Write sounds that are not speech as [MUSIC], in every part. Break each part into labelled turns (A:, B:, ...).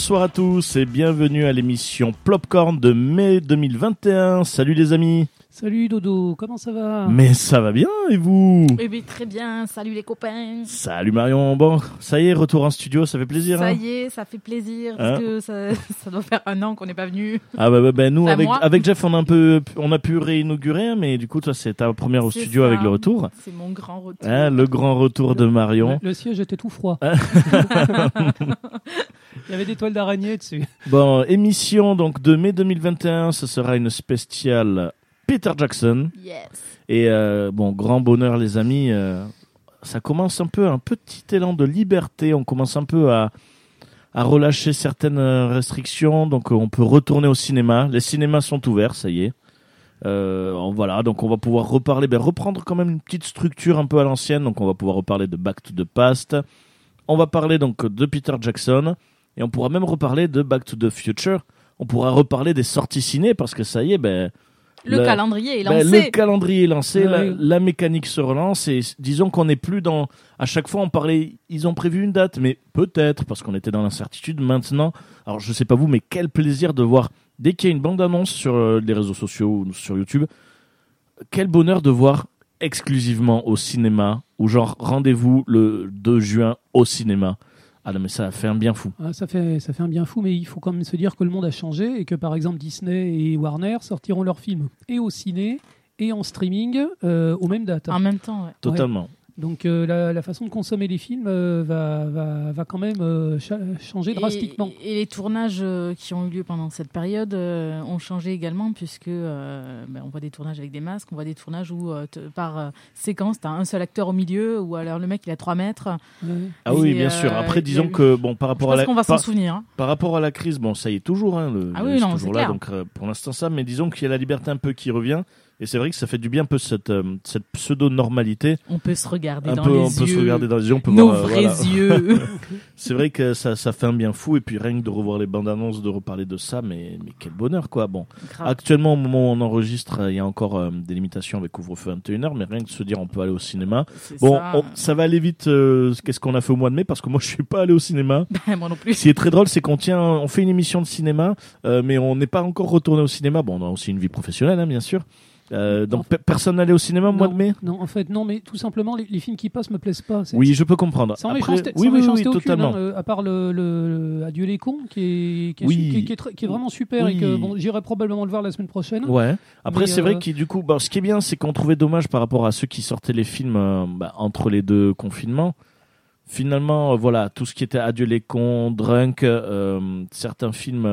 A: Bonsoir à tous et bienvenue à l'émission Plopcorn de mai 2021. Salut les amis.
B: Salut Dodo, comment ça va?
A: Mais ça va bien et vous?
C: Eh bien, très bien, salut les copains.
A: Salut Marion. Bon, ça y est, retour en studio, ça fait plaisir.
C: Ça
A: hein?
C: y est, ça fait plaisir,
A: Hein?
C: parce que ça, [LAUGHS] ça doit faire un an qu'on n'est pas venu.
A: ah bah, bah, bah, nous
C: Enfin,
A: avec, Jeff on a un peu on a pu réinaugurer hein, mais du coup toi c'est ta première au studio
C: ça.
A: avec le retour.
C: C'est mon grand retour.
A: Hein, le grand retour de Marion.
B: le, le siège était tout froid. [LAUGHS] [LAUGHS] Il y avait des toiles d'araignée dessus.
A: Bon, émission donc de mai 2021, ce sera une spéciale Peter Jackson.
C: Yes.
A: Et euh, bon, grand bonheur les amis, euh, ça commence un peu un petit élan de liberté, on commence un peu à, à relâcher certaines restrictions, donc euh, on peut retourner au cinéma, les cinémas sont ouverts, ça y est. Euh, voilà, donc on va pouvoir reparler, ben, reprendre quand même une petite structure un peu à l'ancienne, donc on va pouvoir reparler de Back to the Past, on va parler donc de Peter Jackson, et on pourra même reparler de Back to the Future, on pourra reparler des sorties ciné, parce que ça y est, ben...
C: Le
A: la-
C: calendrier est
A: ben,
C: lancé.
A: le calendrier est lancé, la, la mécanique se relance et disons qu'on n'est plus dans. À chaque fois, on parlait. Ils ont prévu une date, mais peut-être parce qu'on était dans l'incertitude. Maintenant, alors je sais pas vous, mais quel plaisir de voir dès qu'il y a une bande annonce sur euh, les réseaux sociaux ou sur YouTube. Quel bonheur de voir exclusivement au cinéma ou genre rendez-vous le 2 juin au cinéma. Ah non mais ça fait un bien fou.
B: Ah, ça, fait, ça fait un bien fou, mais il faut quand même se dire que le monde a changé et que par exemple Disney et Warner sortiront leurs films et au ciné et en streaming euh, aux mêmes dates.
C: En même temps, ouais.
A: Totalement.
B: Donc euh, la, la façon de consommer les films euh, va, va, va quand même euh, cha- changer drastiquement.
C: Et, et les tournages euh, qui ont eu lieu pendant cette période euh, ont changé également, puisque euh, ben, on voit des tournages avec des masques, on voit des tournages où euh, par euh, séquence, tu as un seul acteur au milieu, ou alors le mec il a 3 mètres.
B: Ouais.
A: Ah oui,
C: Et,
A: bien
C: euh,
A: sûr. Après, disons
C: eu-
A: que bon, par rapport à la,
C: qu'on va s'en
A: par-
C: souvenir. hein.
A: Par rapport à la crise, bon, ça y est toujours, hein, le,
C: Ah
A: le-
C: oui,
A: c'est
C: non,
A: toujours là,
C: clair.
A: donc euh, pour l'instant ça, mais disons qu'il y a la liberté un peu qui revient, et c'est vrai que ça fait du bien un peu cette, euh, cette pseudo-normalité,
C: On peut se regarder
A: un
C: dans
A: peu,
C: les
A: on
C: yeux.
A: peut se regarder dans les yeux, on peut
C: Nos
A: voir, euh,
C: vrais
A: voilà.
C: yeux. [LAUGHS] [LAUGHS]
A: C'est vrai que ça, ça fait un bien fou, et puis rien que de revoir les bandes annonces, de reparler de ça, mais, mais quel bonheur quoi, bon.
C: Grave.
A: Actuellement, au moment où on enregistre, euh, il y a encore euh, des limitations avec couvre-feu 21h, mais rien que de se dire on peut aller au cinéma. Bon,
C: ça.
A: on- ça va aller vite, euh, qu'est-ce qu'on a fait au mois de mai, parce que moi [LAUGHS] je suis pas allé au cinéma.
C: Moi non plus.
A: Ce qui est très drôle, c'est qu'on tient, on fait une émission de cinéma, euh, mais on n'est pas encore retourné au cinéma. Bon, on a aussi une vie professionnelle, hein, bien sûr. Euh, donc pe- personne n'allait au cinéma au mois de mai?
B: Non, en fait, non, mais tout simplement, les, les films qui passent me plaisent pas.
A: Oui, je peux comprendre.
B: Sans
A: Après-
B: méchanceté,
A: oui,
B: sans
A: oui, oui,
B: méchanceté aucune,
A: totalement.
B: hein, euh, à part le, le- Adieu les cons, qui est, qui est,
A: Oui.
B: qui est- qui est très- qui est vraiment super
A: Oui.
B: et que bon, j'irai probablement le voir la semaine prochaine.
A: Ouais. Après, c'est vrai
B: euh,
A: que du coup, bah, ce qui est bien, c'est qu'on trouvait dommage par rapport à ceux qui sortaient les films euh, bah, entre les deux confinements. Finalement, euh, voilà, tout ce qui était Adieu les cons, Drunk, euh, certains films.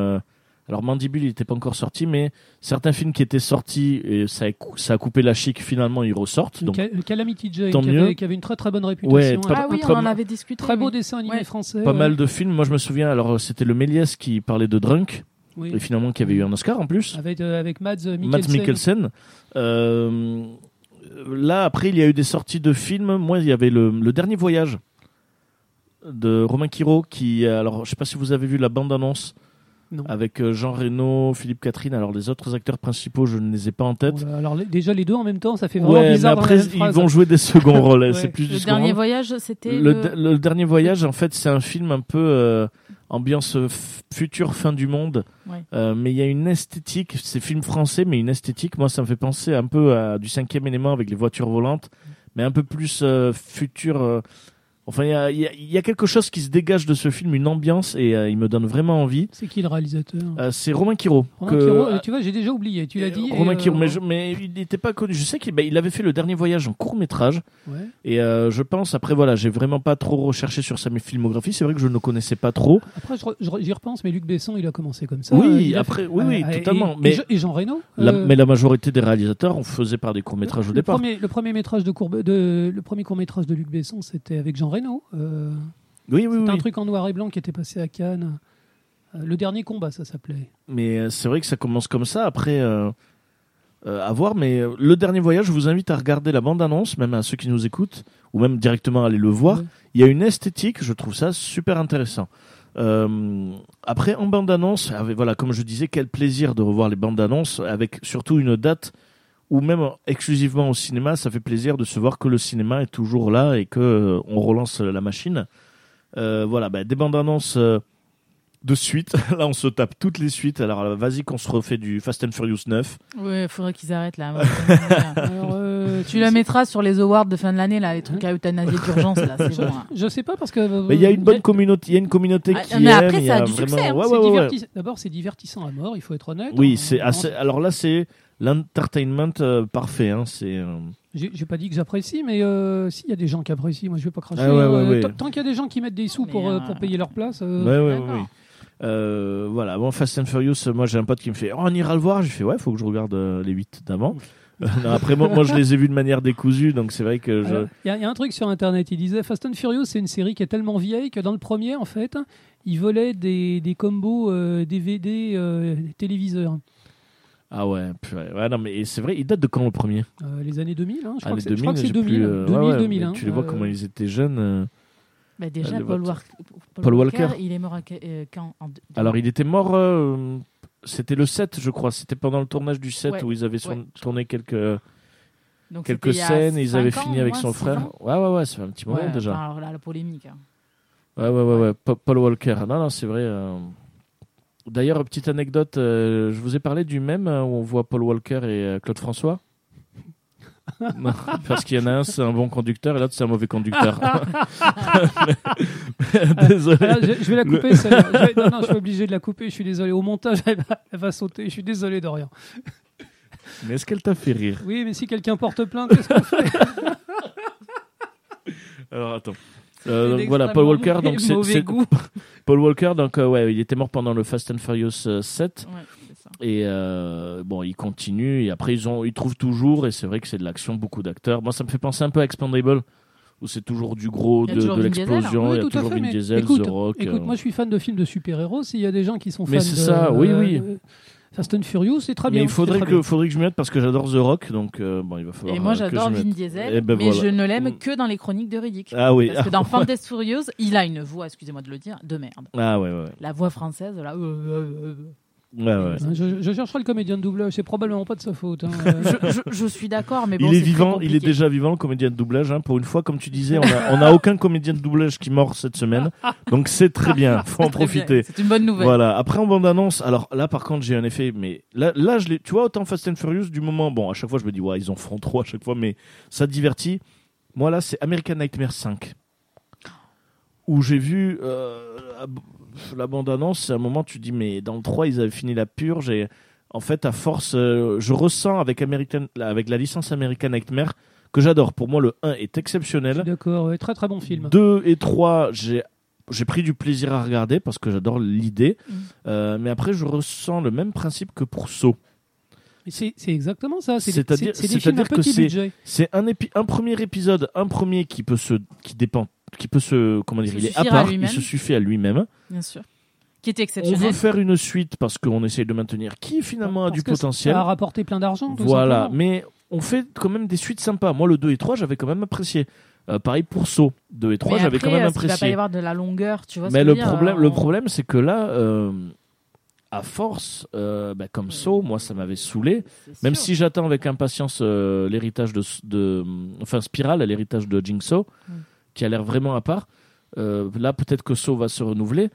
A: Euh, alors Mandibule, il n'était pas encore sorti, mais certains films qui étaient sortis et ça a, cou- ça a coupé la chic. Finalement, ils ressortent. Donc,
B: Ca- Calamity Jane,
A: tant
B: qui avait, qui avait une très très bonne réputation.
A: Ouais,
B: un-
A: pas-
C: Ah oui,
A: très
C: on en avait discuté.
B: très beau dessin animé
C: Ouais.
B: français.
A: pas
B: ouais.
A: mal de films. Moi, je me souviens. Alors, c'était le Méliès qui parlait de Drunk
B: Oui.
A: et finalement qui avait eu un Oscar en plus.
B: Avec, euh, avec Mads Mikkelsen.
A: Matt Mikkelsen. Euh, là, après, il y a eu des sorties de films. Moi, il y avait le, le dernier voyage de Romain Quiro qui, alors, je sais pas si vous avez vu la bande-annonce
B: Non.
A: avec euh, Jean Reno, Philippe Catherine. Alors, les autres acteurs principaux, je ne les ai pas en tête.
B: Voilà, Alors les- déjà les deux en même temps, ça fait vraiment
A: Ouais, mais
B: bizarre. la
A: après, ils
B: phrase.
A: vont jouer des seconds [LAUGHS] rôles.
B: Ouais.
A: C'est plus du
C: Le
A: second
C: dernier voyage, c'était.
A: Le,
C: le-
A: de- le dernier voyage, en fait, c'est un film un peu euh, ambiance euh, future fin du monde,
C: Ouais.
A: Euh, mais il y a une esthétique. C'est film français, mais une esthétique. Moi, ça me fait penser un peu à du cinquième élément avec les voitures volantes, mais un peu plus euh, futur. Enfin, il y a, y y quelque chose qui se dégage de ce film, une ambiance, et euh, il me donne vraiment envie.
B: C'est qui le réalisateur?
A: Euh, c'est Romain Quiro.
B: Romain
A: que-
B: Quiro, euh, tu vois, j'ai déjà oublié. Tu l'as dit.
A: Romain Quiro, mais, je- mais il n'était pas connu. Je sais qu'il bah, il avait fait le dernier voyage en court métrage.
B: ouais.
A: Et je pense, après voilà, j'ai vraiment pas trop recherché sur sa filmographie. C'est vrai que je ne connaissais pas trop.
B: Après, j'y repense, mais Luc Besson, il a commencé comme ça.
A: Oui, après,
B: fait-
A: oui, totalement.
B: Et,
A: mais,
B: et Jean Reno.
A: la, mais la majorité des réalisateurs, on faisait par des courts métrages au
B: le
A: départ.
B: Premier, le premier métrage de, courbe, de le premier court métrage de Luc Besson, c'était avec Jean Reno. Euh,
A: Oui, oui,
B: C'était un
A: oui.
B: truc en noir et blanc qui était passé à Cannes. Euh, Le dernier combat, ça s'appelait.
A: Mais euh, c'est vrai que ça commence comme ça. Après, euh, euh, à voir. Mais le dernier voyage, je vous invite à regarder la bande-annonce, même à ceux qui nous écoutent, ou même directement aller le voir.
B: Ouais.
A: Il y a une esthétique, je trouve ça super intéressant. Euh, après, en bande-annonce, voilà, comme je disais, quel plaisir de revoir les bandes-annonces, avec surtout une date ou même exclusivement au cinéma, ça fait plaisir de se voir que le cinéma est toujours là et que euh, on relance la machine. Euh, voilà, bah, des bandes-annonces euh, de suite. [LAUGHS] Là, on se tape toutes les suites. Alors, vas-y qu'on se refait du Fast and Furious 9.
C: Ouais, il faudrait qu'ils arrêtent là. [LAUGHS]
B: Alors, euh,
C: tu la mettras sur les awards de fin de l'année, là, les trucs à euthanasie d'urgence, là, c'est
B: je,
C: bon. hein.
B: je sais pas parce que.
A: Mais il y a une bonne communauté, il y a une communauté
C: Ah,
A: qui
C: mais
A: aime.
C: après,
A: il y
C: ça a
A: a
C: du
A: vraiment.
C: succès, hein.
A: Ouais,
B: c'est
A: ouais, ouais,
B: divertis- D'abord, c'est divertissant à mort, il faut être honnête.
A: Oui,
B: On-
A: c'est assez. Alors là, c'est l'entertainment euh, parfait. Hein, c'est. euh,
B: J'ai pas dit que j'apprécie, mais euh, s'il y a des gens qui apprécient, moi je vais pas cracher.
A: Ah ouais, ouais, ouais.
B: Tant- qu'il y a des gens qui mettent des sous pour, euh, pour payer leur place. euh,
A: Ouais, ouais, ouais,
C: D'accord.
A: ouais. Euh, voilà, bon, Fast and Furious, moi j'ai un pote qui me fait oh, on ira le voir. J'ai fait ouais, faut que je regarde euh, les 8 d'avant. [LAUGHS] Euh, après, moi, moi je les ai vus de manière décousue, donc c'est vrai que je.
B: Il y, a- il y a un truc sur internet, il disait Fast and Furious, c'est une série qui est tellement vieille que dans le premier, en fait, ils volaient des, des combos euh, DVD euh, téléviseurs.
A: Ah ouais, purée. ouais, non, mais c'est vrai, il date de quand le premier?
B: Euh, les années 2000, hein, je crois
A: Années
B: que c'est je crois que
A: 2000,
B: c'est
A: j'ai
B: 2000.
A: plus, euh,
B: 2000,
A: ouais, ouais,
B: 2000,
A: mais
B: hein.
A: Tu les vois
B: Euh,
A: comment ils étaient jeunes. euh.
C: Bah, déjà,
A: Allez,
C: Paul, War-
A: Paul Walker.
C: il est mort à que- euh, quand? En deux-
A: Alors, il était mort. euh, C'était le 7, je crois. C'était pendant le tournage du 7
C: Ouais,
A: où ils avaient
C: ouais.
A: tourné quelques,
C: Donc,
A: quelques
C: c'était il y a
A: scènes et ils avaient fini avec
C: moins,
A: son
C: six
A: frère.
C: ans.
A: Ouais, ouais, ouais, ça fait un petit moment
C: Ouais,
A: déjà.
C: enfin, alors là, la polémique. hein.
A: Ouais, ouais, ouais, ouais. Pa- Paul Walker. Non, non, c'est vrai. euh. D'ailleurs, petite anecdote, euh, je vous ai parlé du même euh, où on voit Paul Walker et euh, Claude François? [LAUGHS] Non, parce qu'il y en a un, c'est un bon conducteur et l'autre, c'est un mauvais conducteur. [LAUGHS] [LAUGHS] Désolé.
B: Ah, je, je vais la couper, celle-là. Non, non, je suis obligé de la couper, je suis désolé. Au montage, elle va, elle va sauter, je suis désolé de rien.
A: Mais est-ce qu'elle t'a fait rire?
B: Oui, mais si quelqu'un porte plainte, qu'est-ce qu'on fait?
A: Alors, attends. Euh, donc voilà, Paul Walker, donc c'est. [LAUGHS] Paul Walker, donc euh, ouais, il était mort pendant le Fast and Furious euh, 7
C: Ouais, c'est ça.
A: et euh, bon, il continue et après ils ont, ils trouvent toujours et c'est vrai que c'est de l'action, beaucoup d'acteurs. Moi, ça me fait penser un peu à Expandable où c'est toujours du gros, de, l'explosion, il y a toujours Vin
B: mais
A: Diesel,
B: écoute,
A: The Rock.
B: Écoute,
A: euh,
B: moi je suis fan de films de super-héros. S'il y a des gens qui sont fans
A: Mais
B: de
A: c'est ça, oui, oui.
B: Euh, Fast and Furious, c'est très
A: mais
B: bien.
A: il faudrait que, faudrait que je m'y mette parce que j'adore The Rock, donc euh, bon, il va falloir.
C: Et moi,
A: euh,
C: j'adore Vin. Diesel,
A: Eh ben
C: mais
A: voilà.
C: je ne l'aime
A: Mm.
C: que dans les chroniques de Riddick.
A: Ah oui.
C: Parce que dans [LAUGHS] Fast Furious, il a une voix, excusez-moi de le dire, de merde.
A: Ah ouais, ouais,
C: La voix française, là.
A: Ouais. ouais, ouais.
B: Hein, Je, je chercherai le comédien de doublage, c'est probablement pas de sa faute. hein. Euh, [LAUGHS]
C: je, je- je suis d'accord, mais bon,
A: il est
C: c'est très
A: vivant, il est
C: compliqué.
A: déjà vivant, le comédien de doublage. hein. Pour une fois, comme tu disais, on a, on a aucun comédien de doublage qui mort cette semaine. Donc c'est très bien, [LAUGHS] faut en
C: Très bien.
A: profiter.
C: C'est une bonne nouvelle.
A: Voilà. Après en bande annonce, alors là par contre j'ai un effet, mais là, là je l'ai, tu vois autant Fast and Furious du moment, bon à chaque fois je me dis ouais ils en feront trop à chaque fois, mais ça divertit. Moi là c'est American Nightmare 5 où j'ai vu euh, la, la bande annonce, c'est un moment tu dis mais dans le 3 ils avaient fini la purge et en fait à force euh, je ressens avec American, avec la licence American Nightmare que j'adore. Pour moi le 1 est exceptionnel.
B: D'accord, ouais, très très bon film.
A: 2 et 3, j'ai j'ai pris du plaisir à regarder parce que j'adore l'idée.
C: Mm.
A: Euh, mais après, je ressens le même principe que pour Saw.
B: C'est exactement ça.
A: C'est-à-dire- que c'est- un, épi- un premier épisode, un premier qui peut se, qui dépend, qui peut se, comment dire, il est à
C: suffire à
A: part, il
C: lui-même.
A: se suffit à lui-même.
C: Bien sûr. Qui était
A: On
C: exceptionnel.
A: veut faire une suite parce qu'on essaye de maintenir qui finalement a du
B: que
A: potentiel.
B: Ça a rapporté plein d'argent.
A: Voilà,
B: simplement.
A: mais on fait quand même des suites sympas. Moi, le 2 et 3, j'avais quand même apprécié. Euh, pareil pour Saw. 2 et 3,
C: Mais
A: j'avais quand même
C: est-ce qu'il va pas y
A: apprécié.
C: avoir de la longueur, tu vois
A: Mais le
C: dire,
A: problème,
C: euh,
A: le
C: on-
A: problème, c'est que là, euh, à force, euh, bah, comme Saw, moi, ça m'avait saoulé. Même si j'attends avec impatience euh, l'héritage de, de, enfin Spiral, l'héritage de Jigsaw,
C: Mm.
A: qui a l'air vraiment à part. euh, là, peut-être que Saw va se renouveler.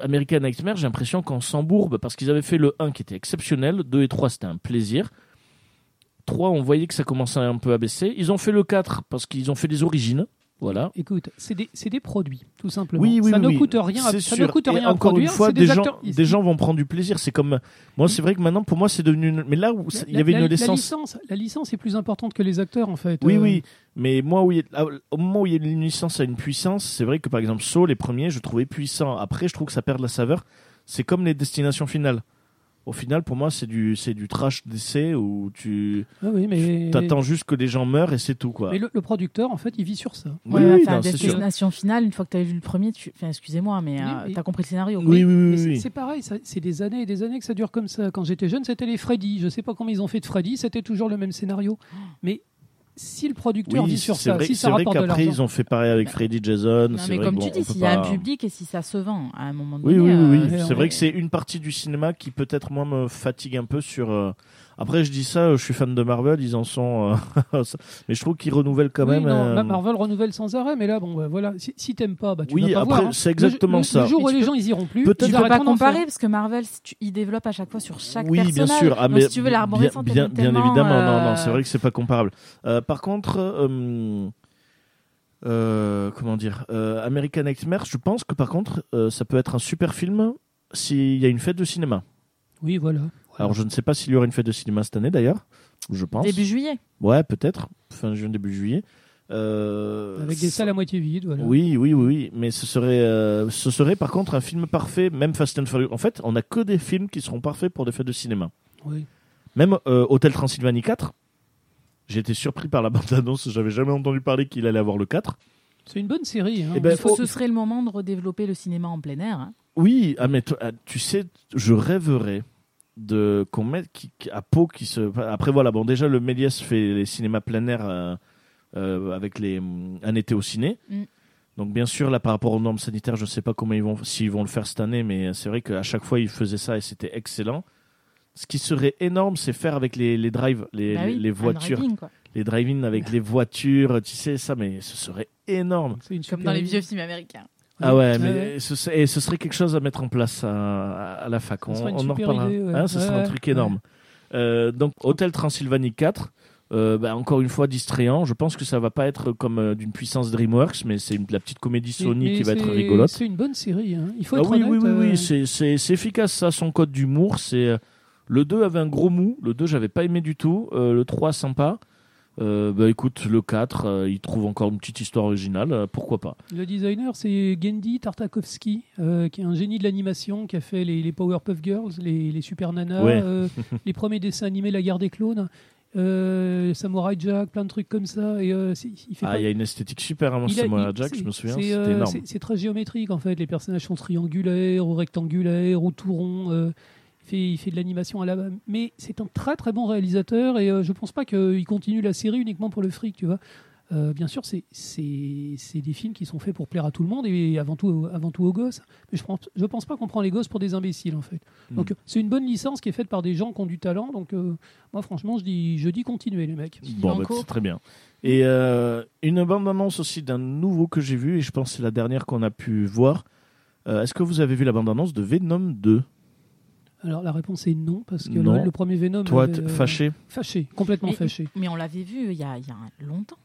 A: American Nightmare, j'ai l'impression qu'on s'embourbe parce qu'ils avaient fait le 1 qui était exceptionnel, 2 et 3 c'était un plaisir. 3, on voyait que ça commençait un peu à baisser. Ils ont fait le 4 parce qu'ils ont fait des origines. Voilà.
B: Écoute, c'est des, c'est des produits, tout simplement.
A: Oui, oui,
B: ça
A: oui,
B: ne
A: oui.
B: coûte rien. à- Ça
A: sûr.
B: ne coûte
A: Et
B: rien à
A: encore
B: produire.
A: une fois, des, gens,
B: acteurs-
A: des gens vont prendre du plaisir. C'est comme moi, c'est vrai que maintenant, pour moi, c'est devenu. une- Mais là où
B: La-
A: il y avait
B: la-
A: une
B: la
A: licence.
B: la licence est plus importante que les acteurs en fait.
A: Oui,
B: Euh,
A: oui, mais moi, où il y a- au moment où il y a une licence à une puissance, c'est vrai que par exemple, Saw, les premiers, je trouvais puissants. Après, je trouve que ça perd de la saveur. C'est comme les destinations finales. Au final, pour moi, c'est du, c'est du trash d'essai où tu
B: Ah oui, mais.
A: t'attends juste que les gens meurent et c'est tout, quoi.
B: Mais le, le producteur, en fait, il vit sur ça.
A: Oui,
C: Ouais,
A: oui,
C: enfin,
A: non, c'est sûr.
C: destination finale, une fois que tu avais vu le premier, tu... enfin, excusez-moi, mais
B: Oui,
C: euh,
B: oui.
C: t'as compris le scénario.
A: Oui, oui, oui,
B: Mais
A: oui,
B: c'est- pareil, c'est des années et des années que ça dure comme ça. Quand j'étais jeune, c'était les Freddy. Je sais pas comment ils ont fait de Freddy, c'était toujours le même scénario. Mais si le producteur
A: Oui,
B: vit sur
A: c'est
B: ça,
A: vrai,
B: si
A: c'est
B: ça
A: vrai
B: rapporte de
A: qu'après ils ont fait pareil avec Freddy Jason.
C: Non, mais
A: vrai
C: comme
A: que
C: tu
A: bon, on
C: dis, s'il y a
A: pas-
C: un public et si ça se vend à un moment donné.
A: oui, oui, oui.
C: euh,
A: c'est vrai que c'est une partie du cinéma qui peut-être moi me fatigue un peu sur. euh, Après, je dis ça, je suis fan de Marvel, ils en sont. euh, [LAUGHS] mais je trouve qu'ils renouvellent quand
B: Oui,
A: même.
B: non,
A: euh,
B: Ma- Marvel renouvelle sans arrêt, mais là, bon, bah, voilà. Si, si t'aimes pas, bah, tu
A: Oui,
B: vas pas
A: après,
B: voir, hein.
A: c'est exactement
B: le,
A: ça.
B: Le jour où les
C: peux-
B: gens ils iront plus,
A: Peut-être-
C: Tu
B: ils
C: peux pas comparer
B: faire.
C: parce que Marvel, si tu- il développe à chaque fois sur chaque
A: oui,
C: personnage.
A: bien sûr. Ah,
C: Donc,
A: mais
C: si tu veux
A: bien,
C: l'arborescent,
A: bien, bien
C: tellement,
A: évidemment, non, non,
C: euh,
A: c'est vrai que c'est pas comparable. Euh, par contre, euh, euh, comment dire, euh, American Nightmare, je pense que par contre, euh, ça peut être un super film s'il y a une fête de cinéma.
B: Oui, voilà.
A: Alors, je ne sais pas s'il y aura une fête de cinéma cette année d'ailleurs. Je pense.
C: Début juillet.
A: Ouais, peut-être. Fin juin, début juillet. Euh,
B: Avec des salles à moitié vides, voilà.
A: Oui, oui, oui, oui. Mais ce serait, euh, ce serait par contre un film parfait, même Fast and Furious. En fait, on n'a que des films qui seront parfaits pour des fêtes de cinéma.
B: Oui.
A: Même euh, Hôtel Transylvanie 4. J'ai été surpris par la bande-annonce. J'avais jamais entendu parler qu'il allait avoir le 4.
B: C'est une bonne série. hein.
A: Eh ben,
B: faut-
C: Ce serait le moment de redévelopper le cinéma en plein air. hein.
A: Oui, ah, mais ah, tu sais, je rêverais de qu'on mette qui, à Pau qui se. Après voilà, bon déjà le Méliès fait les cinémas plein air euh, euh, avec les hum, un été au ciné.
C: Mm.
A: Donc bien sûr là par rapport aux normes sanitaires, je sais pas comment ils vont s'ils vont le faire cette année, mais c'est vrai qu'à chaque fois ils faisaient ça et c'était excellent. Ce qui serait énorme, c'est faire avec les, les drives, les,
C: Bah
A: les-
C: oui,
A: les
C: un
A: voitures,
C: drive-in, quoi.
A: les drive-in avec les voitures, tu sais ça, mais ce serait énorme.
B: C'est une
C: Comme dans les vieux films américains.
A: Ah ouais,
B: Ouais,
A: mais. Ce, serait, et ce serait quelque chose à mettre en place à, à la fac. On, en reparlera.
B: idée.
A: Hein, ce serait un truc énorme. Euh, donc, Hôtel Transylvanie 4, euh, bah, encore une fois distrayant. Je pense que ça va pas être comme euh, d'une puissance DreamWorks, mais c'est la petite comédie Sony
B: mais
A: qui va être rigolote.
B: C'est une bonne série. hein. Il faut
A: Ah
B: être
A: oui,
B: honnête.
A: oui, oui,
B: euh,
A: oui, c'est- c'est efficace ça, son code d'humour. C'est euh, Le 2 avait un gros mou, le 2 j'avais pas aimé du tout, Euh, le 3 sympa. Euh, bah écoute, le 4, euh, il trouve encore une petite histoire originale, euh, pourquoi pas.
B: Le designer, c'est Gendy Tartakovsky, qui est un génie de l'animation, qui a fait les, les Powerpuff Girls, les, les Super Nanas,
A: Ouais. [LAUGHS]
B: les premiers dessins animés La Guerre des Clones, Samurai Jack, plein de trucs comme ça. Et, il fait
A: Ah,
B: pas-
A: il y a une esthétique super, hein, Samurai
B: il-
A: Jack, je me souviens,
B: c'est,
A: c'était énorme.
B: c'est- C'est très géométrique en fait. Les personnages sont triangulaires ou rectangulaires ou tout ronds. Il, fait, il fait de l'animation à la Mais c'est un très très bon réalisateur et euh, je pense pas qu'il continue la série uniquement pour le fric, tu vois. Euh, bien sûr, c'est c'est c'est des films qui sont faits pour plaire à tout le monde et avant tout, avant tout aux gosses. Mais je pense, je pense pas qu'on prend les gosses pour des imbéciles en fait.
A: Hmm.
B: Donc c'est une bonne licence qui est faite par des gens qui ont du talent. Donc euh, moi franchement, je dis, je dis continuez les mecs.
A: Bon, bah, c'est très bien. Et euh, une bande-annonce aussi d'un nouveau que j'ai vu, et je pense que c'est la dernière qu'on a pu voir. Euh, Est-ce que vous avez vu la bande-annonce de Venom 2
B: Alors la réponse est non parce que
A: Non.
B: le, le premier Venom.
A: Toi,
B: avait, euh,
A: fâché
B: Fâché, complètement
C: Mais-
B: fâché.
C: Mais on l'avait vu il y a, il y a longtemps.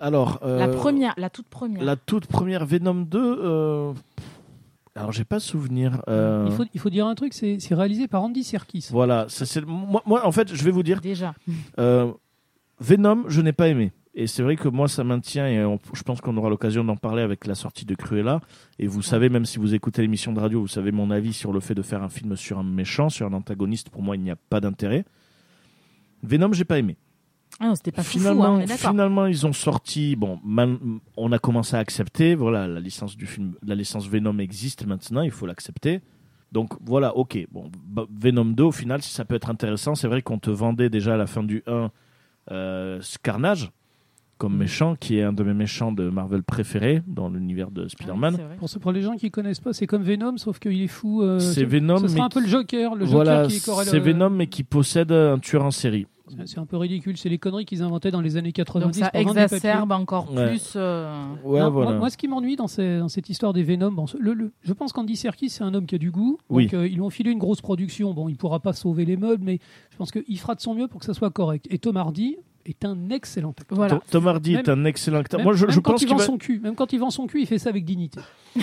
A: Alors,
C: La
A: euh,
C: première, la toute première.
A: La toute première Venom 2, euh, alors j'ai pas souvenir. euh,
B: Il, faut, il faut dire un truc, c'est c'est réalisé par Andy Serkis.
A: Voilà, c'est moi, moi, en fait, je vais vous dire,
C: Déjà.
A: euh, Venom, je n'ai pas aimé. Et c'est vrai que moi, ça maintient, et on- je pense qu'on aura l'occasion d'en parler avec la sortie de Cruella. Et vous savez, même si vous écoutez l'émission de radio, vous savez mon avis sur le fait de faire un film sur un méchant, sur un antagoniste. Pour moi, il n'y a pas d'intérêt. Venom, j'ai pas aimé.
C: Ah non, c'était pas fou,
A: finalement,
C: hein, d'accord.
A: finalement, ils ont sorti. Bon, on a commencé à accepter. Voilà, la licence du film, la licence Venom existe maintenant. Il faut l'accepter. Donc voilà, ok. Bon, Venom 2, au final, si ça peut être intéressant, c'est vrai qu'on te vendait déjà à la fin du 1 euh, ce Carnage comme
B: Mhm.
A: méchant, qui est un de mes méchants de Marvel préférés dans l'univers de
C: Ah
A: Spider-Man.
C: c'est vrai.
B: Pour, pour les gens qui connaissent pas, c'est comme Venom, sauf qu'il est fou. euh,
A: c'est
B: ce-
A: Venom,
B: Ce
A: mais
B: sera un peu
A: qui-
B: le Joker, le Joker qui est
A: c'est Venom, mais qui possède un tueur en série.
B: C'est- un peu ridicule, c'est les conneries qu'ils inventaient dans les années
C: Donc
B: 90
C: ça exacerbe encore
A: Ouais.
C: plus. euh,
A: Ouais,
B: Non,
A: voilà.
B: moi, moi, ce qui m'ennuie dans, cette histoire des Venom, bon, le- le- je pense qu'Andy Serkis, c'est un homme qui a du goût.
A: Oui.
B: Donc, euh, ils lui ont filé une grosse production. Bon, il pourra pas sauver les meubles, mais je pense qu'il fera de son mieux pour que ça soit correct. Et Tom Hardy est un excellent acteur.
C: Voilà.
A: Tom- Hardy est un excellent acteur.
B: Même,
A: Moi, je,
B: même
A: je
B: quand
A: pense
B: il vend
A: va...
B: son cul, même quand il vend son cul, il fait ça avec dignité. [LAUGHS]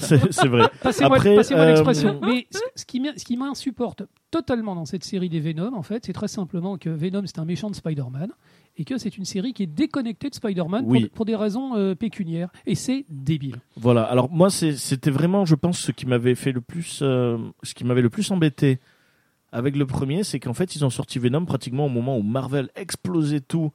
A: c'est vrai.
B: Passez-moi
A: euh,
B: l'expression. Mais ce, ce qui m'insupporte totalement dans cette série des Venom, en fait, c'est très simplement que Venom, c'est un méchant de Spider-Man et que c'est une série qui est déconnectée de Spider-Man pour-
A: Oui.
B: pour, des raisons euh, pécuniaires. Et c'est débile.
A: Voilà. Alors moi, c'était vraiment, je pense, ce qui m'avait fait le plus, euh, ce qui m'avait le plus embêté avec le premier, c'est qu'en fait, ils ont sorti Venom pratiquement au moment où Marvel explosait tout.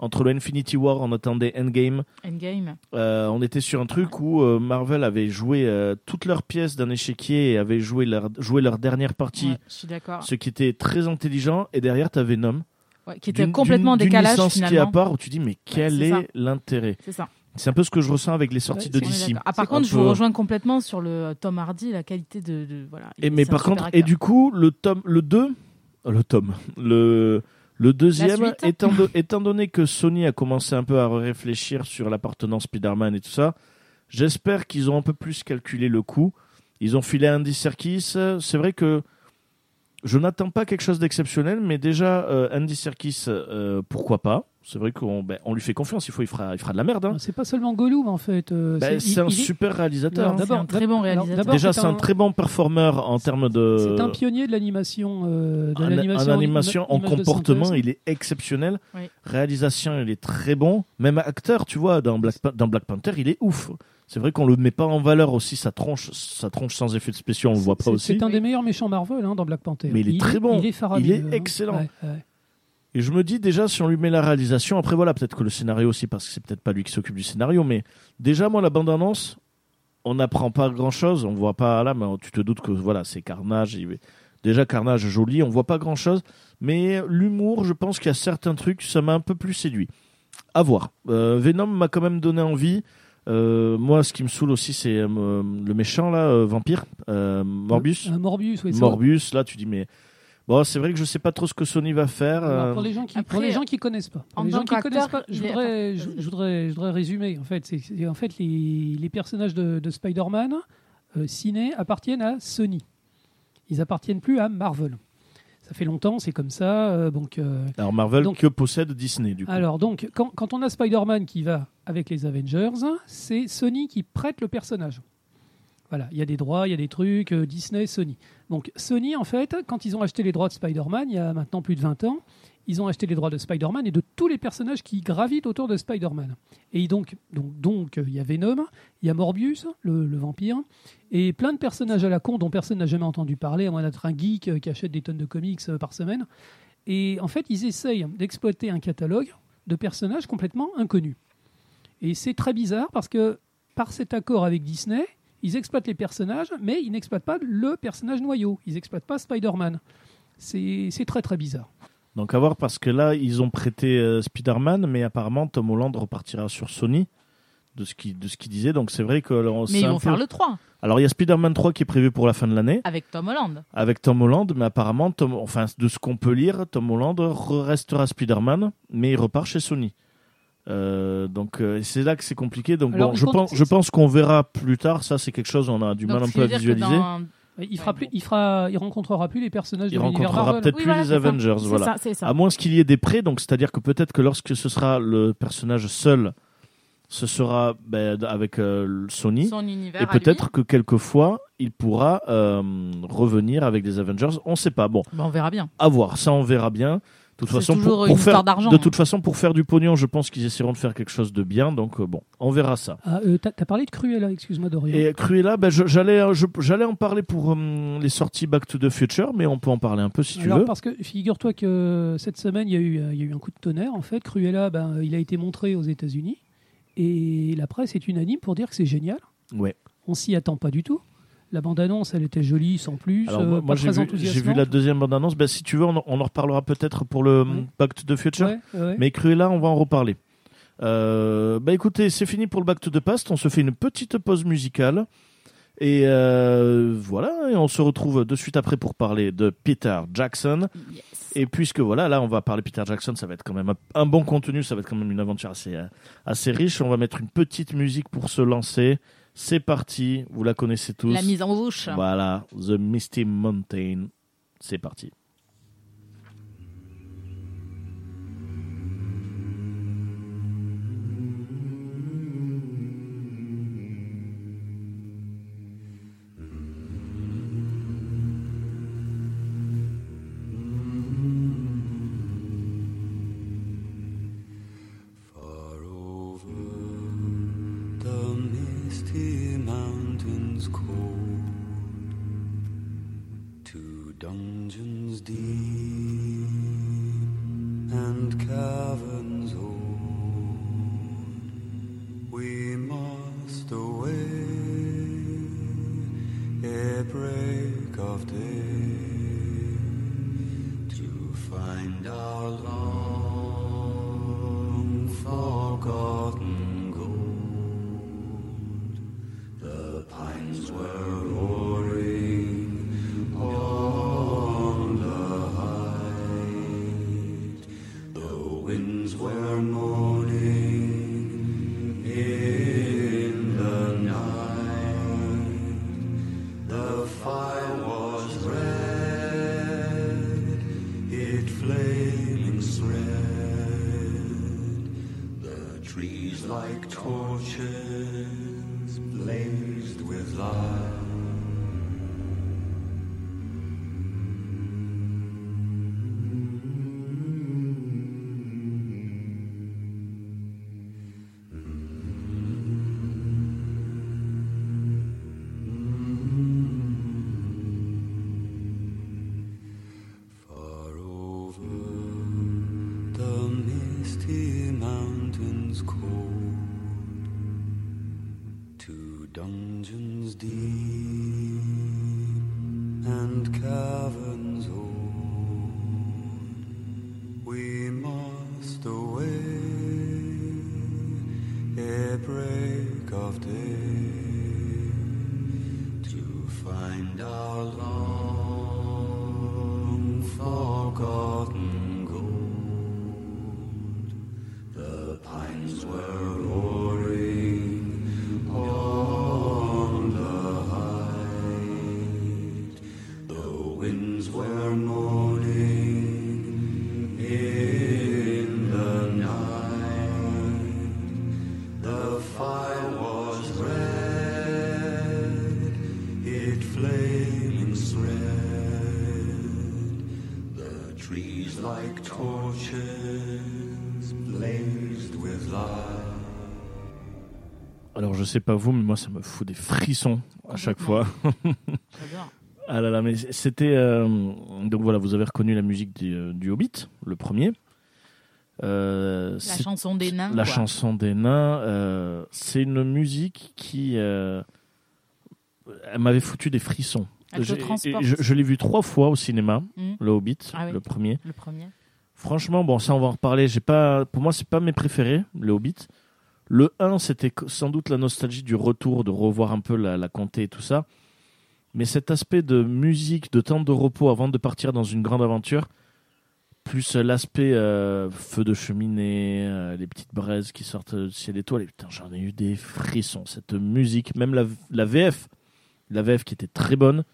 A: Entre le Infinity War, on attendait Endgame.
C: Endgame.
A: Euh, on était sur un truc où euh, Marvel avait joué euh, toutes leurs pièces d'un échiquier et avait joué leur, joué leur dernière partie,
C: Ouais, je suis d'accord.
A: ce qui était très intelligent. Et derrière, tu Venom.
C: Ouais, qui était complètement décalage
A: licence qui est à
C: finalement.
A: part où tu dis, mais quel
C: c'est ça.
A: est l'intérêt?
C: C'est ça.
A: C'est un peu ce que je ressens avec les sorties
B: Ouais,
A: de DC.
C: Ah, par contre, je
A: peu-
C: vous rejoins complètement sur le euh, Tom Hardy, la qualité de, de- voilà.
A: Et mais par contre, et du coup, le tome, le 2, euh, le tome, le, le deuxième,
C: suite.
A: étant, do- étant donné que Sony a commencé un peu à réfléchir sur l'appartenance Spider-Man et tout ça, j'espère qu'ils ont un peu plus calculé le coût. Ils ont filé Andy Serkis. C'est vrai que je n'attends pas quelque chose d'exceptionnel, mais déjà, euh, Andy Serkis, euh, pourquoi pas C'est vrai qu'on ben, on lui fait confiance, il, faut, il, fera, il fera de la merde. hein.
B: C'est pas seulement Gollum en fait. euh,
A: Ben,
B: c'est-
A: un
B: il
A: super réalisateur. Hein.
C: C'est un très bon réalisateur.
B: d'abord,
A: Déjà, c'est un très bon performeur en termes de.
B: C'est un pionnier de l'animation. euh, de
A: en,
B: l'animation
A: en animation, en comportement, il est exceptionnel.
C: Oui.
A: Réalisation, il est très bon. Même acteur, tu vois, dans Black, Pa- dans Black Panther, il est ouf. C'est vrai qu'on le met pas en valeur aussi sa tronche, sa tronche sans effet de spéciaux, on le voit pas aussi.
B: C'est un des meilleurs méchants Marvel hein, dans Black Panther.
A: Mais il est très bon.
B: Il est
A: Il est
B: hein.
A: excellent.
B: Ouais, ouais.
A: Et je me dis déjà, si on lui met la réalisation, après voilà, peut-être que le scénario aussi, parce que c'est peut-être pas lui qui s'occupe du scénario, mais déjà, moi, la bande-annonce, on n'apprend pas grand-chose. On voit pas là, mais tu te doutes que voilà, c'est Carnage. Déjà, Carnage joli, on voit pas grand-chose. Mais l'humour, je pense qu'il y a certains trucs, ça m'a un peu plus séduit. À voir. Euh, Venom m'a quand même donné envie. Euh, moi, ce qui me saoule aussi, c'est euh, le méchant, là, euh, vampire, Morbius.
B: Morbius, oui.
A: Morbius, là, tu dis, mais. Bon, c'est vrai que je sais pas trop ce que Sony va faire.
B: Alors,
A: euh,
B: pour les gens qui
C: Après,
B: pour les gens qui connaissent pas pour les gens qui connaissent pas je voudrais je, voudrais je voudrais résumer en fait c'est c'est- en fait les, les personnages de, de Spider-Man euh, ciné appartiennent à Sony ils appartiennent plus à Marvel ça fait longtemps c'est comme ça euh, donc euh,
A: Alors Marvel
B: Donc-
A: que possède Disney du coup.
B: alors donc quand, quand on a Spider-Man qui va avec les Avengers c'est Sony qui prête le personnage voilà, il y a des droits, il y a des trucs, euh, Disney, Sony. Donc Sony, en fait, quand ils ont acheté les droits de Spider-Man, il y a maintenant plus de 20 ans, ils ont acheté les droits de Spider-Man et de tous les personnages qui gravitent autour de Spider-Man. Et donc, donc, donc, il y a Venom, il y a Morbius, le, le vampire, et plein de personnages à la con dont personne n'a jamais entendu parler, à moins d'être un geek euh, qui achète des tonnes de comics euh, par semaine. Et en fait, ils essayent d'exploiter un catalogue de personnages complètement inconnus. Et c'est très bizarre parce que par cet accord avec Disney, ils exploitent les personnages, mais ils n'exploitent pas le personnage noyau. Ils n'exploitent pas Spider-Man. C'est très très bizarre.
A: Donc à voir parce que là ils ont prêté euh, Spider-Man, mais apparemment Tom Holland repartira sur Sony de ce qu'il de ce qu'il disait. Donc c'est vrai que alors,
C: Mais ils vont
A: peu-
C: faire le 3
A: Alors il y a Spider-Man 3 qui est prévu pour la fin de l'année
C: avec Tom Holland.
A: avec Tom Holland, mais apparemment Tom, enfin de ce qu'on peut lire, Tom Holland re- restera Spider-Man, mais il repart chez Sony. Euh, donc euh, c'est là que c'est compliqué. Donc
B: Alors,
A: bon, je pense, je pense qu'on verra plus tard. Ça c'est quelque chose on a du
C: Donc,
A: mal un peu à visualiser.
C: dans-
B: Il fera
C: Ouais,
B: plus,
C: bon.
B: il fera, il rencontrera plus les personnages
A: Il
B: de
A: rencontrera peut-être
C: Oui,
A: plus
C: voilà,
A: les
C: ça.
A: Avengers, voilà.
C: ça, c'est ça.
A: À moins qu'il y ait des prêts, donc c'est-à-dire que peut-être que lorsque ce sera le personnage seul, ce sera ben, avec euh, Sony.
C: Son univers
A: Et peut-être que quelquefois, il pourra euh, revenir avec des Avengers. On ne sait pas. Bon,
C: Bah, on verra bien.
A: à voir. Ça, on verra bien. De toute façon, pour, faire, de toute façon, pour faire du pognon, je pense qu'ils essaieront de faire quelque chose de bien. Donc euh, bon, on verra ça.
B: Ah, euh, T'as t'as parlé de Cruella, excuse-moi Dorian.
A: Et Cruella, ben, je- j'allais, en parler pour euh, les sorties Back to the Future, mais on peut en parler un peu si tu veux.
B: parce que figure-toi que cette semaine, il y, a eu, euh, il y a eu un coup de tonnerre. En fait, Cruella, ben, il a été montré aux États-Unis. Et la presse est unanime pour dire que c'est génial.
A: Ouais.
B: On s'y attend pas du tout. La bande-annonce, elle était jolie, sans plus.
A: Alors,
B: euh,
A: moi, j'ai vu, j'ai vu
B: enthousiasmante.
A: la deuxième bande-annonce. Ben, si tu veux, on en, on en reparlera peut-être pour le
B: Ouais.
A: Back to the Future.
B: Ouais, ouais.
A: Mais Cruella, on va en reparler. Euh, bah écoutez, c'est fini pour le Back to the Past. On se fait une petite pause musicale. Et euh, voilà, et on se retrouve de suite après pour parler de Peter Jackson.
C: Yes.
A: Et puisque voilà, là on va parler Peter Jackson, ça va être quand même un, un bon contenu, ça va être quand même une aventure assez, euh, assez riche. On va mettre une petite musique pour se lancer. C'est parti, vous la connaissez tous.
C: La mise en bouche.
A: Voilà, The Misty Mountain. C'est parti.
D: Deep winds were moaning
A: je sais pas vous, mais moi ça me fout des frissons à chaque fois. [LAUGHS]
C: J'adore.
A: Ah là là, mais c'était euh, donc voilà, vous avez reconnu la musique du, euh, du Hobbit, le premier. Euh,
C: La
A: c'est-
C: chanson des nains.
A: la
C: quoi.
A: chanson des nains, euh, c'est une musique qui elle m'avait foutu des frissons.
C: Elle te
A: J'ai-
C: transporte.
A: Je, je l'ai vu trois fois au cinéma,
C: Mm.
A: le Hobbit,
C: Ah oui.
A: le premier.
C: Le premier.
A: Franchement, bon, ça on va en reparler. J'ai pas, pour moi, c'est pas mes préférés, le Hobbit. Le 1, c'était sans doute la nostalgie du retour, de revoir un peu la, comté et tout ça. Mais cet aspect de musique, de temps de repos avant de partir dans une grande aventure, plus l'aspect euh, feu de cheminée, euh, les petites braises qui sortent du ciel étoile, et putain, j'en ai eu des frissons. Cette musique, même la, la VF, la VF qui était très bonne,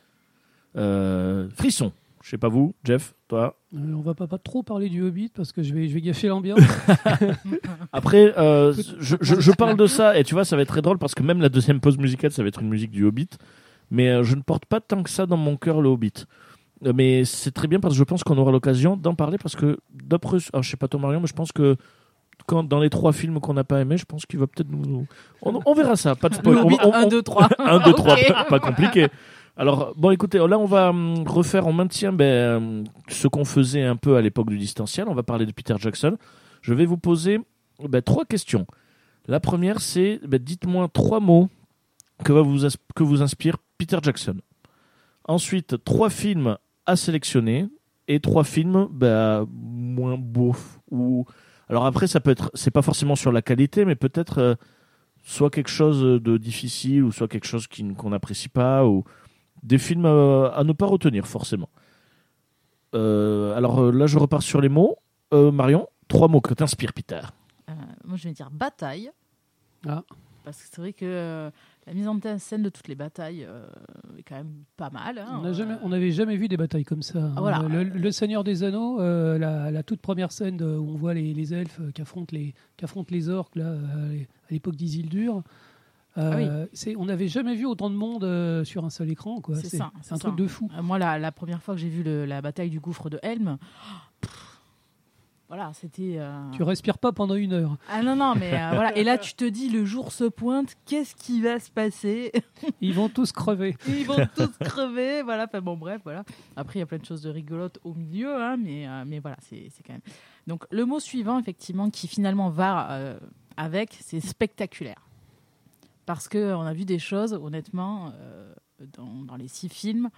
A: euh, frisson. Je sais pas vous, Jeff, toi.
B: Euh, on va pas, pas trop parler du Hobbit parce que je vais, je vais gâcher l'ambiance. [LAUGHS]
A: Après, euh, je, je- je [LAUGHS] parle de ça et tu vois, ça va être très drôle parce que même la deuxième pause musicale, ça va être une musique du Hobbit. Mais euh, je ne porte pas tant que ça dans mon cœur le Hobbit. Mais c'est très bien parce que je pense qu'on aura l'occasion d'en parler parce que d'après, alors, je sais pas toi Marion, mais je pense que quand dans les trois films qu'on n'a pas aimé, je pense qu'il va peut-être nous, on, on verra ça, pas de spoil.
C: Le
A: On-
C: Hobbit,
A: on-
C: 1,
A: on-
C: 2, 3.
A: 1, 2, 3,
C: Ok.
A: pas, pas compliqué. Alors, bon, écoutez, là, on va hum, refaire, on maintient ben, hum, ce qu'on faisait un peu à l'époque du distanciel. On va parler de Peter Jackson. Je vais vous poser ben, trois questions. La première, c'est ben, dites-moi trois mots que, va vous, que vous inspire Peter Jackson. Ensuite, trois films à sélectionner et trois films ben, moins beaux. Ou... Alors après, ça peut être, c'est pas forcément sur la qualité, mais peut-être euh, soit quelque chose de difficile ou soit quelque chose qu'on n'apprécie pas ou des films euh, à ne pas retenir forcément. Euh, alors euh, là, je repars sur les mots. Euh, Marion, trois mots que t'inspire Peter.
C: Euh, moi, je vais dire bataille.
B: Ah.
C: Parce que c'est vrai que la mise en scène de toutes les batailles euh, est quand même pas mal. hein.
B: On n'avait jamais vu des batailles comme ça.
C: Ah, voilà.
B: Le, le Seigneur des Anneaux, euh, la, la toute première scène de- où on voit les, les elfes qui affrontent les, qui affrontent les orques là, à l'époque d'Isildur. Euh, c'est- on n'avait jamais vu autant de monde euh, sur un seul écran.
C: C'est
B: un
C: ça.
B: truc de fou.
C: Euh, moi, la, la première fois que j'ai vu le- la bataille du gouffre de Helm, pff, voilà, c'était. euh,
B: Tu respires pas pendant une heure.
C: Ah non, non, mais euh, voilà. [LAUGHS] Et là, tu te dis, le jour se pointe, qu'est-ce qui va se passer?
B: Ils vont tous crever. [LAUGHS]
C: Ils vont tous crever. Voilà, enfin bon, bref, voilà. Après, il y a plein de choses de rigolotes au milieu, hein, mais, euh, mais voilà, c'est c'est quand même. Donc, le mot suivant, effectivement, qui finalement va euh, avec, c'est spectaculaire. Parce qu'on a vu des choses, honnêtement, euh, dans, les six films,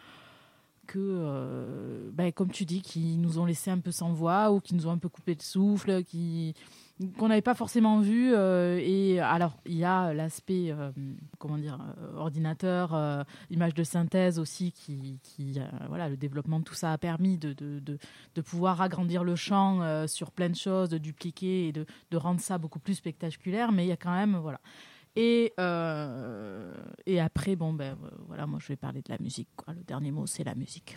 C: que, euh, ben, comme tu dis, qui nous ont laissé un peu sans voix ou qui nous ont un peu coupé le souffle, qui qu'on n'avait pas forcément vu. euh, et alors, il y a l'aspect, comment dire, ordinateur, image de synthèse aussi, qui, voilà, le développement de tout ça a permis de, de, de, de pouvoir agrandir le champ sur plein de choses, de dupliquer et de, de rendre ça beaucoup plus spectaculaire. Mais il y a quand même, voilà. Et, euh, et après, bon, ben euh, voilà, moi je vais parler de la musique. Quoi. Le dernier mot, c'est la musique.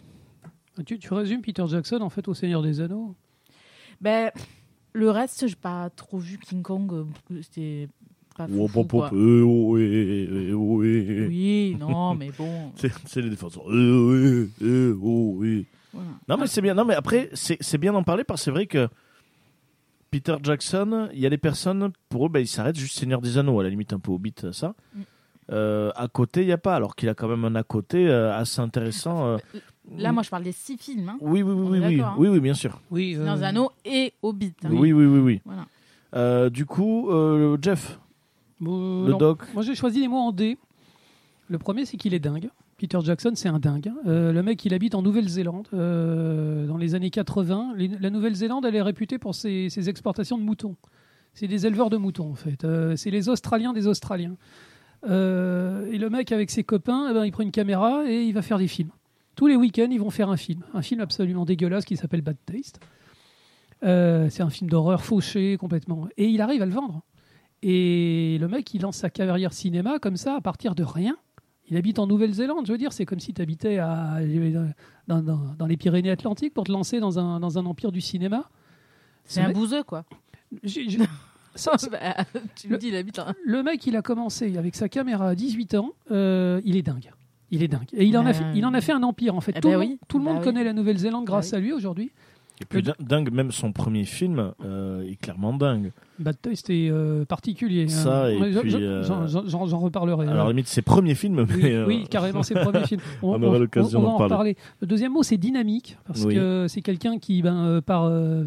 B: Tu, tu résumes Peter Jackson en fait au Seigneur des Anneaux?
C: Ben, le reste, j'ai pas trop vu King Kong. euh, C'était pas
A: Oh,
C: quoi.
A: euh, oh, eh, oh, eh.
C: Oui, non, mais bon. [LAUGHS]
A: C'est les défenseurs. Eh, oui.
C: voilà.
A: Non, mais c'est bien. Non, mais après, c'est c'est bien d'en parler parce que c'est vrai que Peter Jackson, il y a des personnes, pour eux, ben, ils s'arrêtent juste Seigneur des Anneaux, à la limite un peu Hobbit, ça.
C: Mm.
A: Euh, à côté, il n'y a pas, alors qu'il a quand même un à côté euh, assez intéressant. euh.
C: Là, moi, je parle des six films. Hein.
A: Oui, oui, oui, oui,
C: hein.
A: oui, oui, bien sûr.
B: Oui.
C: Seigneur des Anneaux et Hobbit. hein.
A: Oui, oui, oui, oui.
C: Voilà.
A: Euh, du coup, euh, Jeff, le
B: non.
A: doc.
B: Moi j'ai choisi les mots en D. Le premier c'est qu'il est dingue. Peter Jackson c'est un dingue. Euh, le mec il habite en Nouvelle-Zélande euh, dans les années 80. Les- la Nouvelle-Zélande elle est réputée pour ses, exportations de moutons. C'est des éleveurs de moutons en fait. Euh, c'est les Australiens des Australiens. Et le mec avec ses copains, eh ben, il prend une caméra et il va faire des films. Tous les week-ends ils vont faire un film. Un film absolument dégueulasse qui s'appelle Bad Taste. C'est un film d'horreur fauché complètement. Et il arrive à le vendre. Et le mec, il lance sa carrière cinéma comme ça, à partir de rien. Il habite en Nouvelle-Zélande, je veux dire, c'est comme si tu habitais à, dans, dans- dans les Pyrénées-Atlantiques pour te lancer dans un, dans un empire du cinéma.
C: C'est
B: Ce
C: un bouseux, quoi. [LAUGHS]
B: ça,
C: Bah, tu me
B: Le-
C: dis, il habite en-
B: le mec, il a commencé avec sa caméra à 18 ans. euh, il est dingue. Il est dingue. Et il en, a
C: Euh,
B: fait, il en a fait un empire, en fait.
C: eh
B: tout
C: ben
B: le
C: oui,
B: monde, tout le
C: bah
B: monde
C: oui.
B: connaît la Nouvelle-Zélande
C: Bah
B: grâce
C: oui.
B: à lui aujourd'hui.
A: Et puis din- dingue, même son premier film euh, est clairement dingue.
B: Bad Taste est euh, particulier. hein.
A: Ça, et puis,
B: je-
A: euh,
B: j'en- j'en reparlerai.
A: Alors,
B: hein.
A: limite, ses premiers films,
B: Oui,
A: mais. euh,
B: oui, carrément, c'est le premier film. [LAUGHS]
A: on aura l'occasion d'en
B: en
A: parler.
B: reparler. Le deuxième mot, c'est dynamique, parce
A: Oui.
B: que c'est quelqu'un qui, ben, euh, par, euh,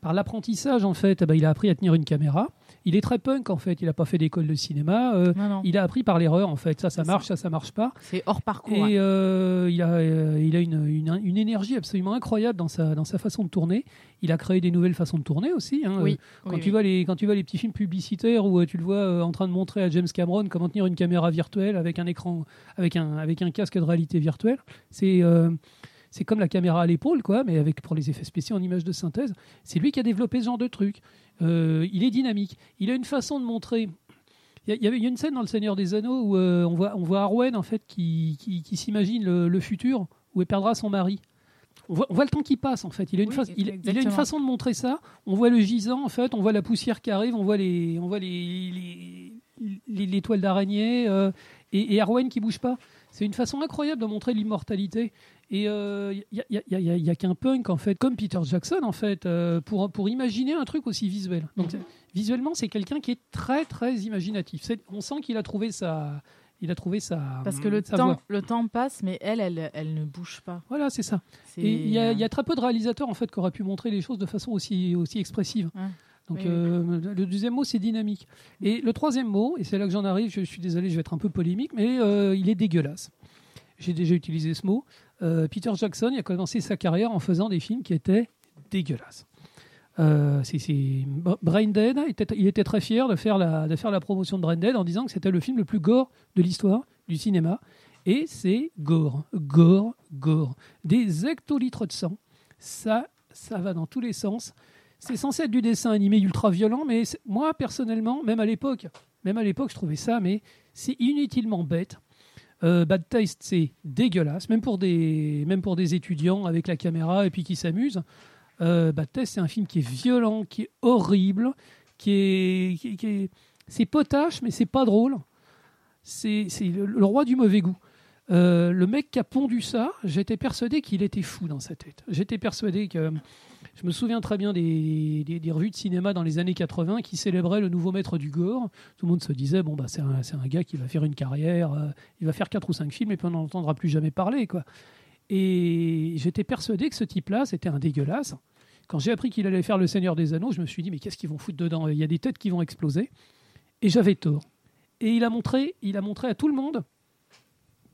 B: par l'apprentissage, en fait, eh ben, il a appris à tenir une caméra. Il est très punk, en fait. Il n'a pas fait d'école de cinéma. euh,
C: Non, non.
B: il a appris par l'erreur, en fait. Ça, ça marche, ça, ça marche pas.
C: C'est hors parcours.
B: Et euh, il a, euh, il a une, une, une énergie absolument incroyable dans sa, dans sa façon de tourner. Il a créé des nouvelles façons de tourner aussi. hein.
C: Oui.
B: Quand,
C: oui,
B: tu
C: oui.
B: Vois les, quand tu vois les petits films publicitaires où tu le vois en train de montrer à James Cameron comment tenir une caméra virtuelle avec un écran, avec un, avec un casque de réalité virtuelle, c'est c'est comme la caméra à l'épaule, quoi, mais avec pour les effets spéciaux en images de synthèse. C'est lui qui a développé ce genre de truc. Euh, il est dynamique. Il a une façon de montrer. Il y, a- il y une scène dans Le Seigneur des Anneaux où euh, on, voit, on voit Arwen en fait qui, qui, qui s'imagine le, le futur où elle perdra son mari. On voit, on voit le temps qui passe en fait. Il a, une
C: Oui,
B: fa- il, il a une façon de montrer ça. On voit le gisant en fait, on voit la poussière qui arrive, on voit les, on voit les, les, les- les toiles d'araignée euh, et, et Arwen qui bouge pas. C'est une façon incroyable de montrer l'immortalité. Et il n'y a, y a- y a- y a- y a qu'un punk en fait, comme Peter Jackson en fait, euh, pour, pour imaginer un truc aussi visuel. Donc
C: Mhm.
B: visuellement, c'est quelqu'un qui est très très imaginatif. On sent qu'il a trouvé sa, il a trouvé sa.
C: Parce que le
B: sa
C: temps, le temps passe, mais elle, elle, elle ne bouge pas.
B: Voilà, c'est ça. Et il y, y a très peu de réalisateurs en fait qui auraient pu montrer les choses de façon aussi, aussi expressive.
C: Ouais.
B: Donc
C: Oui,
B: euh, le deuxième mot c'est dynamique. Et le troisième mot, et c'est là que j'en arrive, je, suis désolé, je vais être un peu polémique, mais euh, il est dégueulasse. J'ai déjà utilisé ce mot. Euh, Peter Jackson a commencé sa carrière en faisant des films qui étaient dégueulasses. Euh, c'est, c'est- Brain Dead, il était, il était très fier de faire, la, de faire la promotion de Brain Dead en disant que c'était le film le plus gore de l'histoire du cinéma. Et c'est gore, gore, gore. Des hectolitres de sang. Ça, ça va dans tous les sens. C'est censé être du dessin animé ultra violent, mais moi personnellement, même à l'époque, même à l'époque, je trouvais ça, mais c'est inutilement bête. Euh, Bad Taste, c'est dégueulasse, même pour des, même pour des étudiants avec la caméra et puis qui s'amusent. Euh, Bad Taste, c'est un film qui est violent, qui est horrible, qui est, qui, est- c'est potache, mais c'est pas drôle. C'est c'est le, le roi du mauvais goût. Euh, le mec qui a pondu ça, j'étais persuadé qu'il était fou dans sa tête. J'étais persuadé que. Je me souviens très bien des, des- des revues de cinéma dans les années 80 qui célébraient le nouveau maître du gore. Tout le monde se disait bon, bah, c'est un, gars qui va faire une carrière, euh, il va faire quatre ou cinq films et puis on n'en entendra plus jamais parler. Quoi. Et j'étais persuadé que ce type-là, c'était un dégueulasse. Quand j'ai appris qu'il allait faire Le Seigneur des Anneaux, je me suis dit mais qu'est-ce qu'ils vont foutre dedans? Il y a des têtes qui vont exploser. Et j'avais tort. Et il a montré, il a montré à tout le monde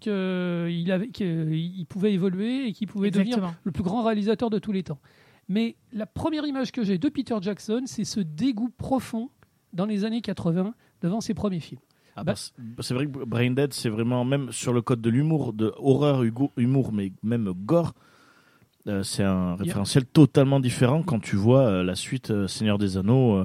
B: qu'il pouvait évoluer et qu'il pouvait devenir le plus grand réalisateur de tous les temps. Mais la première image que j'ai de Peter Jackson, c'est ce dégoût profond dans les années 80 devant ses premiers films.
A: Ah
B: Bah-
A: bah, c'est- c'est vrai que Brain Dead, c'est vraiment, même sur le code de l'humour, de horreur, humour, mais même gore, euh, c'est un référentiel totalement différent quand tu vois euh, la suite euh, Seigneur des Anneaux.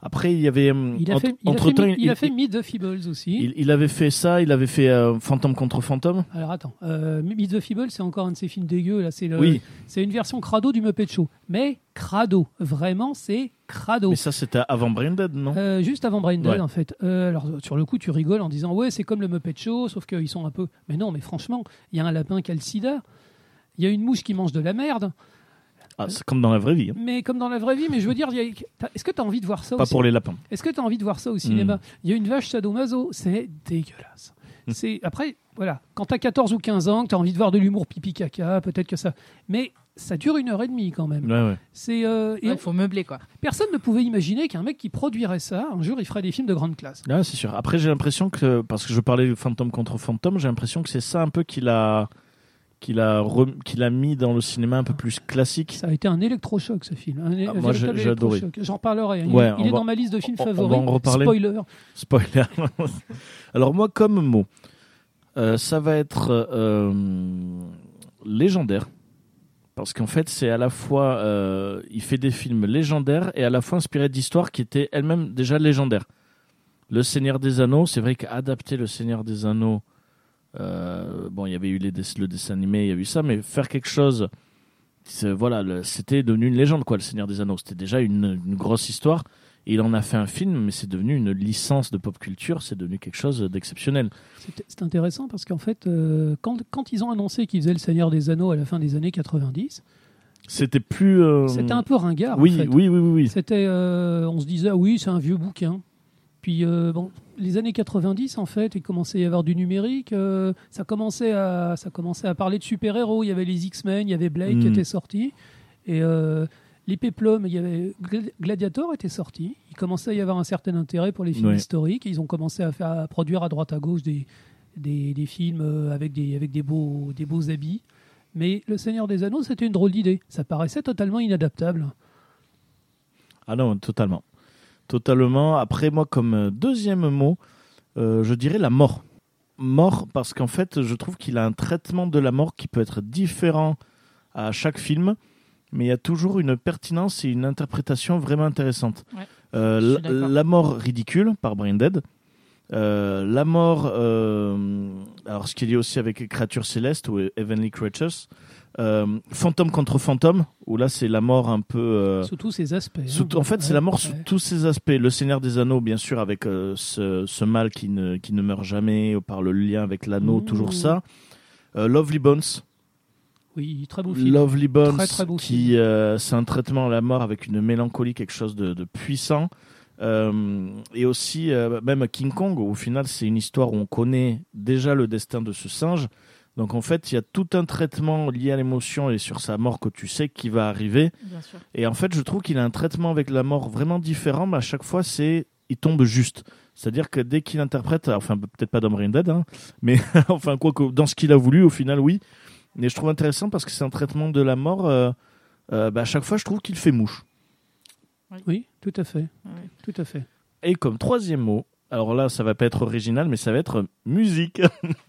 A: Après, il y avait. hum,
B: Il a
A: entre-
B: fait, il a fait, Mi- il a fait Meet the Feebles aussi.
A: il, il avait fait ça, il avait fait euh, Fantôme contre Fantôme.
B: Alors attends, euh, Meet the Feebles, c'est encore un de ses films dégueux. Là, c'est le-
A: Oui,
B: c'est une version crado du Muppet Show. Mais crado, vraiment, c'est crado.
A: mais ça c'était avant Brain Dead, non?
B: Euh, juste avant Brain Dead,
A: Ouais.
B: en fait. Euh, alors, sur le coup, tu rigoles en disant Ouais, c'est comme le Muppet Show, sauf qu'ils sont un peu. Mais non, mais franchement, il y a un lapin qui a le sida, il y a une mouche qui mange de la merde,
A: Ah, C'est comme dans la vraie vie, hein.
B: mais comme dans la vraie vie, mais je veux dire, a- est-ce que tu as envie de voir ça
A: pas
B: aussi
A: pour les lapins.
B: Est-ce que tu as envie de voir ça au cinéma
A: Hmm.
B: Il y a une vache sadomaso, c'est dégueulasse. C'est Après, voilà, quand tu as 14 ou 15 ans, que tu as envie de voir de l'humour pipi caca, peut-être que ça. Mais ça dure une heure et demie quand même.
A: Ouais, ouais.
B: C'est euh,
C: faut meubler quoi.
B: personne ne pouvait imaginer qu'un mec qui produirait ça, un jour, il ferait des films de grande classe.
A: Ah, c'est sûr. Après, j'ai l'impression que, parce que je parlais de Fantôme contre Fantôme, j'ai l'impression que c'est ça un peu qu'il a, qu'il a, qu'il a mis dans le cinéma un peu plus classique.
B: Ça a été un électrochoc ce film. Un,
A: Ah,
B: un
A: moi, j'ai- adoré.
B: J'en parlerai. hein. Il,
A: Ouais,
B: il
A: on
B: est
A: va-
B: dans ma liste de films
A: on- on va
B: favoris.
A: en reparler.
B: Spoiler.
A: Spoiler. [LAUGHS] Alors moi, comme mot, euh, ça va être euh, légendaire. Parce qu'en fait, c'est à la fois, euh, il fait des films légendaires et à la fois inspiré d'histoires qui étaient elles-mêmes déjà légendaires. Le Seigneur des Anneaux, c'est vrai qu'adapter Le Seigneur des Anneaux, euh, bon, il y avait eu les dess- le dessin animé, il y a eu ça, mais faire quelque chose, voilà, c'était devenu une légende, quoi, Le Seigneur des Anneaux. C'était déjà une, une grosse histoire. Et il en a fait un film, mais c'est devenu une licence de pop culture, c'est devenu quelque chose d'exceptionnel.
B: C'est intéressant parce qu'en fait, euh, quand, quand ils ont annoncé qu'ils faisaient Le Seigneur des Anneaux à la fin des années 90,
A: C'était plus. euh,
B: c'était un peu ringard.
A: Oui,
B: en fait.
A: oui, oui, oui, oui.
B: C'était, on se disait, ah oui, c'est un vieux bouquin. Puis, bon, les années 90, en fait, il commençait à y avoir du numérique. euh, ça, commençait à, ça commençait à parler de super-héros. Il y avait les X-Men, il y avait Blade qui
A: Mm.
B: était sorti. Et euh, les Péplums, il y avait Gla- Gladiator était sorti. Il commençait à y avoir un certain intérêt pour les films
A: Ouais.
B: historiques. Ils ont commencé à, faire, à produire à droite à gauche des, des, des films euh, avec, des, avec des, beaux, des beaux habits. Mais Le Seigneur des Anneaux, c'était une drôle d'idée. Ça paraissait totalement inadaptable.
A: Ah non, totalement. Totalement. Après, moi, comme euh, deuxième mot, euh, je dirais la mort. Mort, parce qu'en fait, je trouve qu'il a un traitement de la mort qui peut être différent à chaque film, mais il y a toujours une pertinence et une interprétation vraiment intéressante.
C: Ouais,
A: Euh, la, mort ridicule par Brain Dead. Euh, la mort, alors ce qu'il y a aussi avec Créatures Célestes ou Heavenly Creatures. Euh, fantôme contre fantôme, où là c'est la mort un peu. euh,
B: Sous tous ces aspects.
A: sous-
B: hein.
A: en fait, c'est la mort sous
B: Ouais.
A: tous ses aspects. Le Seigneur des Anneaux, bien sûr, avec euh, ce, ce mal qui ne, qui ne meurt jamais, par le lien avec l'anneau,
B: Mmh.
A: toujours ça. Lovely Bones.
B: Oui, très beau film.
A: Lovely Bones,
B: Très, très beau
A: qui euh, c'est un traitement à la mort avec une mélancolie, quelque chose de, de puissant. Euh, et aussi, euh, même King Kong, au final, c'est une histoire où on connaît déjà le destin de ce singe. Donc en fait, il y a tout un traitement lié à l'émotion et sur sa mort que tu sais qui va arriver.
C: Bien sûr.
A: Et en fait, je trouve qu'il a un traitement avec la mort vraiment différent, mais à chaque fois, c'est il tombe juste. C'est-à-dire que dès qu'il interprète, enfin peut-être pas dans Brain Dead, hein, mais [LAUGHS] enfin quoi que dans ce qu'il a voulu, au final, oui. Mais je trouve intéressant parce que c'est un traitement de la mort. euh, euh, bah, à chaque fois, je trouve qu'il fait mouche.
B: Oui, tout à fait. Tout à fait.
A: Et comme troisième mot, alors là, ça va pas être original, mais ça va être musique. [LAUGHS]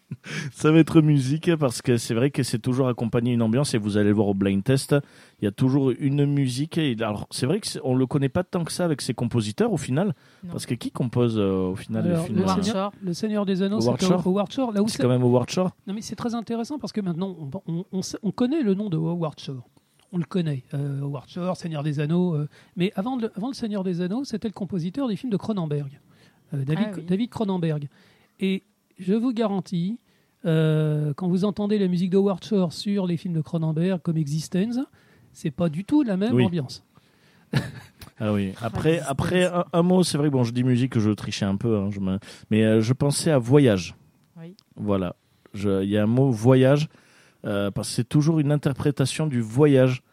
A: ça va être musique parce que c'est vrai que c'est toujours accompagné une ambiance et vous allez le voir au blind test. Il y a toujours une musique. Et alors, c'est vrai qu'on le connaît pas tant que ça avec ses compositeurs au final.
C: Non.
A: Parce que qui compose euh, au final
B: Alors,
A: les films
B: le,
A: euh,
B: Seigneur, le Seigneur des Anneaux,
A: Shore
B: Howard Shore. Là où
A: C'est
B: c'est-
A: quand même Howard Shore.
B: Non, mais c'est très intéressant parce que maintenant, on, on- on sait- on connaît le nom de Howard Shore. On le connaît. Euh, Howard Shore, Seigneur des Anneaux. euh, mais avant, le- avant le Seigneur des Anneaux, c'était le compositeur des films de Cronenberg. Euh, David,
C: Ah oui.
B: David Cronenberg. Et je vous garantis, Euh, quand vous entendez la musique de Shore sur les films de Cronenberg comme Existence, c'est pas du tout la même
A: Oui.
B: ambiance.
A: Ah oui. Après, après un, un mot, c'est vrai que bon, je dis musique, je trichais un peu, hein, je me... mais euh, je pensais à voyage.
C: Oui.
A: Voilà. Je- Il y a un mot voyage, euh, parce que c'est toujours une interprétation du voyage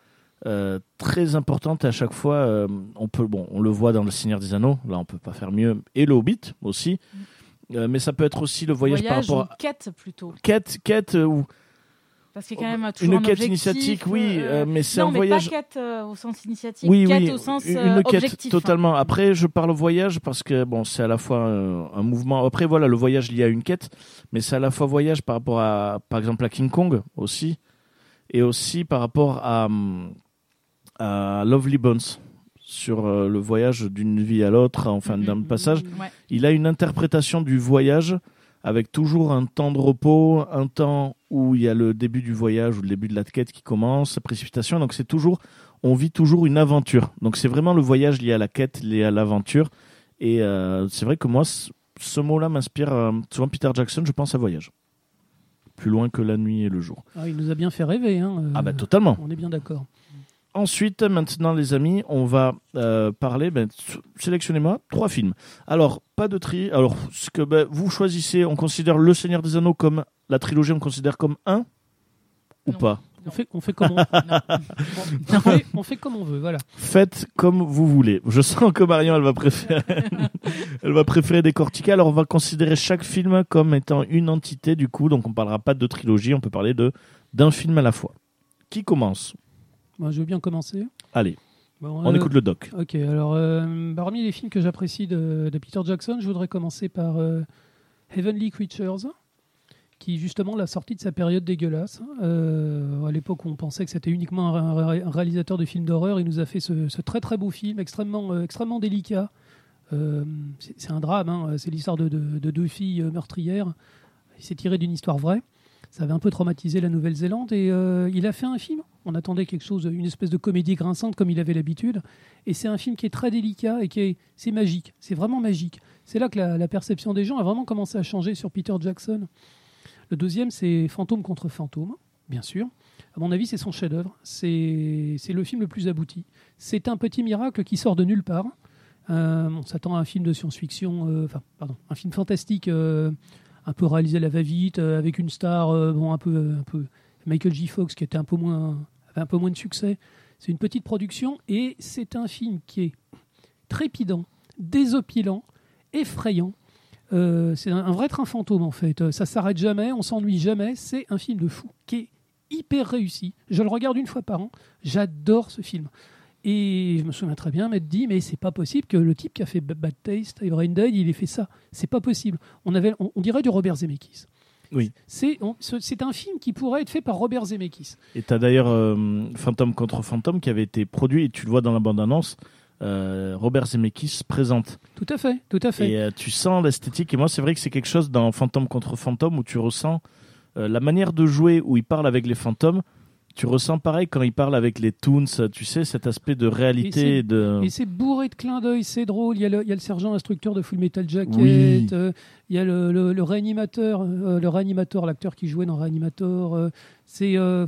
A: euh, très importante à chaque fois. euh, on, peut, bon, on le voit dans Le Seigneur des Anneaux, là on peut pas faire mieux, et Le Hobbit aussi. Euh, mais ça peut être aussi le voyage, par rapport à
C: quête plutôt.
A: quête, quête euh, ou
C: Parce qu'il y a quand même toujours
A: une
C: un
A: quête initiatique, oui,
C: euh,
A: euh, mais c'est un
C: mais
A: voyage.
C: pas quête euh, au sens initiatique,
A: Oui,
C: quête
A: oui,
C: au sens
A: une
C: euh,
A: quête
C: objectif.
A: totalement. Après, je parle voyage parce que bon, c'est à la fois euh, un mouvement. Après, voilà, le voyage lié à une quête, mais c'est à la fois voyage par rapport à, par exemple, à King Kong aussi, et aussi par rapport à, hum, à Lovely Bones sur euh, le voyage d'une vie à l'autre, enfin d'un
C: Mhm.
A: passage.
C: Ouais.
A: Il a une interprétation du voyage avec toujours un temps de repos, un temps où il y a le début du voyage ou le début de la quête qui commence, précipitation. Donc c'est toujours, on vit toujours une aventure. Donc c'est vraiment le voyage lié à la quête, lié à l'aventure. Et euh, c'est vrai que moi, ce, ce mot-là m'inspire euh, souvent Peter Jackson. Je pense à voyage, plus loin que la nuit et le jour.
B: Ah, il nous a bien fait rêver. hein, euh,
A: Ah bah totalement.
B: On est bien d'accord.
A: Ensuite, maintenant, les amis, on va euh, parler. Ben, Sélectionnez-moi trois films. Alors, pas de tri. Alors, ce que ben, vous choisissez, on considère Le Seigneur des Anneaux comme la trilogie, on considère comme un ou
C: Non.
A: pas?
B: On fait, on fait comme on, [LAUGHS] on fait, on fait comme on veut. Voilà.
A: Faites comme vous voulez. Je sens que Marion, elle va préférer, [LAUGHS] elle va préférer décortiquer. Alors, on va considérer chaque film comme étant une entité, du coup. Donc, on parlera pas de trilogie, on peut parler de d'un film à la fois. Qui commence?
B: Moi, je veux bien commencer.
A: Allez,
B: Bon,
A: on
B: euh,
A: écoute le doc.
B: Ok, alors euh, parmi les films que j'apprécie de, de Peter Jackson, je voudrais commencer par euh, Heavenly Creatures, qui justement la sortie de sa période dégueulasse. À l'époque où on pensait que c'était uniquement un, ré- un réalisateur de films d'horreur, il nous a fait ce, ce très très beau film, extrêmement, extrêmement délicat. C'est un drame, hein, c'est l'histoire de, de- de deux filles meurtrières. Il s'est tiré d'une histoire vraie. Ça avait un peu traumatisé la Nouvelle-Zélande et euh, il a fait un film. On attendait quelque chose, une espèce de comédie grinçante comme il avait l'habitude. Et c'est un film qui est très délicat et qui est, c'est magique. C'est vraiment magique. C'est là que la, perception des gens a vraiment commencé à changer sur Peter Jackson. Le deuxième, c'est Fantôme contre Fantôme, bien sûr. À mon avis, c'est son chef-d'œuvre. C'est le film le plus abouti. C'est un petit miracle qui sort de nulle part. Euh, on s'attend à un film de science-fiction, euh, enfin, pardon, un film fantastique, un peu réalisé à la va-vite, euh, avec une star, euh, un peu, un peu Michael J. Fox qui était un peu moins, avait un peu moins de succès. C'est une petite production et c'est un film qui est trépidant, désopilant, effrayant. Euh, c'est un, un vrai train fantôme en fait. Euh, Ça s'arrête jamais, on s'ennuie jamais. C'est un film de fou qui est hyper réussi. Je le regarde une fois par an. J'adore ce film. Et je me souviens très bien m'être dit, mais c'est pas possible que le type qui a fait Bad Taste et Brain Dead, il ait fait ça. C'est pas possible. On, avait, on, on dirait du Robert Zemeckis.
A: Oui.
B: C'est c'est un film qui pourrait être fait par Robert Zemeckis.
A: Et tu as d'ailleurs euh, Fantôme contre Fantôme qui avait été produit, et tu le vois dans la bande-annonce, euh, Robert Zemeckis se présente.
B: Tout à fait, tout à fait.
A: Et euh, tu sens l'esthétique. Et moi, c'est vrai que c'est quelque chose dans Fantôme contre Fantôme où tu ressens euh, la manière de jouer, où il parle avec les fantômes. Tu ressens pareil quand il parle avec les Toons, tu sais, cet aspect de réalité.
B: Et
A: de...
B: Et c'est bourré de clins d'œil, c'est drôle. Il y, a le, il y a le sergent instructeur de Full Metal Jacket,
A: Oui.
B: euh, il y a le, le- le réanimateur, euh, le réanimateur, l'acteur qui jouait dans Réanimator. euh, c'est euh,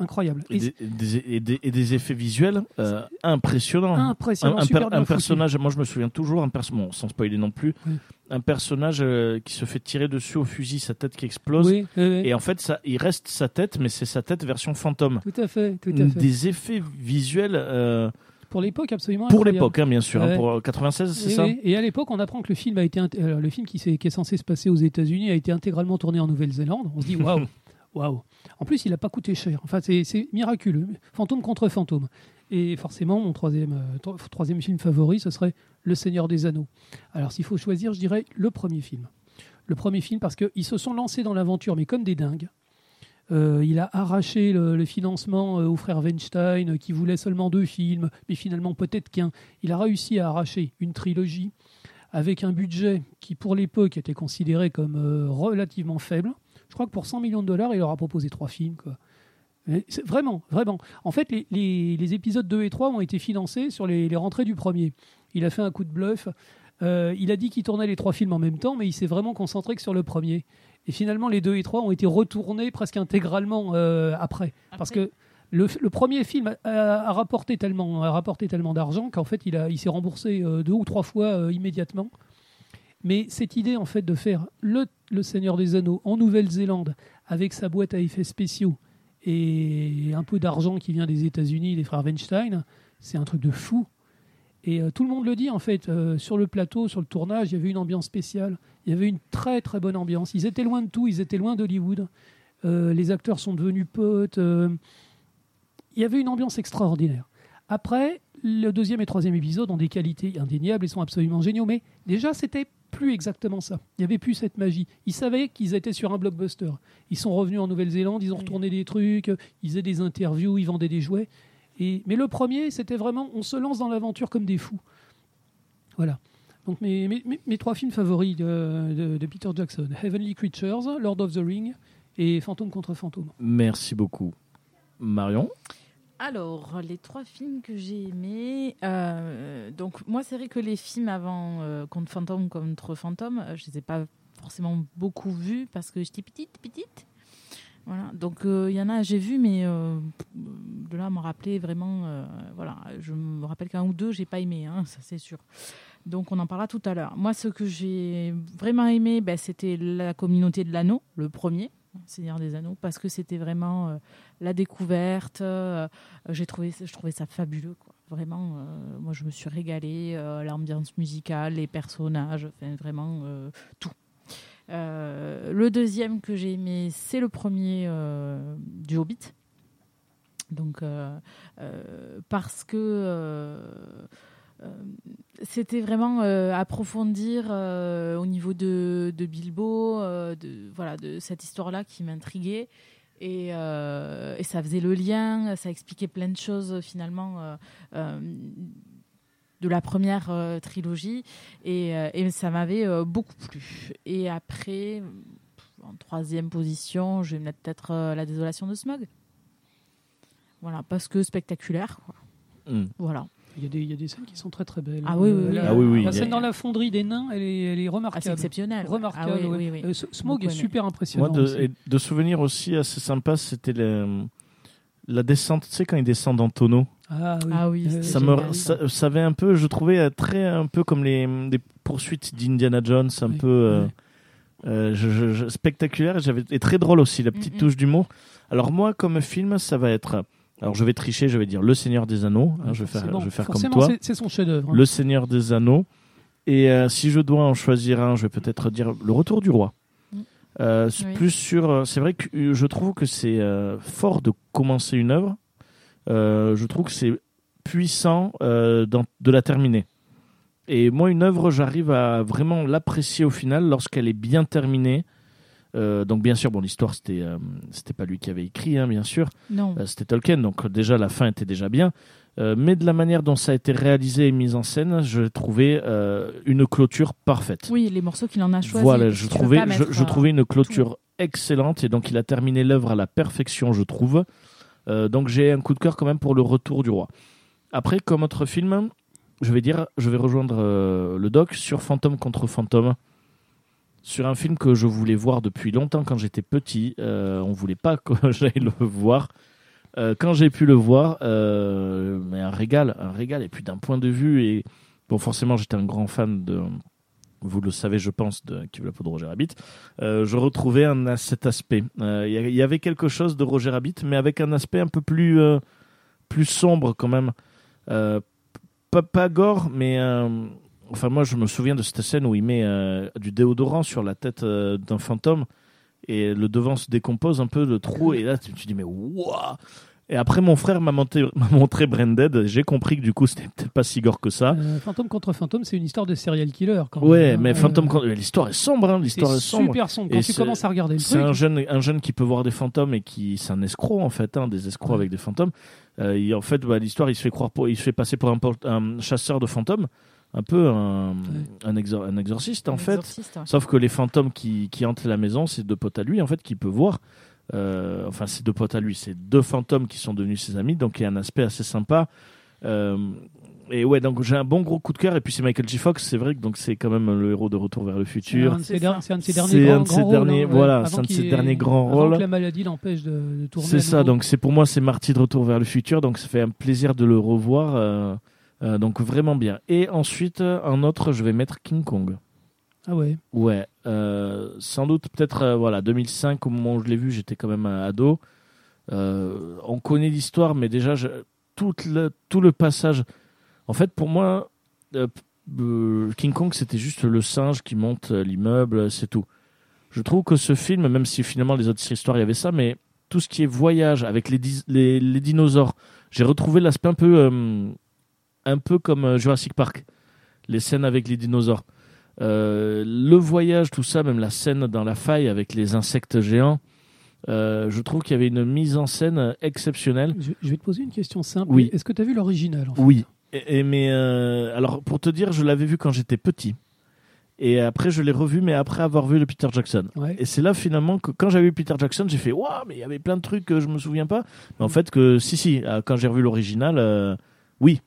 B: incroyable.
A: Et
B: Et
A: des, et des- et des- et des effets visuels euh, impressionnants.
B: impressionnant,
A: un, per- personnage, moi je me souviens toujours, un bon, sans spoiler non plus,
B: Oui.
A: un personnage euh, qui se fait tirer dessus au fusil, sa tête qui explose.
B: Oui, oui, oui.
A: Et en fait, ça, il reste sa tête, mais c'est sa tête version fantôme.
B: tout à fait, tout à fait.
A: Des effets visuels euh,
B: Pour l'époque, absolument.
A: pour l'époque, hein, bien sûr. hein, pour 96, c'est ça.
B: Et à l'époque, on apprend que le film a été le film qui, s'est- qui est censé se passer aux États-Unis a été intégralement tourné en Nouvelle-Zélande. On se dit waouh, [LAUGHS] waouh. En plus, il n'a pas coûté cher. Enfin, c'est miraculeux. Fantôme contre fantôme. Et forcément, mon troisième, euh, tro- troisième film favori, ce serait Le Seigneur des Anneaux. Alors, s'il faut choisir, je dirais le premier film. Le premier film parce qu'ils se sont lancés dans l'aventure, mais comme des dingues. Euh, il a arraché le, financement euh, aux frères Weinstein, qui voulaient seulement deux films, mais finalement peut-être qu'un. Il a réussi à arracher une trilogie avec un budget qui, pour l'époque, était considéré comme relativement faible. Je crois que pour 100 millions de dollars, il leur a proposé trois films. Quoi. Vraiment, vraiment. En fait, les, les- les épisodes 2 et 3 ont été financés sur les, les rentrées du premier. Il a fait un coup de bluff. Euh, il a dit qu'il tournait les trois films en même temps, mais il s'est vraiment concentré que sur le premier. Et finalement, les 2 et 3 ont été retournés presque intégralement euh, après. Parce que le, le premier film a, a rapporté tellement, a rapporté tellement d'argent qu'en fait, il, a- il s'est remboursé euh, deux ou trois fois euh, immédiatement. Mais cette idée, en fait, de faire le, Seigneur des Anneaux en Nouvelle-Zélande avec sa boîte à effets spéciaux et un peu d'argent qui vient des États-Unis, des frères Weinstein, c'est un truc de fou. Et euh, tout le monde le dit, en fait, euh, sur le plateau, sur le tournage, il y avait une ambiance spéciale. Il y avait une très très bonne ambiance. Ils étaient loin de tout, ils étaient loin d'Hollywood. Euh, les acteurs sont devenus potes. il y avait une ambiance extraordinaire. Après, le deuxième et troisième épisode ont des qualités indéniables et sont absolument géniaux. Mais déjà, c'était plus exactement ça. Il n'y avait plus cette magie. Ils savaient qu'ils étaient sur un blockbuster. Ils sont revenus en Nouvelle-Zélande, ils ont
C: Oui.
B: retourné des trucs, ils faisaient des interviews, ils vendaient des jouets. Et, mais le premier, c'était vraiment, on se lance dans l'aventure comme des fous. Voilà. Donc mes, mes, mes- mes trois films favoris de, de- de Peter Jackson, Heavenly Creatures, Lord of the Ring et Fantôme contre Fantôme.
A: Merci beaucoup. Marion
C: Alors, les trois films que j'ai aimés. euh, donc, moi, c'est vrai que les films avant euh, contre Fantôme, contre Fantôme, euh, je les ai pas forcément beaucoup vus parce que j'étais petite, petite. Voilà. Donc, euh, il y en a, j'ai vu, mais euh, de là à m'en rappeler vraiment. euh, voilà. Je me rappelle qu'un ou deux, j'ai pas aimé, hein, ça c'est sûr. Donc, on en parlera tout à l'heure. Moi, ce que j'ai vraiment aimé, ben, c'était la communauté de l'anneau, le premier. Seigneur des Anneaux, parce que c'était vraiment euh, la découverte. euh, j'ai trouvé, je trouvais ça fabuleux. Vraiment, euh, moi je me suis régalée. L'ambiance musicale, les personnages, vraiment tout. Le deuxième que j'ai aimé, c'est le premier du Hobbit. Donc, parce que c'était vraiment euh, approfondir euh, au niveau de, de Bilbo, euh, de, voilà, de cette histoire-là qui m'intriguait. Et, euh, et ça faisait le lien, ça expliquait plein de choses finalement euh, euh, de la première euh, trilogie. Et, euh, et ça m'avait euh, beaucoup plu. Et après, en troisième position, je vais mettre peut-être euh, La Désolation de Smog. Voilà, parce que spectaculaire. quoi.
A: Hmm.
C: Voilà.
B: Il y, a des, il y a des scènes qui sont très très belles.
C: Ah oui, oui, oui.
B: La,
A: Ah oui, oui,
B: la scène dans la fonderie des nains, elle est, elle est
C: Ah, c'est
B: remarquable. Remarquable.
C: Ah oui,
B: ouais.
C: oui, oui.
B: Euh, Smog est super impressionnant.
A: Moi, de,
B: aussi.
A: et de souvenirs aussi assez sympa, c'était la descente. Tu sais, quand ils descendent en tonneau,
B: Ah oui.
C: Ah oui,
B: Euh,
C: c'est
A: ça, me, ça, ça avait un peu, je trouvais, très un peu comme les, les poursuites d'Indiana Jones, un
B: Oui,
A: peu euh,
B: ouais.
A: euh, je- je- je- spectaculaire. et J'avais, et très drôle aussi, la petite
C: Mhm.
A: touche d'humour. Alors, moi, comme film, ça va être. Alors, je vais tricher, je vais dire Le Seigneur des Anneaux. hein, je vais faire, je vais faire comme toi.
B: c'est- son chef-d'œuvre. hein.
A: Le Seigneur des Anneaux. Et euh, si je dois en choisir un, je vais peut-être dire Le Retour du Roi.
C: Mm.
A: Euh,
C: Oui.
A: Plus sur. euh, C'est vrai que je trouve que c'est euh, fort de commencer une œuvre. Je trouve que c'est puissant dans- de la terminer. Et moi, une œuvre, j'arrive à vraiment l'apprécier au final lorsqu'elle est bien terminée. Euh, donc bien sûr, bon, l'histoire c'était euh, c'était pas lui qui avait écrit, hein, bien sûr.
C: Non.
A: Euh, C'était Tolkien, donc déjà la fin était déjà bien. Euh, mais de la manière dont ça a été réalisé et mis en scène, je trouvais une clôture parfaite.
C: Oui, les morceaux qu'il en a choisis.
A: voilà, je trouvais, je, trouvais une clôture excellente et donc il a terminé l'œuvre à la perfection, je trouve. Donc j'ai un coup de cœur quand même pour le retour du roi. Après, comme autre film, je vais dire, je vais rejoindre le doc sur Fantôme contre Fantôme. Sur un film que je voulais voir depuis longtemps quand j'étais petit. Euh, on voulait pas [LAUGHS] que j'aille le voir. Euh, quand j'ai pu le voir, euh, mais un régal, un régal. Et puis d'un point de vue, et bon, forcément, j'étais un grand fan de, vous le savez, je pense, de Qui veut la peau de Roger Rabbit. Euh, je retrouvais un, cet aspect. Il y avait quelque chose de Roger Rabbit, mais avec un aspect un peu plus, plus sombre quand même. Pas, pas gore, mais enfin moi je me souviens de cette scène où il met euh, du déodorant sur la tête euh, d'un fantôme et le devant se décompose un peu le trou et là tu te dis mais waouh et après mon frère m'a monté- [LAUGHS] montré Branded j'ai compris que du coup c'était peut-être pas si gore que ça
B: Euh, Fantôme contre Fantôme, c'est une histoire de serial killer. Quand
A: ouais
B: même, hein.
A: mais
B: Euh,
A: Fantôme quand- l'histoire est sombre hein,
B: c'est
A: l'histoire est sombre
B: super sombre. Quand
A: Et
B: tu
A: c'est-
B: commences à regarder le
A: c'est
B: truc,
A: un jeune, un jeune qui peut voir des fantômes et qui c'est un escroc en fait, hein, des escrocs
B: Ouais.
A: avec des fantômes. Euh, en fait, bah, l'histoire, il se fait croire, pour, il se fait passer pour un chasseur de fantômes, un peu un, un, exor- un exorciste en
C: un
A: fait.
C: exorciste, ouais.
A: Sauf que les fantômes qui, qui hantent la maison, c'est deux potes à lui en fait qui peut voir. Euh, enfin, c'est deux potes à lui, c'est deux fantômes qui sont devenus ses amis, donc il y a un aspect assez sympa. Euh, et ouais, donc j'ai un bon gros coup de cœur. Et puis c'est Michael J. Fox, c'est vrai que donc c'est quand même le héros de Retour vers le
B: C'est
A: futur.
B: un de ses
C: C'est
B: un de ses derniers grands, rôles,
A: derniers-
B: hein,
A: voilà, c'est un de ses
B: ait-
A: derniers grands
B: avant
A: rôles.
B: que la maladie l'empêche de, de tourner.
A: C'est ça, donc c'est pour moi c'est Marty de Retour vers le futur, donc ça fait un plaisir de le revoir, euh, euh, donc vraiment bien. Et ensuite un autre, je vais mettre King Kong.
B: Ah ouais.
A: Ouais, euh, sans doute peut-être euh, voilà 2005 au moment où je l'ai vu, j'étais quand même un ado. On connaît l'histoire, mais déjà je- tout le tout le passage. En fait, pour moi, King Kong c'était juste le singe qui monte l'immeuble, c'est tout. Je trouve que ce film, même si finalement les autres histoires il y avait ça, mais tout ce qui est voyage avec les les, les dinosaures, j'ai retrouvé l'aspect un peu un peu comme euh, Jurassic Park, les scènes avec les dinosaures. Euh, le voyage, tout ça, même la scène dans la faille avec les insectes géants, euh, je trouve qu'il y avait une mise en scène exceptionnelle.
B: Je, je vais te poser une question simple.
A: Oui.
B: Est-ce que tu as vu l'original en fait?
A: Oui. Et, et mais euh, alors pour te dire, je l'avais vu quand j'étais petit. Et après, je l'ai revu, mais après avoir vu le Peter Jackson.
B: Ouais.
A: Et c'est là finalement que quand j'avais vu Peter Jackson, j'ai fait waouh, mais il y avait plein de trucs que je me souviens pas. Mais en fait, que si si, quand j'ai revu l'original, oui,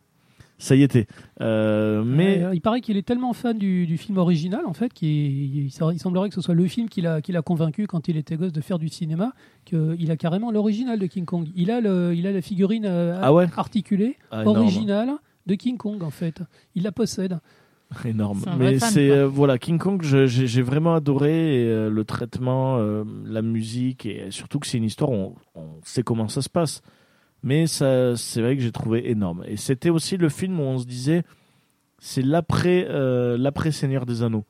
A: ça y était. Euh, mais
B: Euh, il paraît qu'il est tellement fan du, du film original, en fait, qu'il il, il semblerait que ce soit le film qui l'a qui l'a convaincu quand il était gosse de faire du cinéma, qu'il a carrément l'original de King Kong. Il a, le, il a la figurine euh,
A: Ah ouais
B: articulée,
A: Ah,
B: originale de King Kong, en fait. Il la possède. [LAUGHS]
A: énorme. Mais c'est euh, voilà, King Kong, j'ai j'ai vraiment adoré et, euh, le traitement, euh, la musique et surtout que c'est une histoire, on, on sait comment ça se passe. Mais ça, c'est vrai que j'ai trouvé énorme. Et c'était aussi le film où on se disait, c'est l'après, euh, l'après Seigneur des Anneaux.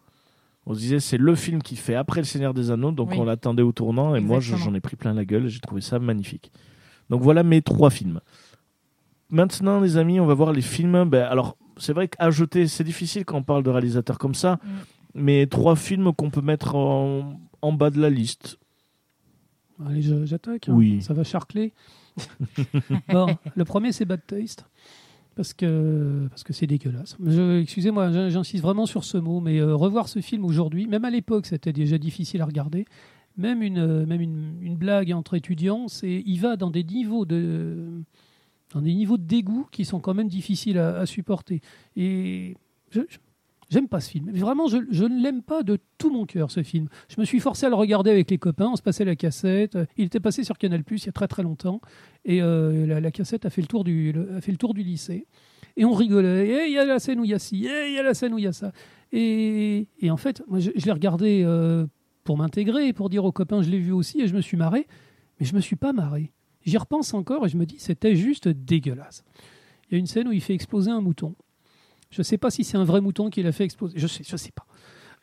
A: On se disait, c'est le film qui fait après le Seigneur des Anneaux, donc
C: Oui.
A: on l'attendait au tournant. Et moi, j'en ai pris plein la gueule. et J'ai trouvé ça magnifique. Donc voilà mes trois films. Maintenant, les amis, on va voir les films. Ben, alors, c'est vrai qu'à jeter, c'est difficile quand on parle de réalisateurs comme ça,
C: Mm.
A: mais trois films qu'on peut mettre en, en bas de la liste.
B: Allez, j'attaque. hein.
A: Oui.
B: Ça va charcler. Bon, le premier, c'est Bad Taste. Parce que parce que c'est dégueulasse. Excusez-moi, j'in- j'insiste vraiment sur ce mot, mais euh, revoir ce film aujourd'hui, même à l'époque, c'était déjà difficile à regarder. Même une euh, même une, une blague entre étudiants, c'est il va dans des niveaux de dans des niveaux de dégoût qui sont quand même difficiles à, supporter. Et je- J'aime pas ce film. Vraiment, je, ne l'aime pas de tout mon cœur, ce film. Je me suis forcé à le regarder avec les copains. On se passait la cassette. Il était passé sur Canal Plus il y a très très longtemps. Et euh, la, cassette a fait, le tour du, a fait le tour du lycée. Et on rigolait. Et il y a la scène où il y a ci. Et il y a la scène où il y a ça. Et, et en fait, moi, je, l'ai regardé euh, pour m'intégrer, pour dire aux copains, je l'ai vu aussi. Et je me suis marré. Mais je me suis pas marré. J'y repense encore et je me dis, c'était juste dégueulasse. Il y a une scène où il fait exploser un mouton. Je ne sais pas si c'est un vrai mouton qui l'a fait exploser. Je sais, je sais pas.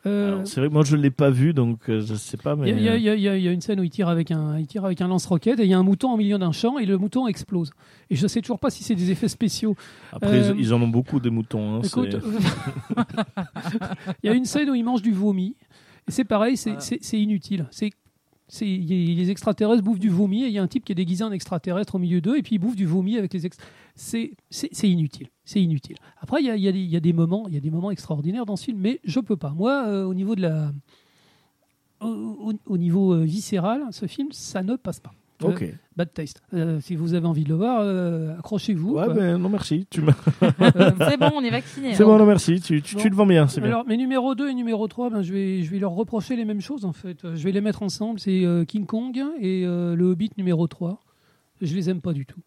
B: Euh,
A: C'est vrai que moi, je ne l'ai pas vu, donc euh, je sais pas.
B: il
A: Mais...
B: y, a- y y y une scène où il tire avec un, il tire avec un lance-roquette et il y a un mouton au milieu d'un champ et le mouton explose. Et je ne sais toujours pas si c'est des effets spéciaux.
A: Après,
B: Euh,
A: ils- ils en ont beaucoup des moutons. hein, [LAUGHS]
B: il y a une scène où il mange du vomi. Et c'est pareil, c'est
C: Ah.
B: inutile. C'est les extraterrestres bouffent du vomi et il y a un type qui est déguisé en extraterrestre au milieu d'eux et puis il bouffe du vomi avec les ex... c'est c'est- c'est inutile c'est inutile après il y a, il y a des- il y a des moments il y a des moments extraordinaires dans ce film mais je peux pas moi euh, au niveau de la au, au- au niveau euh, viscéral ce film ça ne passe pas Euh,
A: Ok.
B: bad taste Euh, si vous avez envie de le voir euh, accrochez-vous
A: Ouais, ben non, merci. Tu [LAUGHS] [LAUGHS]
C: C'est bon, on est vacciné.
A: C'est
C: hein.
A: bon, non, merci. Tu, tu, le vends bien, c'est bien.
B: Alors, mes numéros 2 et numéro 3, ben, je, vais, je vais leur reprocher les mêmes choses en fait. Je vais les mettre ensemble. C'est euh, King Kong et euh, le Hobbit numéro 3. Je les aime pas du tout.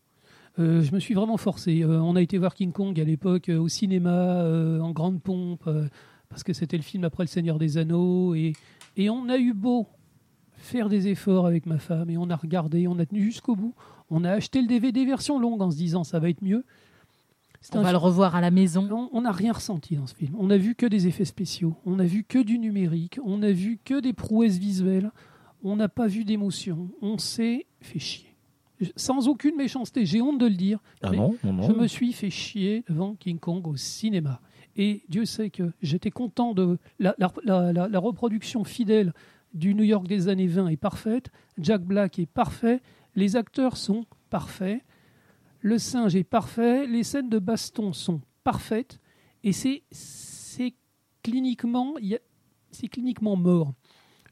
B: Euh, je me suis vraiment forcé. Euh, on a été voir King Kong à l'époque euh, au cinéma, en grande pompe, parce que c'était le film après Le Seigneur des Anneaux. Et, et on a eu beau faire des efforts avec ma femme et on a regardé, on a tenu jusqu'au bout. On a acheté le DVD version longue en se disant ça va être mieux.
C: On
B: un
C: va le revoir à la maison.
B: on- on n'a rien ressenti dans ce film. On n'a vu que des effets spéciaux. On n'a vu que du numérique. On n'a vu que des prouesses visuelles. On n'a pas vu d'émotion. On s'est fait chier. Sans aucune méchanceté, j'ai honte de le dire.
A: Ah
B: mais
A: non.
B: Je me suis fait chier devant King Kong au cinéma. Et Dieu sait que j'étais content de. La, la- la- la- la reproduction fidèle du New York des années 20 est parfaite. Jack Black est parfait. Les acteurs sont parfaits. Le singe est parfait. Les scènes de baston sont parfaites. Et c'est cliniquement, c'est cliniquement mort.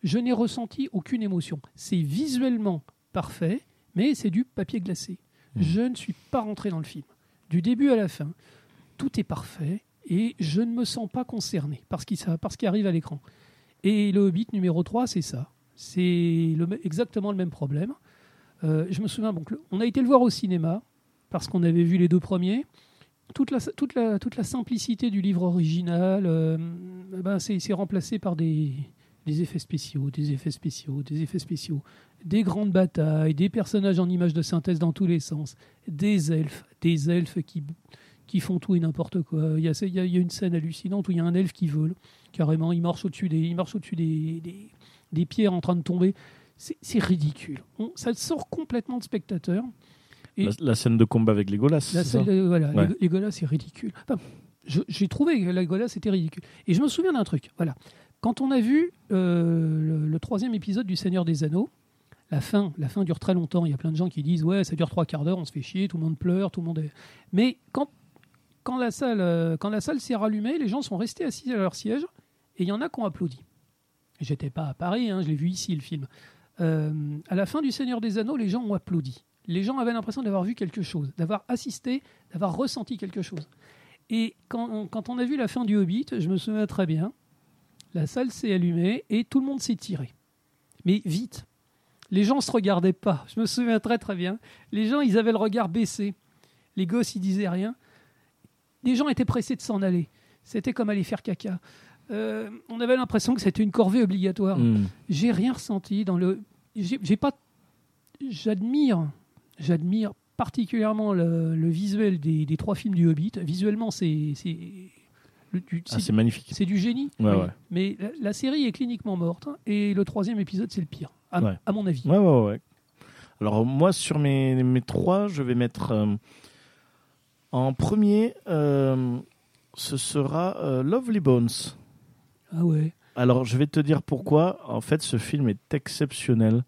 B: Je n'ai ressenti aucune émotion. C'est visuellement parfait, mais c'est du papier glacé.
A: Mmh.
B: Je ne suis pas rentré dans le film. Du début à la fin. tout est parfait et je ne me sens pas concerné par ce qui, ça- par ce qui arrive à l'écran. Et le Hobbit numéro 3, c'est ça. C'est exactement le même problème. Euh, je me souviens, donc, on a été le voir au cinéma parce qu'on avait vu les deux premiers. Toute la, toute la, toute la simplicité du livre original, euh, ben, c'est c'est remplacé par des, des effets spéciaux, des effets spéciaux, des effets spéciaux, des grandes batailles, des personnages en images de synthèse dans tous les sens, des elfes, des elfes qui, qui font tout et n'importe quoi. Il y, a, il, y une scène hallucinante où il y a un elfe qui vole, carrément, il marche au-dessus des, il marche au-dessus des, des, des pierres en train de tomber. C'est ridicule. On- ça sort complètement de spectateur. Et-
A: La, la scène de combat avec Legolas.
B: La
A: c'est
B: scène
A: ça
B: voilà,
A: Ouais.
B: les, les Golas, c'est ridicule. Enfin, J'ai trouvé que la Golas, c'était ridicule. Et je me souviens d'un truc. Voilà. Quand on a vu euh, le, le troisième épisode du Seigneur des Anneaux, la fin, la fin dure très longtemps. Il y a plein de gens qui disent Ouais, ça dure trois quarts d'heure, on se fait chier, tout le monde pleure, tout le monde est. Mais quand, quand la salle, euh, la salle s'est rallumée, les gens sont restés assis à leur siège et il y en a qui ont applaudi. J'étais pas à Paris, hein, je l'ai vu ici le film. Euh, à la fin du Seigneur des Anneaux, les gens ont applaudi. Les gens avaient l'impression d'avoir vu quelque chose, d'avoir assisté, d'avoir ressenti quelque chose. Et quand quand on a vu la fin du Hobbit, je me souviens très bien, la salle s'est allumée et tout le monde s'est tiré. Mais vite. Les gens se regardaient pas. Je me souviens très très bien. Les gens, ils avaient le regard baissé. Les gosses, ils disaient rien. Les gens étaient pressés de s'en aller. C'était comme aller faire caca. Euh, on avait l'impression que c'était une corvée obligatoire.
A: Hmm.
B: J'ai rien ressenti dans le. J'ai pas. J'admire, j'admire particulièrement le, le visuel des, des trois films du Hobbit. Visuellement, c'est c'est
A: Ah, magnifique.
B: c'est du génie.
A: Ouais, ouais.
B: Mais la, la série est cliniquement morte hein, et le troisième épisode, c'est le pire, à,
A: Ouais.
B: à mon avis.
A: Ouais, ouais, ouais. Alors, moi, sur mes, mes trois, je vais mettre. euh, en premier, euh, ce sera euh, Lovely Bones.
B: Ah ouais.
A: Alors, je vais te dire pourquoi. En fait, ce film est exceptionnel.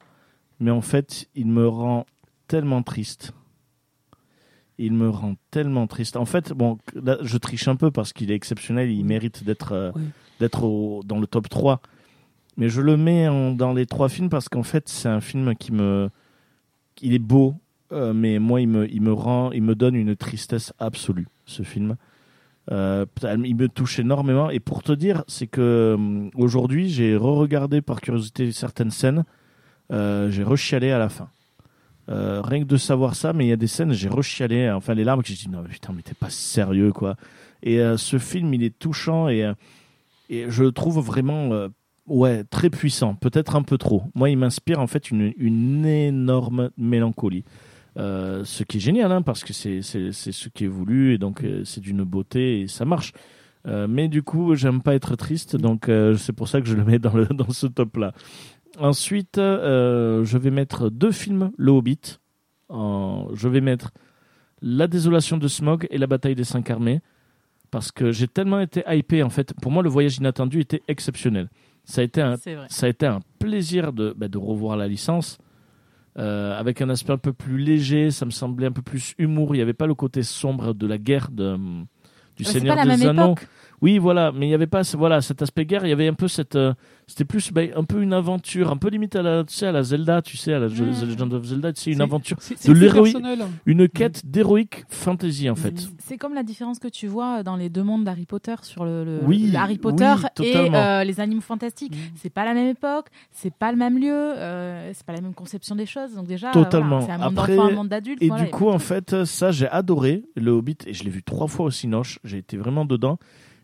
A: Mais en fait, il me rend tellement triste. Il me rend tellement triste. En fait, bon, là, je triche un peu parce qu'il est exceptionnel. Il mérite d'être euh, d'être dans le top 3. Mais je le mets dans les trois films parce qu'en fait, c'est un film qui me. Il est beau, euh, mais moi, il me, il me rend. Il me donne une tristesse absolue, ce film. Euh, il me touche énormément. Et pour te dire, c'est que hum, aujourd'hui, j'ai re-regardé par curiosité certaines scènes. Euh, j'ai rechialé à la fin. Euh, rien que de savoir ça, mais il y a des scènes, j'ai rechialé, enfin les larmes, que j'ai dit non, mais putain, mais t'es pas sérieux, quoi. Et euh, ce film, il est touchant et, euh, je le trouve vraiment, euh, ouais, très puissant, peut-être un peu trop. Moi, il m'inspire en fait une, énorme mélancolie. Euh, ce qui est génial, hein, parce que c'est ce qui est voulu et donc euh, c'est d'une beauté et ça marche. Euh, mais du coup, j'aime pas être triste, donc c'est pour ça que je le mets dans, [LAUGHS] ce top-là. Ensuite, je vais mettre deux films, Le Hobbit. Je vais mettre La désolation de Smog et La bataille des cinq armées. Parce que j'ai tellement été hypé, en fait. Pour moi, le voyage inattendu était exceptionnel. Ça a été un, ça a été un plaisir de, bah, de revoir la licence. euh, avec un aspect un peu plus léger, ça me semblait un peu plus humour. Il n'y avait pas le côté sombre de la guerre de, du
C: Ouais, C'est
A: Seigneur
C: pas la
A: des
C: même
A: Anneaux.
C: époque?
A: Oui, voilà, mais il n'y avait pas voilà, cet aspect guerre, il y avait un peu cette. Euh, C'était plus bah, un peu une aventure, un peu limite à la, tu sais, à la Zelda, tu sais, à la The
C: Mm.
A: Legend of Zelda, tu sais, une aventure, de
B: c'est plus
A: l'héroï-
B: personnel.
A: une quête d'héroïque fantasy en fait.
C: C'est comme la différence que tu vois dans les deux mondes d'Harry Potter sur le, le-
A: Oui,
C: Harry Potter
A: oui,
C: et euh, les animaux fantastiques.
B: Mm.
C: C'est pas la même époque, c'est pas le même lieu, euh, c'est pas la même conception des choses. Donc déjà,
A: Totalement.
C: voilà, c'est un monde un monde d'adultes.
A: Et
C: voilà,
A: du coup, en
C: trucs.
A: fait, ça, j'ai adoré le Hobbit et je l'ai vu trois fois au Cinoche. J'ai été vraiment dedans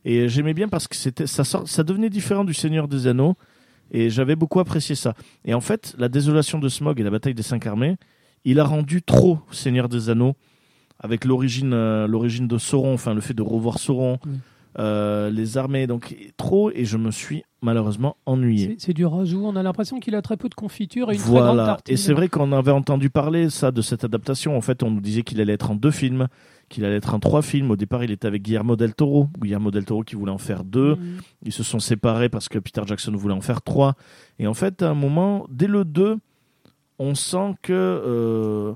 A: et j'aimais bien parce que c'était, ça, sort- ça devenait différent du Seigneur des Anneaux et j'avais beaucoup apprécié ça. Et en fait, la désolation de Smog et la bataille des cinq armées, il a rendu trop Seigneur des Anneaux avec l'origine, euh, l'origine de Sauron, enfin le fait de revoir Sauron,
B: Oui.
A: euh, les armées, donc trop et je me suis malheureusement ennuyé.
B: C'est- du rajout. On a l'impression qu'il a très peu de confiture et une très grande
A: Voilà.
B: tartine.
A: Et c'est vrai qu'on avait entendu parler ça de cette adaptation. En fait, on nous disait qu'il allait être en deux films, qu'il allait être en trois films. Au départ, il était avec Guillermo del Toro. Guillermo del Toro qui voulait en faire deux.
B: Mm.
A: Ils se sont séparés parce que Peter Jackson voulait en faire trois. Et en fait, à un moment, dès le 2, on sent que euh,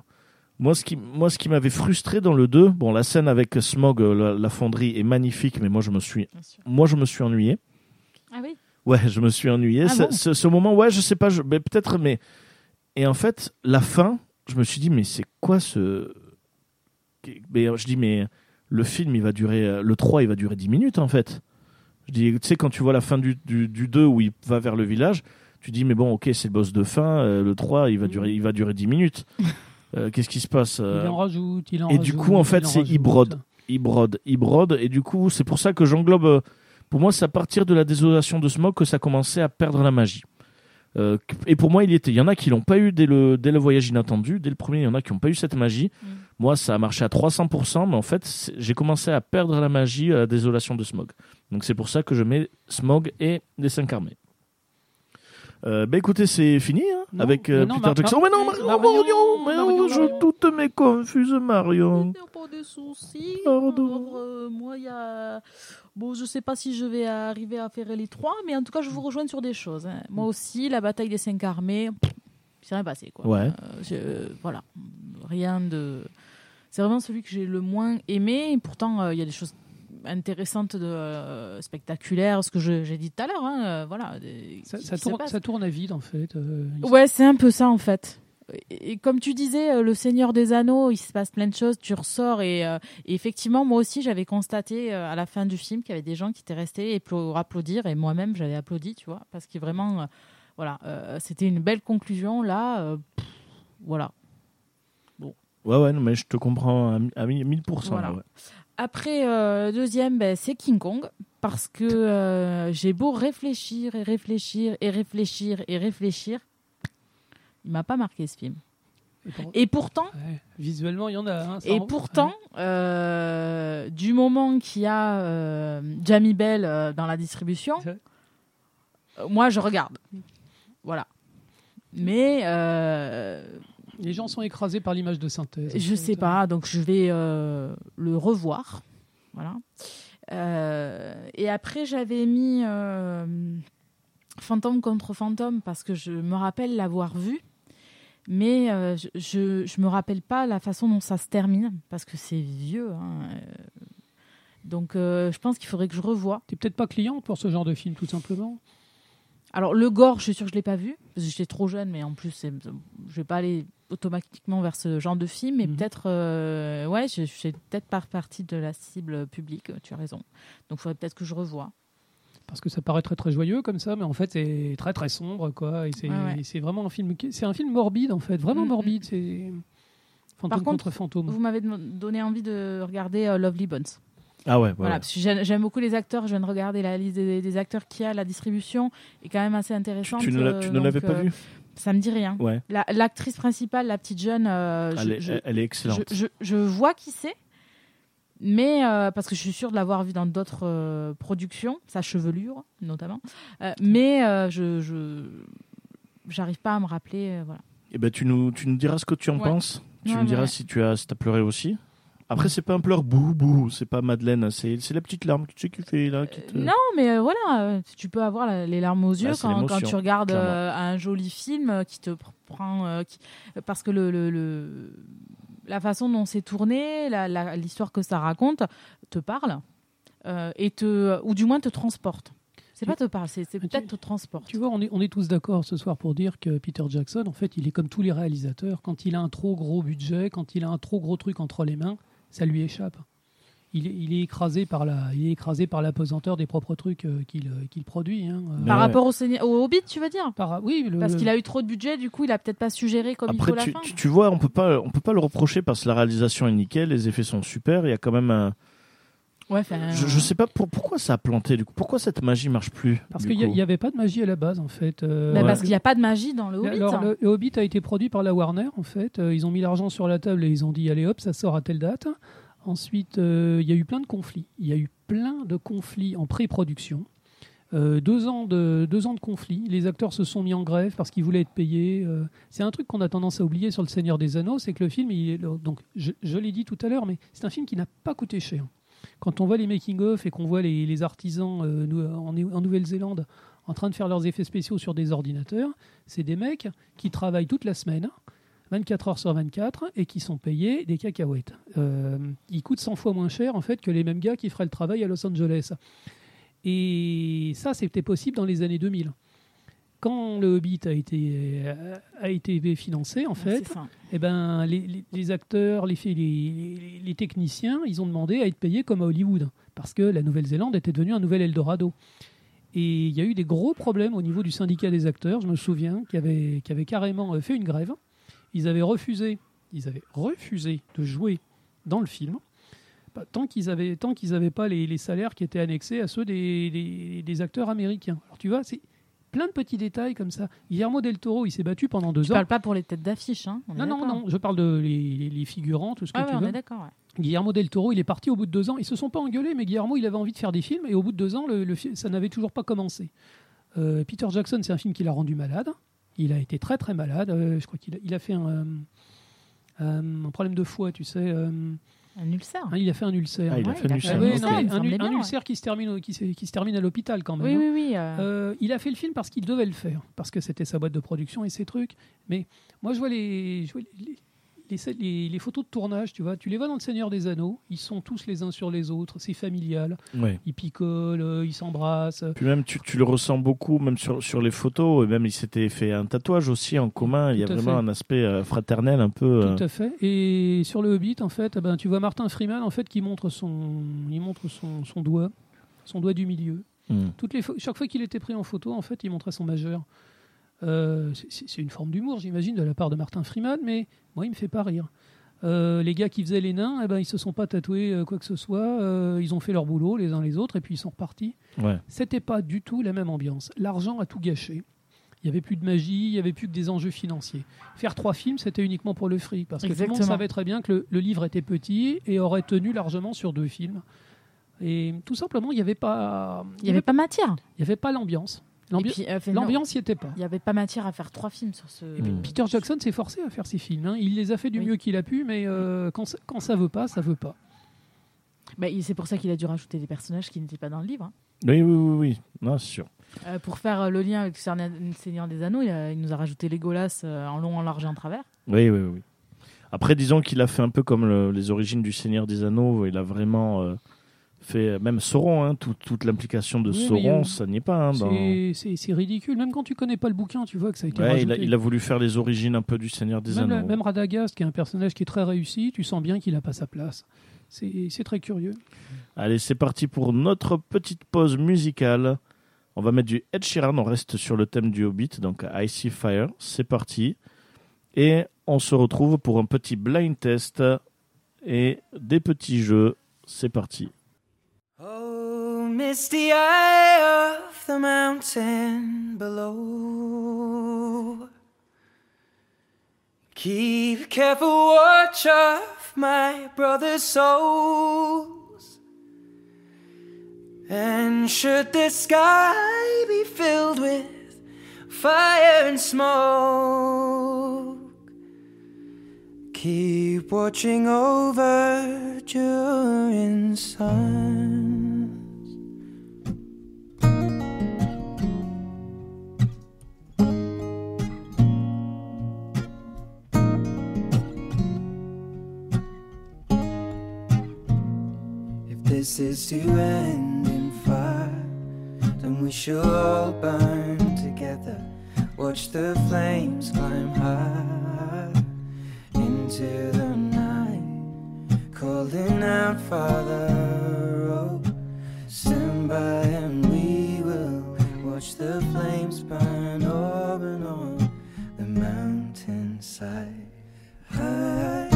A: moi, ce qui, moi, ce qui m'avait frustré dans le 2, bon, la scène avec Smog, euh, la, la fonderie est magnifique, mais moi, je me suis, moi, je me suis ennuyé.
C: Ah oui.
A: Ouais, je me suis ennuyé.
C: Ah
A: ce,
C: bon
A: ce- ce moment, ouais, je sais pas, je, mais peut-être, mais. Et en fait, la fin, je me suis dit, mais c'est quoi ce. Mais je dis, mais le film, il va durer, euh, le 3, il va durer 10 minutes en fait. Je dis, tu sais, quand tu vois la fin du, du, du 2 où il va vers le village, tu dis, mais bon, ok, c'est le boss de fin, euh, le 3, il va, durer, il va durer 10 minutes. [LAUGHS] Euh, Qu'est-ce qui se passe euh,
B: Il en rajoute, il en
A: et du coup, en fait, c'est il brode. il brode, il brode, et du coup, c'est pour ça que j'englobe. euh, Pour moi, c'est à partir de la désolation de Smog que ça commençait à perdre la magie. Euh, et pour moi, il y était. Il y en a qui l'ont pas eu dès le, dès le voyage inattendu. Dès le premier, il y en a qui n'ont pas eu cette magie.
C: Mm.
A: Moi, ça a marché à 300%, mais en fait, j'ai commencé à perdre la magie à la désolation de Smog. Donc c'est pour ça que je mets Smog et les cinq armées. Euh, bah écoutez, c'est fini hein,
B: Non,
A: avec euh,
B: non,
A: Peter
B: Mar-
A: Jackson.
B: Mar-
A: mais non, Marion, mais
B: Marion,
A: oh, je toutes mes confuses, Marion.
C: Pas de soucis.
A: Pardon.
C: Euh, moi, il y a. Bon, je sais pas si je vais arriver à faire les trois, mais en tout cas, je vous rejoins sur des choses. hein. Moi aussi, la bataille des cinq armées, c'est rien passé, quoi.
A: Ouais.
C: Euh, je- voilà. Rien de. C'est vraiment celui que j'ai le moins aimé. Et pourtant, euh, il y a des choses intéressantes, de, euh, spectaculaires, ce que j'ai dit tout à l'heure. hein, euh, voilà. des-
B: Ça,
C: qui-
B: ça
C: qui se
B: tourne, ça tourne à vide en fait. euh,
C: Ouais, c'est un peu ça en fait. Et, comme tu disais, euh, le Seigneur des Anneaux, il se passe plein de choses, tu ressors et, euh, et effectivement, moi aussi, j'avais constaté euh, à la fin du film qu'il y avait des gens qui étaient restés pour applaudir et moi-même, j'avais applaudi, tu vois, parce que vraiment, euh, voilà, c'était une belle conclusion là. pff, voilà.
A: Ouais, ouais, non, mais je te comprends à, à mi- 1000%.
C: Voilà.
A: là, ouais.
C: Après, euh, deuxième, ben, c'est King Kong. Parce que euh, j'ai beau réfléchir et réfléchir et réfléchir et réfléchir, il m'a pas marqué ce film.
B: et pour-
C: Et pourtant,
B: ouais, visuellement, il y en a. hein,
C: Et pourtant, [LAUGHS] euh, du moment qu'il y a euh, Jamie Bell euh, dans la distribution, moi je regarde. Voilà. Mais
B: Les gens sont écrasés par l'image de synthèse.
C: je sais pas, donc je vais le revoir. Voilà. Et après, j'avais mis Fantôme contre Fantôme parce que je me rappelle l'avoir vu. Mais euh, je, je, me rappelle pas la façon dont ça se termine parce que c'est vieux. hein, euh. Donc euh, je pense qu'il faudrait que je revoie.
B: T'es peut-être pas client pour ce genre de film, tout simplement?
C: Alors le gore, je suis sûre que je l'ai pas vu parce que j'étais trop jeune, mais en plus je vais pas aller automatiquement vers ce genre de film. Mais
B: Mhm.
C: peut-être, euh, ouais, je, je fais peut-être par partie de la cible publique. Tu as raison. Donc il faudrait peut-être que je revoie.
B: Parce que ça paraît très très joyeux comme ça, mais en fait c'est très très sombre, quoi. Et c'est
C: ouais.
B: c'est vraiment un film, qui- c'est un film morbide en fait, vraiment
C: Mhm.
B: morbide. C'est fantôme
C: Par contre,
B: contre fantôme.
C: Vous m'avez don- donné envie de regarder euh, Lovely Bones.
A: Ah ouais, ouais,
C: Voilà,
A: ouais.
C: parce que j'aime beaucoup les acteurs. Je viens de regarder la liste des, des acteurs qu'il y a. La distribution est quand même assez intéressante.
A: tu ne
C: euh,
A: ne l'avais pas
C: euh,
A: vu
C: Ça me dit rien.
A: Ouais,
C: La- L'actrice principale, la petite jeune, euh,
A: elle,
C: je,
A: est,
C: je-
A: elle est excellente.
C: je, je- je vois qui c'est, mais euh, parce que je suis sûre de l'avoir vu dans d'autres euh, productions, sa chevelure notamment. Euh, mais je, j'arrive pas à me rappeler. voilà.
A: Eh ben, tu, nous, tu nous diras ce que tu en
C: Ouais.
A: penses. Tu
C: Ouais,
A: me diras
C: ouais.
A: si tu as, si as pleuré aussi. Après, c'est pas un pleur bouh bouh, c'est pas Madeleine, c'est la petite larme que tu sais qui fait là. Qui te...
C: Non, mais voilà, tu peux avoir la- les larmes aux yeux
A: Bah, c'est
C: quand, tu regardes un joli film qui te pr- prend, qui- parce que le, le- le- la façon dont c'est tourné, l'histoire que ça raconte, te parle euh, et te, ou du moins te transporte. C'est pas te parle, c'est peut-être te transporte.
B: Tu vois, on est, on est tous d'accord ce soir pour dire que Peter Jackson, en fait, il est comme tous les réalisateurs. Quand il a un trop gros budget, quand il a un trop gros truc entre les mains, ça lui échappe. Il est, il est écrasé par la, il est écrasé par la pesanteur des propres trucs euh, qu'il euh, qu'il produit. hein. Euh,
C: Par
A: Ouais.
C: rapport au, Seigneur- au Hobbit, tu veux dire
B: par- oui, le-
C: Parce qu'il a eu trop de budget, du coup, il a peut-être pas suggéré comme il faut la
A: tu,
C: fin.
A: tu, tu vois, on peut pas, on peut pas le reprocher parce que la réalisation est nickel, les effets sont super. Il y a quand même un.
C: Ouais,
A: Je, je sais pas pour- pourquoi ça a planté du coup. Pourquoi cette magie marche plus
B: Parce qu'il n'y avait pas de magie à la base, en fait. Euh,
C: bah,
A: Ouais.
C: parce qu'il n'y a pas de magie dans le Hobbit.
B: Alors,
C: hein.
B: le, Hobbit a été produit par la Warner, en fait. Ils ont mis l'argent sur la table et ils ont dit allez hop, ça sort à telle date. Ensuite, euh, il y a eu plein de conflits. Il y a eu plein de conflits en pré-production. Euh, deux, ans de, deux. Les acteurs se sont mis en grève parce qu'ils voulaient être payés. Euh, c'est un truc qu'on a tendance à oublier sur Le Seigneur des Anneaux, c'est que le film, il est, donc, je, l'ai dit tout à l'heure, mais c'est un film qui n'a pas coûté cher. Quand on voit les making-of et qu'on voit les, artisans en, en Nouvelle-Zélande en train de faire leurs effets spéciaux sur des ordinateurs, c'est des mecs qui travaillent toute la semaine, 24 heures sur 24, et qui sont payés des cacahuètes. Euh, ils coûtent 100 fois moins cher en fait que les mêmes gars qui feraient le travail à Los Angeles. Et ça, c'était possible dans les années 2000. quand le Hobbit a été, euh, a été financé, en fait,
C: C'est ça.
B: eh ben, les, les- les acteurs, les, techniciens, ils ont demandé à être payés comme à Hollywood, parce que la Nouvelle-Zélande était devenue un nouvel Eldorado. Et il y a eu des gros problèmes au niveau du syndicat des acteurs, je me souviens, qui avait, qui avait carrément euh, fait une grève. Ils avaient refusé, ils avaient refusé de jouer dans le film, bah, tant qu'ils avaient, tant qu'ils n'avaient pas les, les salaires qui étaient annexés à ceux des, des- des acteurs américains. Alors tu vois, c'est plein de petits détails comme ça. Guillermo del Toro, il s'est battu pendant deux
C: Je
B: ans.
C: parle pas pour les têtes d'affiche. Hein. on
B: Non, non, non, je parle de les, les- les figurants, tout ce que
C: Ah
B: tu
C: ouais, on
B: veux.
C: est d'accord. ouais.
B: Guillermo del Toro, il est parti au bout de deux ans. Ils se sont pas engueulés, mais Guillermo, il avait envie de faire des films, et au bout de deux ans, le, le fi- ça n'avait toujours pas commencé. Euh, Peter Jackson, c'est un film qui l'a rendu malade. Il a été très très malade. Euh, je crois qu'il a, il a fait un, euh, euh, un problème de foie, tu sais. euh,
C: Un ulcère.
B: hein, il a fait un ulcère.
A: Ah, il a
C: Ouais,
A: fait
C: il
B: Ah
C: un
B: oui,
A: ulcère.
B: non, mais
C: me
B: un, ulcère qui se termine, qui, se- qui se termine à l'hôpital quand même.
C: Oui,
B: hein.
C: oui, oui. euh,
B: Euh, il a fait le film parce qu'il devait le faire, parce que c'était sa boîte de production et ses trucs. Mais moi, je vois les, je vois les, les- les- les- les photos de tournage, tu vois, tu les vois dans Le Seigneur des Anneaux, ils sont tous les uns sur les autres, c'est familial,
A: Ouais.
B: ils picolent, euh, ils s'embrassent.
A: Puis même, tu, tu le ressens beaucoup, même sur, sur les photos, et même il s'était fait un tatouage aussi en commun. Il y a vraiment
B: fait.
A: un aspect euh, fraternel un peu. euh,
B: Tout à fait. Et sur le Hobbit, en fait, eh ben, tu vois Martin Freeman en fait qui montre son, il montre son, son doigt, son doigt du milieu.
A: hmm.
B: Toutes les chaque fois qu'il était pris en photo, en fait, il montrait son majeur. Euh, c'est- une forme d'humour, j'imagine, de la part de Martin Freeman, mais moi, il me fait pas rire. Euh, les gars qui faisaient les nains, eh ben, ils se sont pas tatoués euh, quoi que ce soit. euh, ils ont fait leur boulot les uns les autres et puis ils sont repartis.
A: Ouais.
B: C'était pas du tout la même ambiance. L'argent a tout gâché. Il y avait plus de magie, il y avait plus que des enjeux financiers. Faire trois films, c'était uniquement pour le fric, parce que tout le monde savait très bien que le, le livre était petit et aurait tenu largement sur deux films. Et tout simplement, il n'y avait pas,
C: Il n'y avait pas matière.
B: il y avait pas l'ambiance.
C: Euh,
B: L'ambiance n'y était pas.
C: Il n'y avait pas matière à faire trois films sur ce.
B: Et puis. Peter Jackson s'est forcé à faire ses films. hein. Il les a fait du
C: Oui.
B: mieux qu'il a pu, mais euh, quand, ça- quand ça veut pas, ça veut pas.
C: Bah, c'est pour ça qu'il a dû rajouter des personnages qui n'étaient pas dans le livre. hein.
A: Oui, oui, oui, oui. Non, sûr.
C: Euh, pour faire le lien avec Seigneur Seigneur des Anneaux, il, a- il nous a rajouté Legolas en long, en large et en travers.
A: Oui, oui, oui. Après, disons qu'il a fait un peu comme le- les origines du Seigneur des Anneaux. Il a vraiment euh, fait, même Sauron, hein, tout- toute l'implication de
B: Oui,
A: Sauron,
B: euh,
A: ça n'y est pas. hein, dans-
B: C'est- ridicule. Même quand tu connais pas le bouquin, tu vois que ça a été
A: Ouais, il, a, il a voulu faire les origines un peu du Seigneur des
B: même, la-
A: Anneaux.
B: même Radagast, qui est un personnage qui est très réussi, tu sens bien qu'il n'a pas sa place. C'est c'est très curieux.
A: Allez, c'est parti pour notre petite pause musicale. On va mettre du Ed Sheeran, on reste sur le thème du Hobbit, donc I See Fire, c'est parti. Et on se retrouve pour un petit blind test et des petits jeux, c'est parti.
E: Oh, misty eye of the mountain below. Keep careful watch of my brother's souls. And should the sky be filled with fire and smoke, keep watching over during suns. If this is to end in fire, then we shall all burn together. Watch the flames climb high into the night, calling out, Father, oh, stand by and we will watch the flames burn over and on the mountainside. High.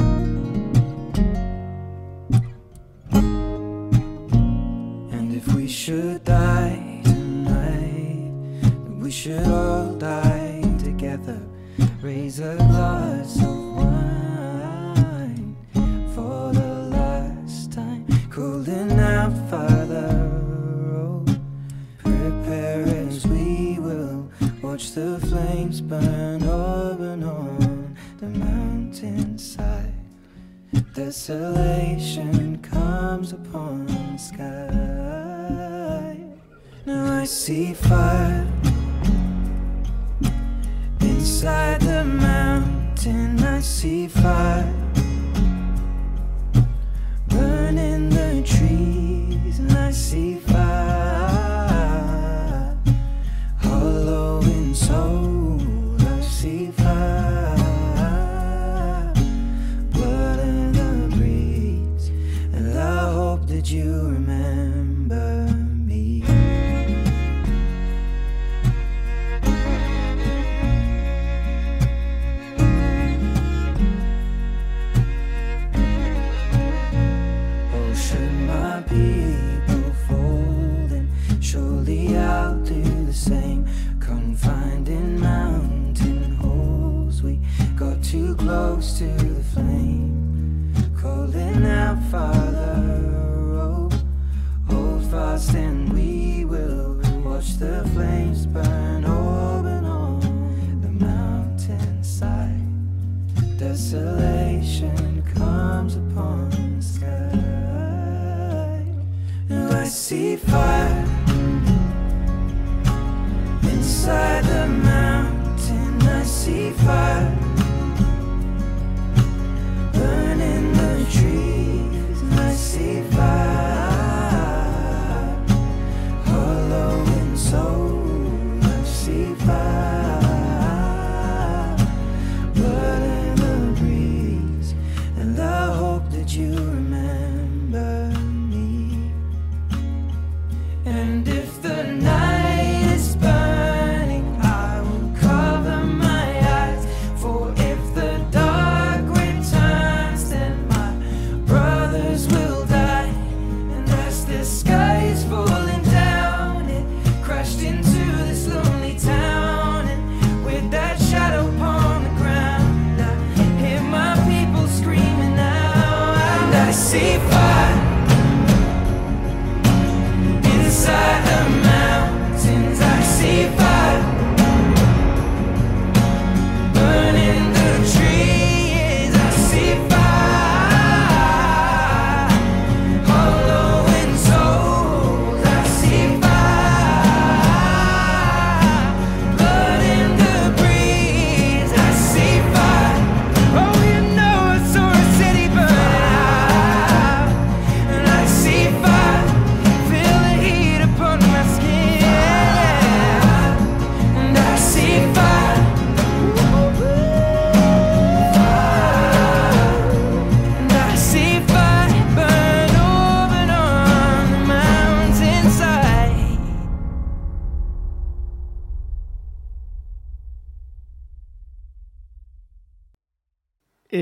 E: And if we should die tonight, we should all die together. Raise a glass watch the flames burn over and on the mountainside. Desolation comes upon the sky. Now I see fire inside the mountain. I see fire burning the trees, and I see fire you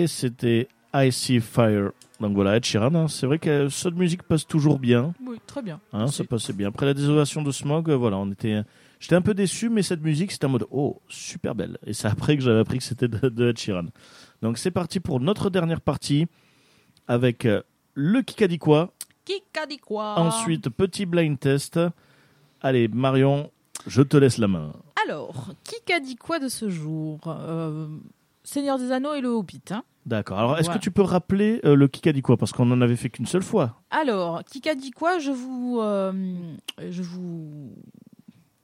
A: C'était I See Fire. Donc voilà, Ed Sheeran, hein, c'est vrai que cette musique passe toujours bien.
C: Oui, très bien.
A: Hein, ça passait bien. Après la désolation de Smog, euh, voilà, on était. J'étais un peu déçu, mais cette musique, c'était en mode oh, super belle. Et c'est après que j'avais appris que c'était de, de Ed Sheeran. Donc c'est parti pour notre dernière partie avec euh, le Kikadi quoi?
C: Qui a dit quoi?
A: Ensuite, petit blind test. Allez, Marion, je te laisse la main.
C: Alors, qui a dit quoi de ce jour? Euh, Seigneur des Anneaux et le Hobbit. hein.
A: D'accord. Alors, est-ce
C: Voilà.
A: que tu peux rappeler euh, le Kikadi quoi Parce qu'on en avait fait qu'une seule fois.
C: Alors, qui a dit quoi Je vous, euh, je vous,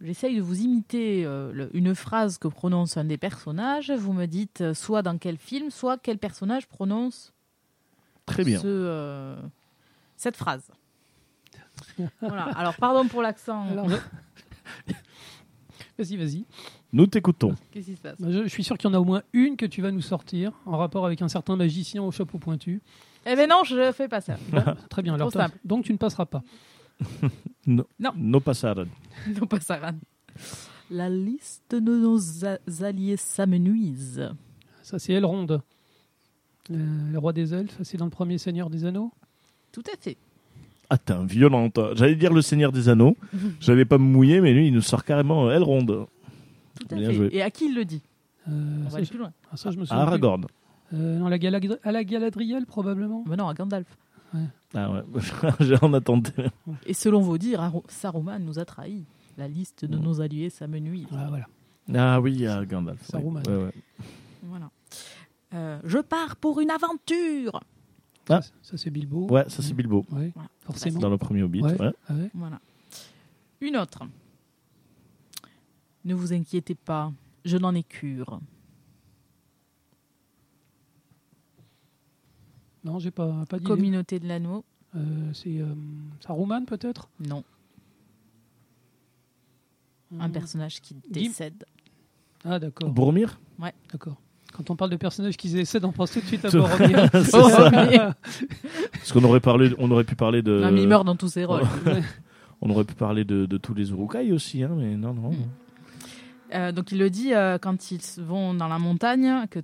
C: j'essaye de vous imiter euh, le- une phrase que prononce un des personnages. Vous me dites euh, soit dans quel film, soit quel personnage prononce
A: Très bien.
C: ce, euh, cette phrase. [LAUGHS] voilà. Alors, pardon pour l'accent.
B: Alors, [LAUGHS] vas-y, vas-y.
A: Nous t'écoutons.
C: Qu'est-ce qui se passe?
B: Bah, Je, je suis sûr qu'il y en a au moins une que tu vas nous sortir en rapport avec un certain magicien au chapeau pointu.
C: Eh ben non, je fais pas ça. [LAUGHS]
B: Bon, très bien. Alors, donc tu ne passeras pas.
A: No [LAUGHS] passaran.
C: non, pas Saran. [LAUGHS] La liste de nos alliés s'amenuise.
B: Ça, c'est Elrond, le, le roi des elfes. C'est dans le premier Seigneur des Anneaux?
C: Tout à fait.
A: Attends, violente. J'allais dire le Seigneur des Anneaux. J'allais pas me mouiller, mais lui, il nous sort carrément euh, Elrond.
C: Tout à
A: Bien
C: fait.
A: joué.
C: Et à qui il le dit
B: Euh,
C: On va
B: ça,
C: aller
B: je-
C: plus loin.
B: ah, ça, je me souviens. plus.
A: Aragorn.
B: Euh, non, la à la Galadriel, probablement.
C: Mais non, à Gandalf.
A: Ah ouais, [LAUGHS] j'en attendais.
C: Et selon vos dires, Aro- Saruman nous a trahis. La liste de nos alliés s'amenuise.
B: Ah, voilà.
A: Ah oui, à Gandalf.
B: Saruman.
A: Ouais, ouais.
C: Voilà. Euh, je pars pour une aventure.
A: Ah.
B: Ça, ça, c'est Bilbo.
A: Ouais, ça c'est Bilbo.
B: Ouais,
C: Voilà.
B: forcément.
A: Dans le premier Hobbit.
B: Ouais.
A: ouais.
B: Ah ouais.
C: Voilà. Une autre. Ne vous inquiétez pas, je n'en ai cure.
B: Non, j'ai pas, pas d'idée.
C: Communauté de l'anneau,
B: Euh, c'est euh, Saruman, peut-être?
C: Non. Un
B: Hmm.
C: personnage qui décède.
B: Ah, d'accord.
A: Boromir?
B: D'accord. Quand on parle de personnages qu'ils essaient, on pense tout de suite à [LAUGHS] Boromir.
A: C'est ça. [LAUGHS] Parce qu'on aurait parlé, on aurait pu parler de.
C: Non, mais il meurt dans tous ses rôles. [LAUGHS]
A: On aurait pu parler de, de tous les Urukai aussi, hein, mais non, non.
C: Euh, donc il le dit euh, quand ils vont dans la montagne que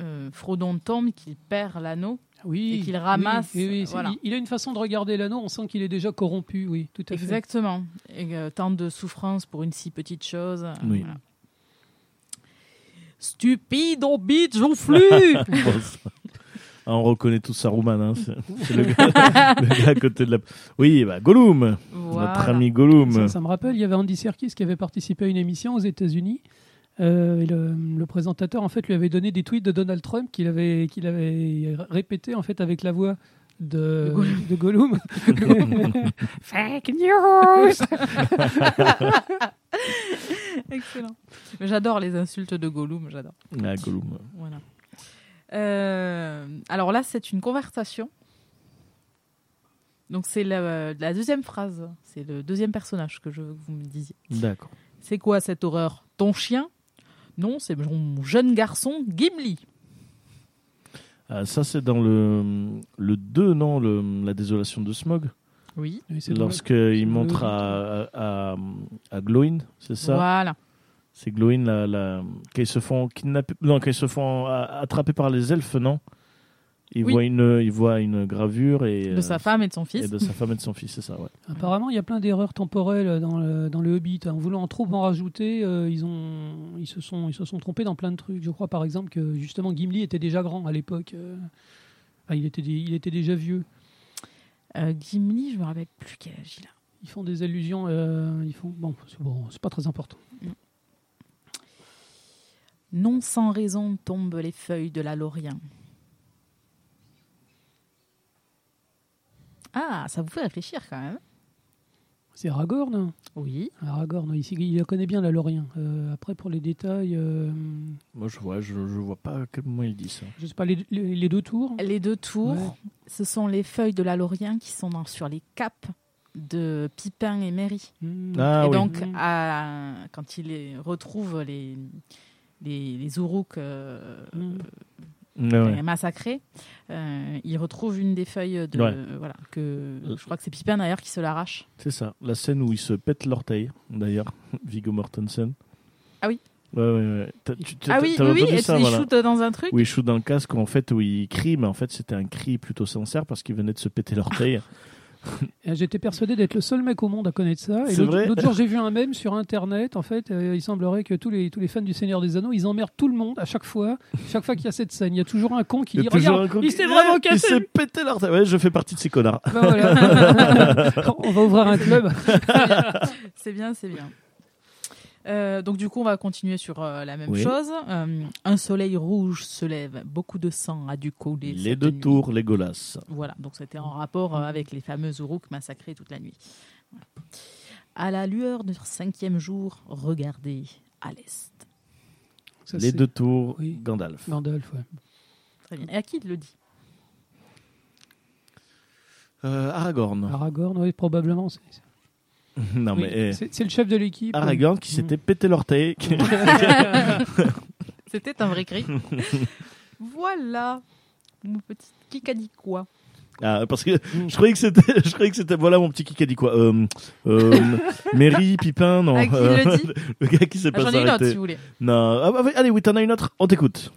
C: euh, Frodon tombe, qu'il perd l'anneau.
B: Oui.
C: Et qu'il ramasse,
B: oui, oui, c'est-
C: voilà.
B: il, il a une façon de regarder l'anneau, on sent qu'il est déjà corrompu, oui, tout à fait.
C: Exactement. Euh, tant de souffrance pour une si petite chose.
A: Oui.
C: voilà. Stupide, on bite, [LAUGHS] [LAUGHS]
A: Ah, on reconnaît tous Saruman, hein, c'est le, gars- [LAUGHS] le gars à côté de la. Oui, bah, Gollum,
C: Voilà.
A: notre ami Gollum.
B: Ça, ça me rappelle, il y avait Andy Serkis qui avait participé à une émission aux États-Unis. Euh, et le, le présentateur en fait lui avait donné des tweets de Donald Trump qu'il avait qu'il avait répété en fait avec la voix de,
C: De Gollum.
B: de Gollum. [LAUGHS] Fake news. [LAUGHS]
C: Excellent. J'adore les insultes de Gollum, j'adore.
A: Ah, Gollum.
C: Voilà. Euh, alors là, c'est une conversation. Donc c'est la, la deuxième phrase. C'est le deuxième personnage que je veux que vous me disiez.
A: D'accord.
C: C'est quoi cette horreur? Ton chien? Non, c'est mon jeune garçon Gimli.
A: Ah, ça, c'est dans le, le 2, non le, La désolation de Smog?
C: Oui.
B: Oui.
A: Lorsqu'il montre à, à, à Glowin, c'est ça?
C: Voilà.
A: C'est Glowin, la, la... quand ils se font kidnapper. Non, se font attraper par les elfes, non? Il,
C: Oui.
A: voit une, il voit une gravure et,
C: De
A: euh,
C: sa femme et de son fils.
A: et de sa femme et de son fils, c'est ça, ouais.
B: Apparemment, il y a plein d'erreurs temporelles dans le, dans le Hobbit. En voulant trop en rajouter, euh, ils, ont, ils, se sont, ils se sont trompés dans plein de trucs. Je crois par exemple que justement Gimli était déjà grand à l'époque. euh. Enfin, il, était, il était déjà vieux.
C: Euh, Gimli, je me rappelle plus quel âge il a.
B: Ils font des allusions. euh, ils font, bon, c'est bon, c'est pas très important.
C: Non sans raison tombent les feuilles de la Lorient. Ah, ça vous fait réfléchir quand même.
B: C'est Aragorn
C: Oui.
B: Aragorn, ici, il la connaît bien la Lorient. Euh, après, pour les détails, euh,
A: Moi, je vois, je, je vois pas à quel moment il dit ça.
B: je sais pas, les, les- les deux tours?
C: Les deux tours,
B: Ouais.
C: ce sont les feuilles de la Lorient qui sont dans- sur les capes de Pipin et Merry.
B: Hmm.
A: Ah
C: et
A: oui.
C: donc,
B: Mm.
C: à- quand il retrouve les, les, les Uruks euh,
B: Hmm.
A: Ouais, ouais.
C: massacrés, euh, il retrouve une des feuilles de.
A: Ouais.
C: voilà, que, je crois que c'est Pipin d'ailleurs qui se l'arrache.
A: C'est ça. La scène où il se pète l'orteil, d'ailleurs, [LAUGHS] Viggo Mortensen.
C: Ah oui.
A: Ouais, ouais, ouais. T'as- tu- t'as-
C: Ah oui, oui, oui,
A: ça,
C: il
A: voilà.
C: shoot dans un truc.
A: Où il shoot dans le casque, en fait, où il crie, mais en fait, c'était un cri plutôt sincère parce qu'il venait de se péter l'orteil. [LAUGHS]
B: J'étais persuadé d'être le seul mec au monde à connaître ça. Et l'autre
A: vrai
B: l'autre jour, j'ai vu un mème sur Internet. En fait, euh, il semblerait que tous les, tous les fans du Seigneur des Anneaux, ils emmerdent tout le monde à chaque fois. Chaque fois qu'il y a cette scène, il y a toujours un con qui
A: Il
B: dit Regarde, il
A: qui-
B: s'est vraiment
A: Il
B: cassé.
A: s'est pété l'orteil. Ouais, je fais partie de ces connards.
B: Ben voilà. [LAUGHS] On va ouvrir un club.
C: C'est bien, c'est bien. Euh, donc du coup, on va continuer sur euh, la même
A: Oui.
C: chose. Euh, un soleil rouge se lève, beaucoup de sang a dû couler.
A: Les
C: cette
A: deux
C: nuit.
A: tours, les golasses.
C: Voilà, donc c'était en rapport euh, avec les fameux Uruks massacrés toute la nuit. Voilà. À la lueur du cinquième jour, regardez à l'est.
B: Ça,
A: Les
B: c'est
A: deux tours,
B: Oui.
A: Gandalf.
B: Gandalf, ouais.
C: Très bien. Et à qui il le dit
A: Euh, Aragorn.
B: Aragorn, oui, probablement. c'est- c'est- [LAUGHS]
A: non,
B: oui,
A: mais eh,
B: c'est le chef de l'équipe.
A: Aragorn qui
B: Mm.
A: s'était pété l'orteil. [LAUGHS] [LAUGHS]
C: C'était un vrai cri. voilà, mon petit qui a dit quoi
A: Ah, parce que je croyais que c'était, je croyais que c'était, voilà mon petit qui a dit quoi. Euh, euh, Mary, Pipin, non.
C: Qui
A: euh,
C: le dit
A: le gars qui s'est
C: Ah,
A: pas
C: J'en ai une autre
A: arrêté.
C: si vous voulez.
A: Non, ah, bah, allez, oui, t'en as une autre. On t'écoute.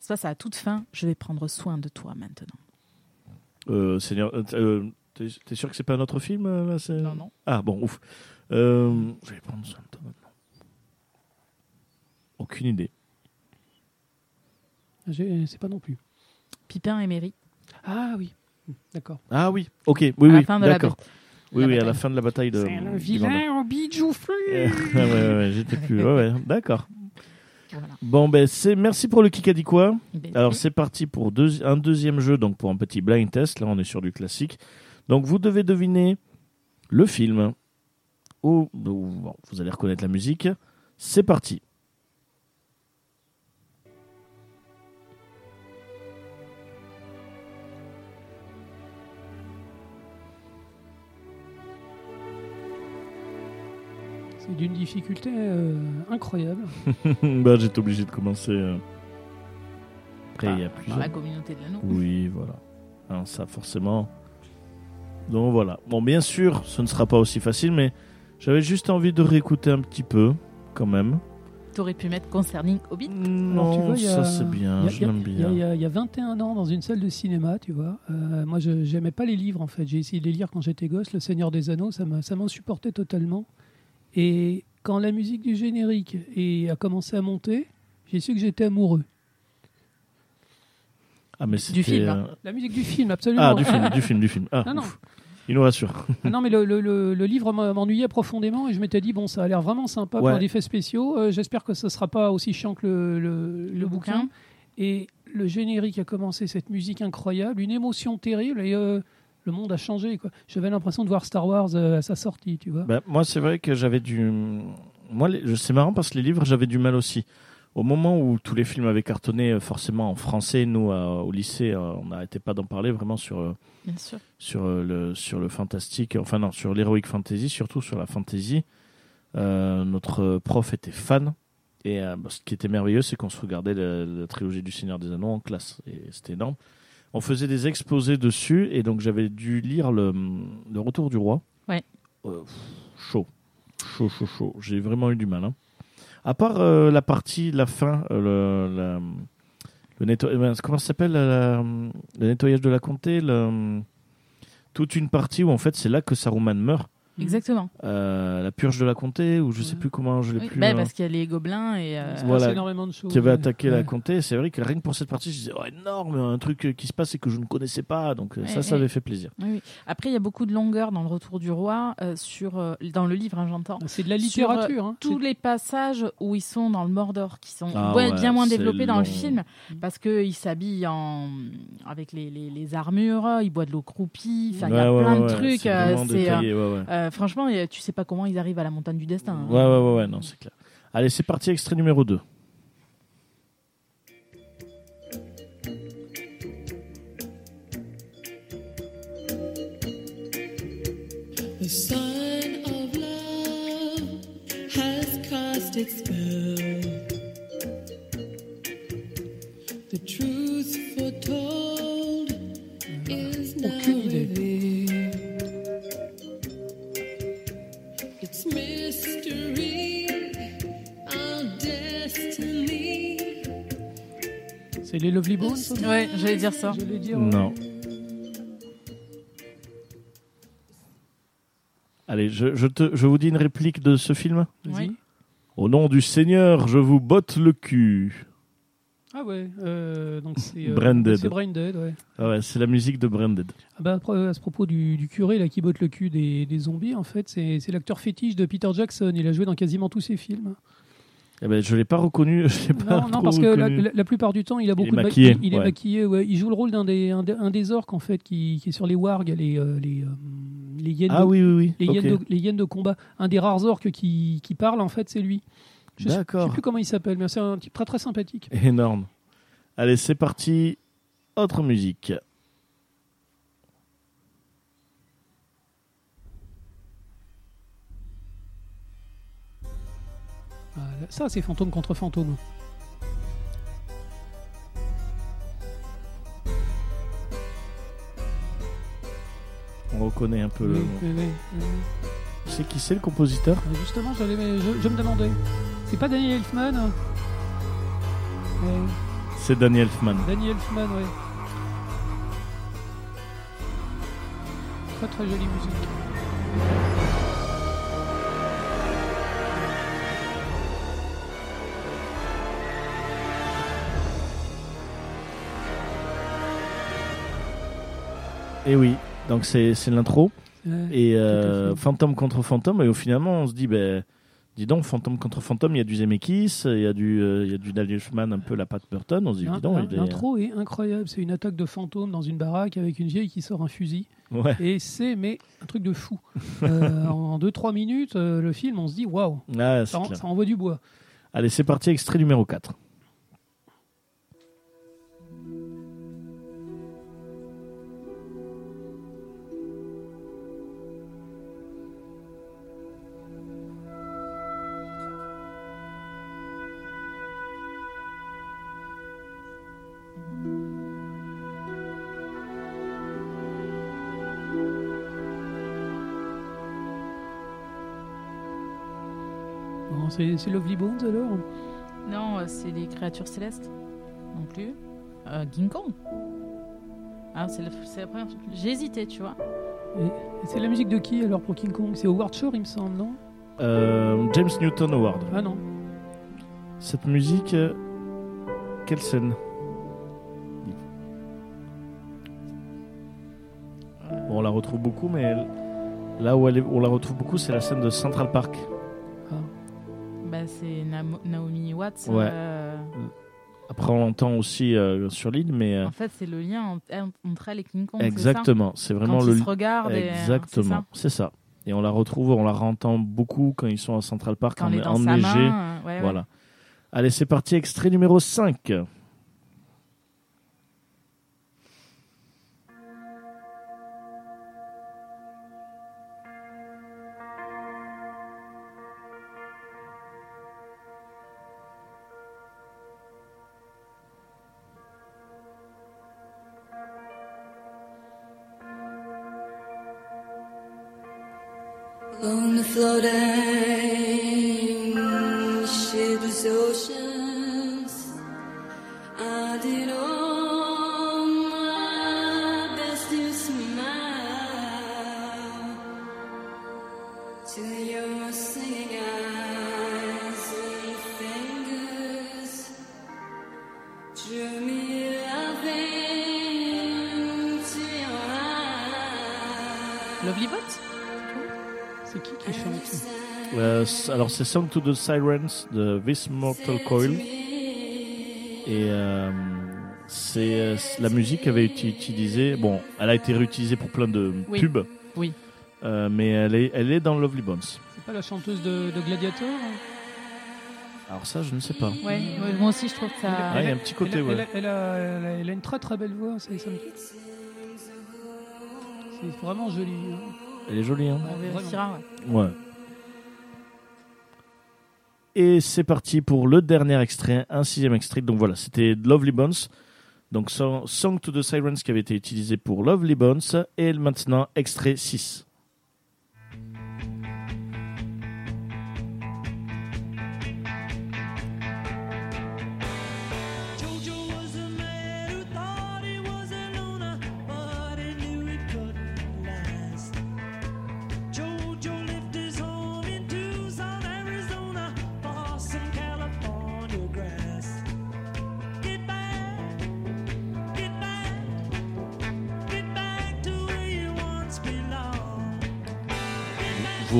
C: Ça, c'est à toute fin. Je vais prendre soin de toi maintenant.
A: Euh, Seigneur, euh, t'es, sûr que c'est pas un autre film euh, là.
C: Non, non.
A: Ah bon, ouf. Euh, je vais prendre soin de toi maintenant. Aucune idée.
B: J'ai- C'est pas non plus.
C: Pipin et Mary.
B: Ah oui, d'accord.
A: Ah oui, ok, oui,
C: à
A: oui,
C: la fin de la
A: d'accord.
C: bataille.
A: Oui,
C: la
A: oui, à la
C: bataille.
A: fin de la bataille de.
B: C'est le
A: du
B: vilain au bijou
A: Euh, ouais, ouais, ouais, j'étais plus. Ouais, ouais, d'accord.
C: Voilà.
A: Bon, ben, c'est merci pour le Kikadi quoi.
C: Ben,
A: Alors c'est parti pour deux- un deuxième jeu, donc pour un petit blind test. Là, on est sur du classique. Donc vous devez deviner le film. Ou bon, vous allez reconnaître la musique. C'est parti.
B: C'est d'une difficulté euh, incroyable. [LAUGHS]
A: bah, j'étais obligé de commencer. euh. Après, il y a
C: Dans
A: plusieurs.
C: la communauté de l'anneau.
A: Oui, voilà. Ça, forcément. Donc voilà. Bon, bien sûr, ce ne sera pas aussi facile, mais j'avais juste envie de réécouter un petit peu, quand même.
C: T'aurais pu mettre Concerning Hobbit.
A: Non,
B: tu vois, il y a-
A: ça c'est bien,
B: il y a-
A: je l'aime bien.
B: il y a- il y a 21 ans, dans une salle de cinéma, tu vois. euh, moi, je j'aimais pas les livres, en fait. J'ai essayé de les lire quand j'étais gosse. Le Seigneur des Anneaux, ça m'a ça m'insupportait totalement. Et quand la musique du générique a commencé à monter, j'ai su que j'étais amoureux.
A: Ah, mais
C: Du
A: c'était,
C: film,
A: euh,
C: hein.
B: La musique du film, absolument.
A: Ah, du film, du film, du film. Ah,
B: Non.
A: Il nous rassure.
B: Ah non, mais le, le- le- le livre m'a- m'ennuyait profondément et je m'étais dit, bon, ça a l'air vraiment sympa
A: Ouais.
B: pour des effets spéciaux. Euh, J'espère que ce sera pas aussi chiant que le, le- le
C: Le
B: bouquin.
C: bouquin.
B: Et le générique a commencé, cette musique incroyable, une émotion terrible et euh, le monde a changé. quoi. J'avais l'impression de voir Star Wars euh, à sa sortie, tu vois.
A: Ben, moi, c'est vrai que j'avais du. Moi, les- c'est marrant parce que les livres, j'avais du mal aussi. Au moment où tous les films avaient cartonné, euh, forcément en français, nous, euh, au lycée, euh, on n'arrêtait pas d'en parler vraiment sur, euh,
C: Bien sûr.
A: sur, euh, le, sur le fantastique, enfin non, sur l'heroic fantasy, surtout sur la fantasy. Notre prof était fan. Et bah, ce qui était merveilleux, c'est qu'on se regardait la, la trilogie du Seigneur des Anneaux en classe. Et c'était énorme. On faisait des exposés dessus. Et donc, j'avais dû lire le, le Retour du Roi.
C: Ouais.
A: Pff, chaud. Chaud, chaud, chaud. J'ai vraiment eu du mal. hein. À part euh, la partie, la fin, euh, le, la- le nettoyage. Comment ça s'appelle Le nettoyage de la comté Toute une partie où en fait c'est là que Saruman meurt.
C: Exactement.
A: Euh, la purge de la comté, ou je sais
B: Ouais.
A: plus comment, je l'ai
C: Oui,
A: plus.
C: bah, parce qu'il y a les gobelins et. euh,
A: voilà.
B: passe énormément de choses.
A: qui avait
B: ouais.
A: attaqué la comté. C'est vrai que rien que pour cette partie, je disais, oh, énorme, un truc euh, qui se passe et que je ne connaissais pas. Donc ça,
C: Ouais,
A: ça
C: ouais.
A: avait fait plaisir.
C: oui, oui. Après, il y a beaucoup de longueur dans le Retour du Roi, euh, sur, euh, dans le livre, hein, j'entends.
B: C'est de la
C: Sur, euh,
B: littérature. hein.
C: Tous les passages où ils sont dans le Mordor, qui sont
A: Ah
C: bien moins développés dans le film, parce qu'ils s'habillent en... avec les, les, les armures, ils boivent de l'eau croupie, il y a plein
A: ouais,
C: de trucs.
A: C'est
C: euh, franchement, tu sais pas comment ils arrivent à la montagne du destin. hein.
A: Ouais, ouais, ouais, ouais, non, c'est clair. Allez, c'est parti, extrait numéro 2.
F: The sun of love has cast its spell. The truth
B: C'est les Lovely Bones
C: Ouais, j'allais dire ça.
B: J'allais dire. ouais.
A: Non. Allez, je, je, te, je vous dis une réplique de ce film.
C: Oui.
A: Au nom du Seigneur, je vous botte le cul.
B: Ah ouais, euh, donc c'est euh. C'est ouais.
A: Ah ouais, c'est la musique de Branded.
B: Ah bah, à ce propos du, du curé là, qui botte le cul des, des zombies, en fait, c'est c'est l'acteur fétiche de Peter Jackson. Il a joué dans quasiment tous ses films.
A: Eh ben, je l'ai pas reconnu. [LAUGHS] Je l'ai pas
B: Non, parce que la,
A: reconnu.
B: la- la plupart du temps, il a beaucoup
A: est
B: de ma-
A: maquillé,
B: Il, est maquillé, ouais. Il joue le rôle d'un des, un des, un des orques, en fait, qui, qui est sur les wargs, les, euh, les, euh, les hyènes
A: Ah
B: de,
A: oui, oui, oui.
B: les,
A: Ok.
B: hyènes de, les hyènes de combat. Un des rares orques qui, qui parle, en fait, c'est lui. Je sais, je sais plus comment il s'appelle, mais c'est un type très très sympathique.
A: Énorme. Allez, c'est parti. Autre musique.
B: Ça, c'est fantôme contre fantôme.
A: On reconnaît un peu le.
B: Oui, oui, oui, oui.
A: Tu sais qui c'est le compositeur
B: Euh, Justement, je, je me demandais. C'est pas Danny Elfman hein Ouais,
A: C'est Daniel Elfman.
B: Danny Elfman, ouais. Très très jolie musique.
A: Et Eh oui, donc c'est c'est l'intro.
B: Ouais.
A: Et euh, fantôme contre fantôme. Et au finalement, on se dit, ben, dis donc, fantôme contre fantôme, il y a du Zemeckis, il y a du, euh, il y a du Daniel un peu la Pat Burton. On se dit, dis donc, est-
B: L'intro est incroyable. C'est une attaque de fantôme dans une baraque avec une vieille qui sort un fusil.
A: Ouais.
B: Et c'est mais un truc de fou. [LAUGHS] Euh, en 2-3 minutes, euh, le film, on se dit waouh,
A: Ah, c'est
B: ça, ça envoie du bois.
A: Allez, c'est parti, extrait numéro 4.
B: C'est c'est Lovely Bones alors
C: Non, euh, c'est les créatures célestes. Non plus. Euh, King Kong. Ah, c'est la, c'est la première. J'ai hésité, tu vois.
B: Et, et c'est la musique de qui alors pour King Kong? C'est Howard Shore, il me semble, non?
A: Euh, James Newton Howard.
B: Ah non.
A: Cette musique, euh, quelle scène? Bon, on la retrouve beaucoup, mais elle- là où elle est- on la retrouve beaucoup, c'est la scène de Central Park.
C: C'est Naomi Watts.
A: Ouais.
C: euh,
A: Après, on l'entend aussi euh, sur l'île, mais euh,
C: En fait, c'est le lien en- entre elle et King Kong.
A: exactement, c'est vraiment
C: Quand
A: le
C: ils se regardent. c'est
A: exactement,
C: ça
A: c'est ça. Et on la retrouve, on la entend beaucoup quand ils sont à Central Park
C: Quand
A: en,
C: elle est dans
A: enneigé.
C: sa main. euh, ouais, ouais.
A: Voilà. Allez, c'est parti, extrait numéro 5. Alors, c'est Song to the Sirens de This Mortal Coil. Et euh, c'est euh, la musique avait été utilisée. Bon, elle a été réutilisée pour plein de
C: Oui.
A: pubs.
C: Oui.
A: Euh, mais elle est, elle est dans Lovely Bones.
B: C'est pas la chanteuse de, de Gladiator hein?
A: Alors ça, je ne sais pas.
C: Ouais, ouais, moi aussi, je trouve que ça.
A: Ah, il y a un petit côté,
B: elle,
A: ouais.
B: elle a, elle a- elle a- elle a une très très belle voix, c'est ça me- C'est vraiment joli. hein.
A: Elle est jolie, hein
C: ouais.
A: Ouais. Et c'est parti pour le dernier extrait, un sixième extrait. Donc voilà, c'était Lovely Bones. Donc Song to the Sirens qui avait été utilisé pour Lovely Bones. Et maintenant, extrait 6.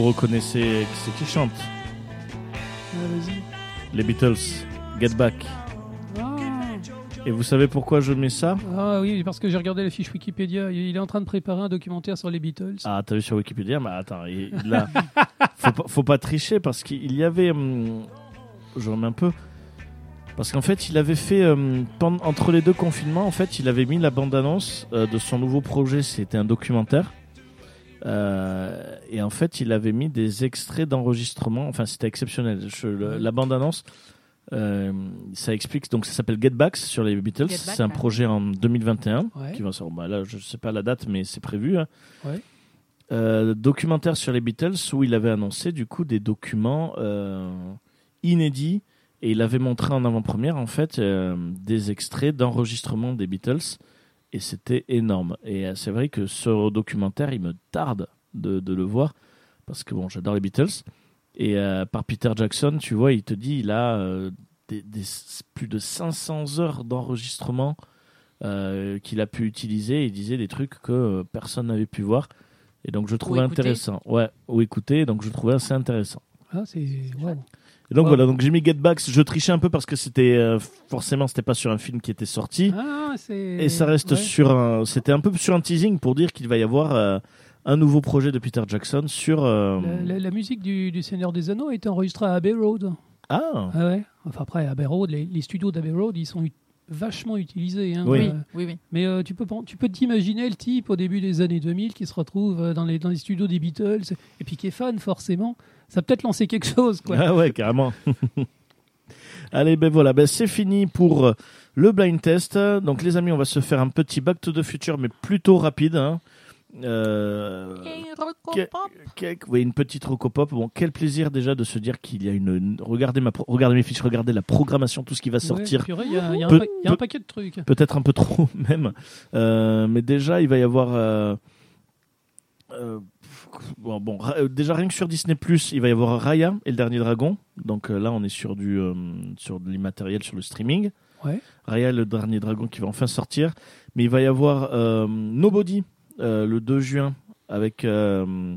A: Vous reconnaissez c'est qui chante
B: Ah.
A: Les Beatles. Get Back.
B: Ah.
A: Et vous savez pourquoi je mets ça?
B: Ah oui, parce que j'ai regardé la fiche Wikipédia. Il est en train de préparer un documentaire sur les Beatles.
A: Ah, t'as vu sur Wikipédia? Mais attends, il, il a- [LAUGHS] faut, pas, faut pas tricher parce qu'il y avait. hum, je remets un peu. Parce qu'en fait, il avait fait. hum, pendant- entre les deux confinements, en fait, il avait mis la bande-annonce euh, de son nouveau projet. C'était un documentaire. Euh, et en fait, il avait mis des extraits d'enregistrement. Enfin, c'était exceptionnel. Je- le- la bande-annonce. euh, ça explique donc ça s'appelle Get Back sur les Beatles. C'est un projet en 2021
B: Ouais.
A: qui va sortir. Bah là, je sais pas la date, mais c'est prévu. hein.
B: Ouais.
A: Euh, documentaire sur les Beatles où il avait annoncé du coup des documents euh, inédits et il avait montré en avant-première en fait euh, des extraits d'enregistrement des Beatles et c'était énorme. Et euh, c'est vrai que ce documentaire, il me tarde de, de le voir parce que bon, j'adore les Beatles. Et euh, par Peter Jackson, tu vois, il te dit il a euh, des, des- plus de 500 heures d'enregistrement euh, qu'il a pu utiliser. Il disait des trucs que euh, personne n'avait pu voir. Et donc je trouvais intéressant. Ouais, ou écouter. Donc je trouvais assez intéressant.
B: Ah, c'est. waouh.
A: Et donc
B: Ouais.
A: voilà, donc j'ai mis Get Back. Je trichais un peu parce que c'était euh, forcément c'était pas sur un film qui était sorti.
B: Ah, c'est.
A: Et ça reste
B: ouais.
A: sur un. C'était un peu sur un teasing pour dire qu'il va y avoir euh, un nouveau projet de Peter Jackson sur. euh,
B: La, la- la musique du, du Seigneur des Anneaux a été enregistrée à Abbey Road.
A: Ah
B: Ah ouais. Enfin après, Abbey Road, les, les studios d'Abbey Road, ils sont vachement utilisés. hein.
A: Oui.
C: Oui,
B: Euh,
C: oui, oui.
B: mais euh, tu peux tu peux t'imaginer le type au début des années 2000 qui se retrouve euh, dans les dans les studios des Beatles et puis qui est fan forcément. Ça a peut-être lancé quelque chose quoi.
A: Ah ouais, carrément. [LAUGHS] Allez, ben voilà, ben c'est fini pour le blind test. Donc les amis, on va se faire un petit Back to the Future, mais plutôt rapide. hein. Euh, que- que- oui, une petite rocopop. Bon, quel plaisir déjà de se dire qu'il y a une. Regardez, ma regardez mes fiches, regardez la programmation, tout ce qui va sortir.
B: Ouais, Il y a, y un y a paquet de trucs.
A: Peut-être un peu trop [LAUGHS] même. Euh, mais déjà, il va y avoir. euh, euh, bon, déjà rien que sur Disney il va y avoir Raya et le dernier dragon. Donc euh, là, on est sur du euh, sur de l'immatériel, sur le streaming.
B: Ouais.
A: Raya, le dernier dragon qui va enfin sortir. Mais il va y avoir euh, Nobody euh, le 2 juin avec euh,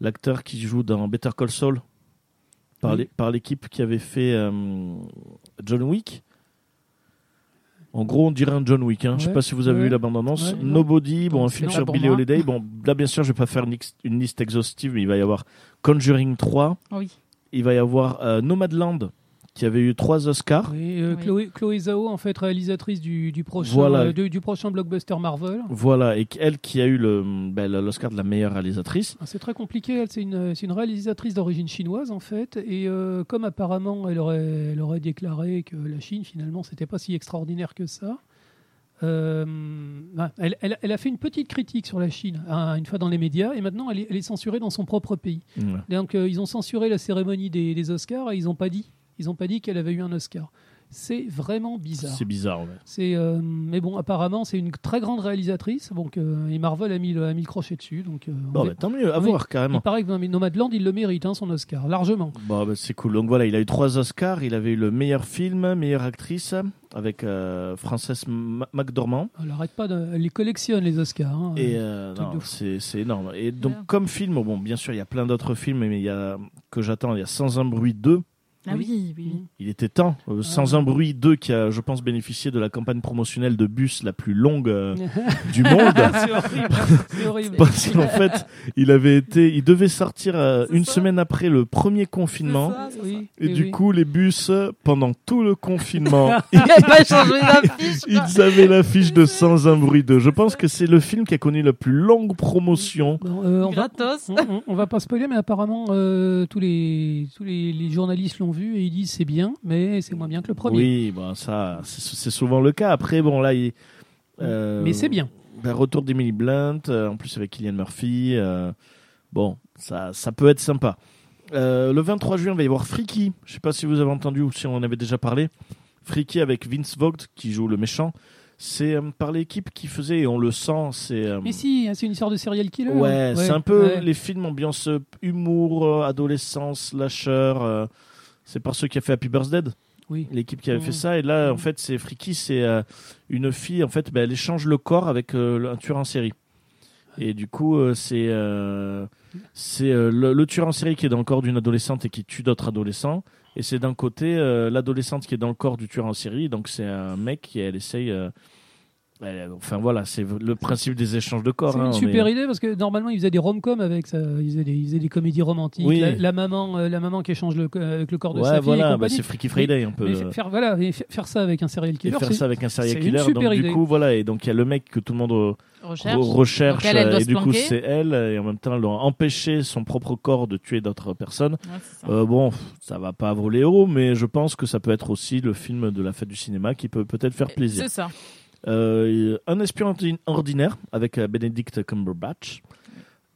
A: l'acteur qui joue dans Better Call Saul par l'équipe qui avait fait euh, John Wick. En gros, on dirait un John Wick. Hein. Je sais
B: Ouais.
A: pas si vous avez
B: Ouais.
A: vu la bande-annonce.
B: Ouais.
A: Nobody, bon, un film sur
C: moi.
A: Holiday. Bon, là, bien sûr, je vais pas faire une, liste exhaustive, mais il va y avoir Conjuring 3.
C: Oui.
A: Il va y avoir Nomadland, qui avait eu trois Oscars.
B: Oui, euh,
C: Oui.
B: Chloé, Chloé Zhao, en fait, réalisatrice du, du prochain,
A: Voilà.
B: euh, du, du prochain blockbuster Marvel.
A: Voilà, et elle qui a eu le, ben, l'Oscar de la meilleure réalisatrice.
B: Ah, C'est très compliqué. Elle, c'est une, c'est une réalisatrice d'origine chinoise, en fait. Et euh, comme apparemment, elle aurait, elle aurait déclaré que la Chine, finalement, c'était pas si extraordinaire que ça. euh, bah, elle, elle- elle a fait une petite critique sur la Chine hein, une fois dans les médias et maintenant elle est, elle est censurée dans son propre pays.
A: Ouais.
B: Donc euh, ils ont censuré la cérémonie des, des Oscars et ils n'ont pas dit, ils ont pas dit qu'elle avait eu un Oscar. C'est vraiment bizarre.
A: C'est bizarre, ouais.
B: C'est, euh, mais bon, apparemment, c'est une très grande réalisatrice. Donc, euh, et Marvel a mis le, a mis le crochet dessus. Donc, euh,
A: Bon, bah, tant mieux, à voir carrément.
B: il paraît que Nomadland, il le mérite, hein, son Oscar, largement.
A: Bon, bah, c'est cool. Donc voilà, il a eu trois Oscars. Il avait eu le meilleur film, meilleure actrice avec euh, Frances McDormand.
B: Elle arrête pas, de, elle les collectionne les Oscars. hein.
A: Et euh, non, c'est c'est énorme. Et donc,
C: Ouais.
A: comme film, bon, bien sûr, il y a plein d'autres films, mais il y a que j'attends. Il y a Sans un bruit 2.
C: Ah oui, oui, oui.
A: Il était temps. Euh, Sans
B: Ah.
A: un bruit 2 qui a, je pense, bénéficié de la campagne promotionnelle de bus la plus longue euh, [LAUGHS] du monde.
B: c'est horrible.
A: Parce qu'en [LAUGHS] fait, il avait été, il devait sortir euh, une
C: ça.
A: semaine après le premier confinement.
C: Ça,
B: Oui,
A: Et
B: oui,
A: du
B: oui.
A: coup, les bus, pendant tout le confinement, [LAUGHS]
C: pas changé
A: ils avaient l'affiche de Sans un bruit 2. Je pense que c'est le film qui a connu la plus longue promotion.
B: Bon, euh, on, va,
C: Gratos.
B: on, on- on va pas spoiler, mais apparemment, euh, tous, les, tous les, les journalistes l'ont vu et ils disent c'est bien, mais c'est moins bien que le premier.
A: Oui, bon, ça, c'est souvent le cas. Après, bon, là, il, euh,
B: Mais c'est bien.
A: ben, retour d'Emily Blunt, euh, en plus avec Killian Murphy. euh, bon, ça, ça peut être sympa. Le 23 juin, il va y avoir Freaky. Je sais pas si vous avez entendu ou si on en avait déjà parlé. Freaky avec Vince Vogt qui joue le méchant. C'est par l'équipe qui faisait, et on le sent, c'est.
B: Mais si, c'est une histoire de serial killer.
A: Ouais, c'est un peu
B: ouais.
A: les films ambiance humour, adolescence, slasher. C'est par ceux qui a fait Happy Birthday,
B: Oui.
A: l'équipe qui avait fait ça. Et là, en
B: Mhm.
A: fait, c'est Freaky, c'est euh, une fille, en fait, ben, elle échange le corps avec euh, un tueur en série. Et du coup, euh, c'est c'est le, le tueur en série qui est dans le corps d'une adolescente et qui tue d'autres adolescents. Et c'est d'un côté l'adolescente qui est dans le corps du tueur en série. Donc c'est un mec qui elle essaye. Euh, enfin voilà, c'est le principe des échanges de corps.
B: C'est
A: hein,
B: une
A: on
B: super idée parce que normalement ils faisaient des rom-coms avec ça, ils faisaient des, ils faisaient des comédies romantiques.
A: Oui.
B: La, la maman, euh, la maman qui échange le, avec le corps de
A: Ouais,
B: sa fille et
A: voilà, bah, c'est Freaky Friday un peu.
B: Mais fa- faire voilà, et fa- faire ça avec un serial
A: et
B: killer,
A: faire
B: c'est-
A: ça avec un serial
B: une
A: killer. Donc du coup, voilà, et donc il y a le mec que tout le monde euh,
C: Recherche. elle,
A: euh, et du coup c'est elle, et en même temps elle doit empêcher son propre corps de tuer d'autres personnes.
C: Ouais, ça.
A: Euh, bon, ça va pas voler haut, mais je pense que ça peut être aussi le film de la fête du cinéma qui peut peut-être faire plaisir.
C: C'est ça.
A: Euh, un espion ordi- ordinaire avec euh, Benedict Cumberbatch.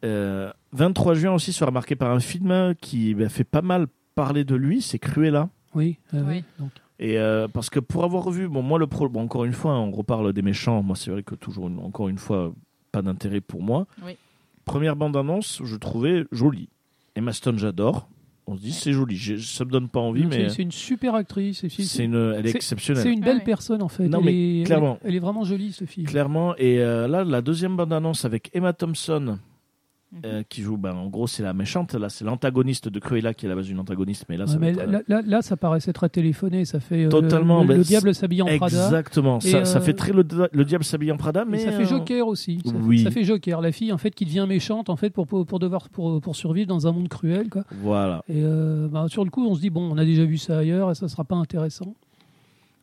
A: Euh, 23 juin aussi sera marqué par un film qui bah, fait pas mal parler de lui, c'est Cruella.
B: Oui, euh,
C: Oui.
B: donc,
A: Et euh, parce que pour avoir vu, bon, moi le pro, bon, encore une fois, hein, on reparle des méchants. Moi, c'est vrai que toujours, une- encore une fois, pas d'intérêt pour moi.
C: Oui.
A: Première bande annonce, je trouvais jolie. Emma Stone, j'adore. On se dit c'est joli. J'ai- Ça me donne pas envie,
B: c'est-
A: mais
B: c'est une super actrice. c'est-
A: une, elle est, exceptionnelle.
B: c'est une belle
C: Ah ouais.
B: personne en fait.
A: Non,
B: elle,
A: mais
B: est,
A: clairement.
B: elle est- elle est vraiment jolie ce film.
A: Clairement. Et euh, là, la deuxième bande annonce avec Emma Thompson.
C: Mhm.
A: euh, qui joue, ben, en gros, c'est la méchante. Là, c'est l'antagoniste de Cruella qui est à la base une antagoniste, mais là, ça
B: mais
A: être,
B: là, là, là, ça paraissait très téléphoné. Ça fait euh,
A: Totalement,
B: Le, le diable s'habille en Prada.
A: Exactement. Ça, ça
B: euh,
A: fait très le, le diable s'habille en Prada, mais
B: ça fait Joker aussi. Ça,
A: oui.
B: ça fait Joker, la fille en fait qui devient méchante en fait pour pour, pour devoir pour, pour survivre dans un monde cruel quoi.
A: Voilà.
B: Et bah, sur le coup, on se dit bon, on a déjà vu ça ailleurs et ça sera pas intéressant.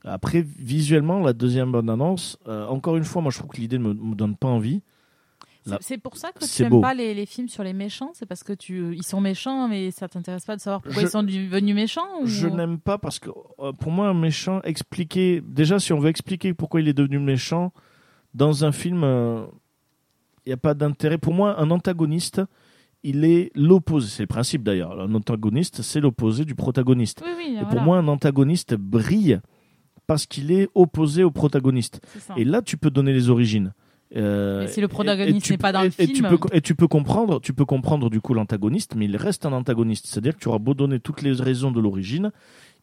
A: Après, visuellement, la deuxième bande annonce, encore une fois, moi je trouve que l'idée ne me, me donne pas envie.
C: C'est- pour ça que tu n'aimes pas les, les films sur les méchants C'est parce que tu, ils sont méchants, mais ça t'intéresse pas de savoir pourquoi
A: Je-
C: ils sont devenus méchants ou-
A: Je n'aime pas parce que euh, pour moi, un méchant, expliquer. Déjà, si on veut expliquer pourquoi il est devenu méchant, dans un film, euh, il n'y a pas d'intérêt. Pour moi, un antagoniste, il est l'opposé. C'est le principe d'ailleurs. Un antagoniste, c'est l'opposé du protagoniste.
C: Oui, oui,
A: Et
C: voilà.
A: pour moi, un antagoniste brille parce qu'il est opposé au protagoniste. Et là, tu peux donner les origines. Euh,
C: Et si le protagoniste
A: et tu
C: n'est pas
A: peux-
C: dans le
A: et- et tu
C: film-
A: peux, et tu peux comprendre, tu peux comprendre du coup l'antagoniste, mais il reste un antagoniste. C'est-à-dire que tu auras beau donner toutes les raisons de l'origine,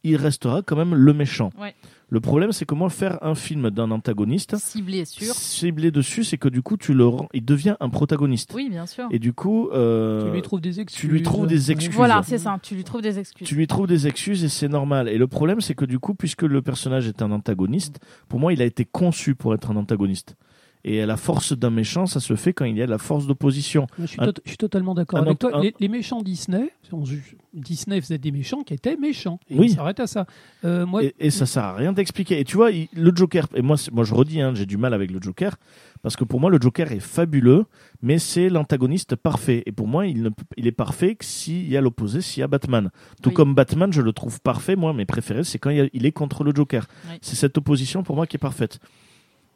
A: il restera quand même le méchant.
C: Ouais.
A: Le problème, c'est comment faire un film d'un antagoniste
C: Ciblé sur.
A: ciblé dessus, c'est que du coup, tu le rends, il devient un protagoniste.
C: Oui, bien sûr.
A: Et du coup, euh,
B: Tu lui trouves des excuses.
A: tu lui trouves des excuses.
C: Voilà, c'est ça. Tu lui trouves des excuses.
A: tu lui trouves des excuses et c'est normal. Et le problème, c'est que du coup, puisque le personnage est un antagoniste, pour moi, il a été conçu pour être un antagoniste. Et la force d'un méchant, ça se fait quand il y a de la force d'opposition.
B: Je suis,
A: Un-
B: tot- je suis totalement d'accord avec toi.
A: un-
B: Les, les méchants Disney, on Disney faisait des méchants qui étaient méchants. Et
A: Oui.
B: s'arrête à ça. Euh, moi,
A: Et, et ça sert à rien d'expliquer. Et tu vois, il- le Joker, et moi, moi je redis, hein, j'ai du mal avec le Joker, parce que pour moi, le Joker est fabuleux, mais c'est l'antagoniste parfait. Et pour moi, il, ne il est parfait que s'il y a l'opposé, s'il y a Batman. Tout
C: Oui.
A: comme Batman, je le trouve parfait. Moi, mes préférés, c'est quand il, y a- il est contre le Joker.
C: Oui.
A: C'est cette opposition pour moi qui est parfaite.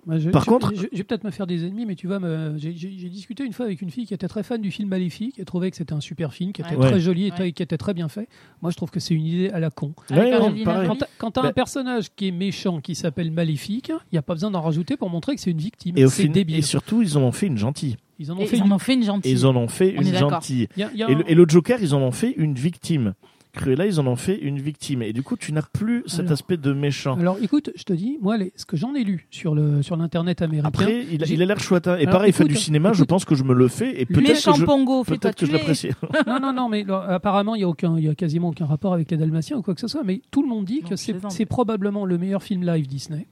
B: Moi, je-
A: Par
B: je-
A: contre-
B: je, je vais peut-être me faire des ennemis, mais tu vois, j'ai discuté une fois avec une fille qui était très fan du film Maléfique, et trouvait que c'était un super film, qui était
C: Ouais.
B: très joli et
C: Ouais.
B: très- qui était très bien fait. Moi, je trouve que c'est une idée à la con.
C: Avec
A: Ouais.
B: Quand tu as un personnage qui est méchant, qui s'appelle Maléfique, il n'y a pas besoin d'en rajouter pour montrer que c'est une victime.
A: Et, au
B: C'est
A: fin-
B: débile.
A: et surtout, ils en ont fait une gentille.
B: Ils en ont fait
C: ils
B: une.
C: en ont fait une
A: Et
C: gentille.
A: ils en ont fait
C: On
A: une gentille.
B: il y a- il y a
A: Et
B: un-
A: le, et le Joker, ils en ont fait une victime. Cruella, ils en ont fait une victime. Et du coup, tu n'as plus cet
B: Alors-
A: aspect de méchant.
B: Alors écoute, je te dis, moi, les- ce que j'en ai lu sur le sur l'internet américain.
A: Après, il, il a l'air chouette. hein. Et
B: Alors,
A: pareil, il fait du
B: écoute,
A: cinéma, je pense que je me le fais. Et peut-être
C: Méchant
A: que je,
C: Pongo, fais-toi
A: peut-être que je
C: tuer.
A: l'apprécie. [LAUGHS]
B: non, non, non, mais là, apparemment, il y a aucun, il y a quasiment aucun rapport avec les Dalmatiens ou quoi que ce soit. Mais tout le monde dit
C: Non,
B: que c'est probablement le meilleur film live Disney.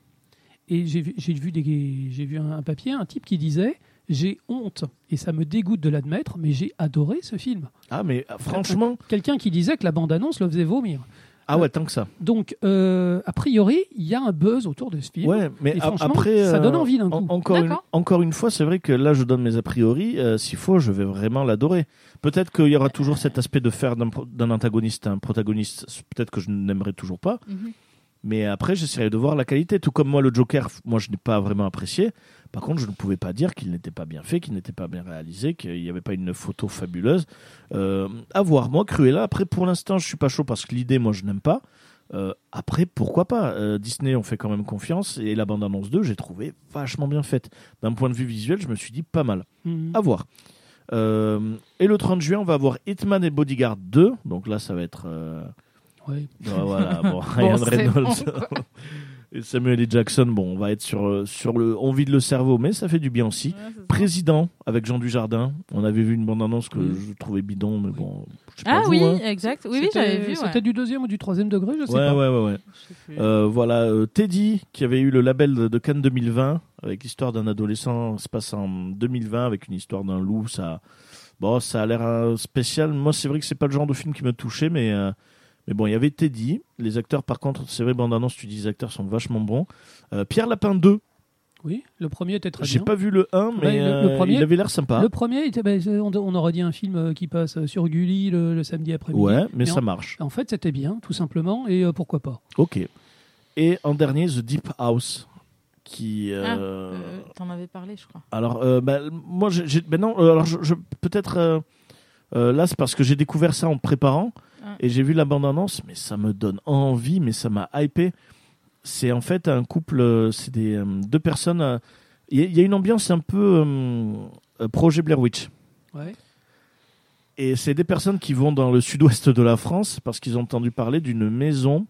B: Et j'ai vu, j'ai vu, des, j'ai vu un, un papier, un type qui disait j'ai honte et ça me dégoûte de l'admettre, mais j'ai adoré ce film.
A: Ah, mais euh, franchement,
B: Quelqu'un qui disait que la bande-annonce le faisait vomir.
A: ah ouais, tant que ça.
B: Donc, euh, a priori, il y a un buzz autour de ce film.
A: Ouais, mais
B: Et franchement,
A: après.
B: ça
A: euh,
B: donne envie d'un
A: en-
B: coup.
A: encore, une,
C: D'accord.
A: encore une fois, c'est vrai que là, je donne mes a priori. euh, S'il faut, je vais vraiment l'adorer. Peut-être qu'il y aura toujours cet aspect de faire d'un antagoniste un protagoniste. Peut-être que je n'aimerais toujours pas.
C: Mhm.
A: Mais après, j'essaierai de voir la qualité. Tout comme moi, le Joker, moi, je n'ai pas vraiment apprécié. Par contre, je ne pouvais pas dire qu'il n'était pas bien fait, qu'il n'était pas bien réalisé, qu'il n'y avait pas une photo fabuleuse. Euh, à voir. Moi, Cruella, après, pour l'instant, je suis pas chaud parce que l'idée, moi, je n'aime pas. Euh, après, pourquoi pas? Euh, Disney, on fait quand même confiance. Et la bande-annonce 2, j'ai trouvé vachement bien faite. D'un point de vue visuel, je me suis dit pas mal.
B: Mhm.
A: À voir. Euh, et le 30 juin, on va avoir Hitman et Bodyguard 2. Donc là, ça va être.
B: Ouais.
A: Ouais, voilà, [LAUGHS] bon, Ryan Reynolds [LAUGHS] et Samuel L. Jackson, bon, on va être sur, euh, sur le. On vide le cerveau, mais ça fait du bien aussi.
C: Ouais, c'est ça.
A: Président avec Jean Dujardin. On avait vu une bande-annonce que
B: Oui.
A: je trouvais bidon, mais
B: Oui.
A: bon. je sais pas
C: Ah
A: vous,
C: oui,
A: hein.
C: exact. Oui, oui,
B: C'était-
C: j'avais vu. ouais.
B: C'était du deuxième ou du troisième degré, je sais
A: Ouais,
B: pas.
A: ouais, ouais, ouais. Euh, voilà, euh, Teddy, qui avait eu le label de, de Cannes 2020, avec l'histoire d'un adolescent, se passe en 2020, avec une histoire d'un loup. Ça, bon, ça a l'air spécial. Moi, c'est vrai que c'est pas le genre de film qui me touchait, mais, euh, mais bon, il y avait Teddy. Les acteurs, par contre, c'est vrai, bande annonce, tu dis, les acteurs sont vachement bons. Euh, Pierre Lapin 2,
B: Oui, le premier était très
A: j'ai
B: bien.
A: pas vu le 1, mais
B: Ouais, le- le
A: euh,
B: premier-
A: il avait l'air sympa.
B: Le premier, était- ben, on, on aurait dit un film euh, qui passe sur Gulli le, le samedi après-midi.
A: Ouais, mais,
B: Mais
A: ça
B: en-
A: marche.
B: En fait, c'était bien, tout simplement, et euh, pourquoi pas.
A: Ok. Et en dernier, The Deep House, qui. euh,
C: Ah, euh, T'en avais parlé, je crois.
A: Alors, euh, bah, moi, j'ai, j'ai- ben non, alors je, je- peut-être euh, euh, là, c'est parce que j'ai découvert ça en préparant Et j'ai vu la bande-annonce, mais ça me donne envie, mais ça m'a hypé. C'est en fait un couple, euh, c'est des euh, deux personnes. euh, Il y, a- il y a une ambiance un peu euh, projet Blair Witch.
B: Ouais.
A: Et c'est des personnes qui vont dans le sud-ouest de la France parce qu'ils ont entendu parler d'une maison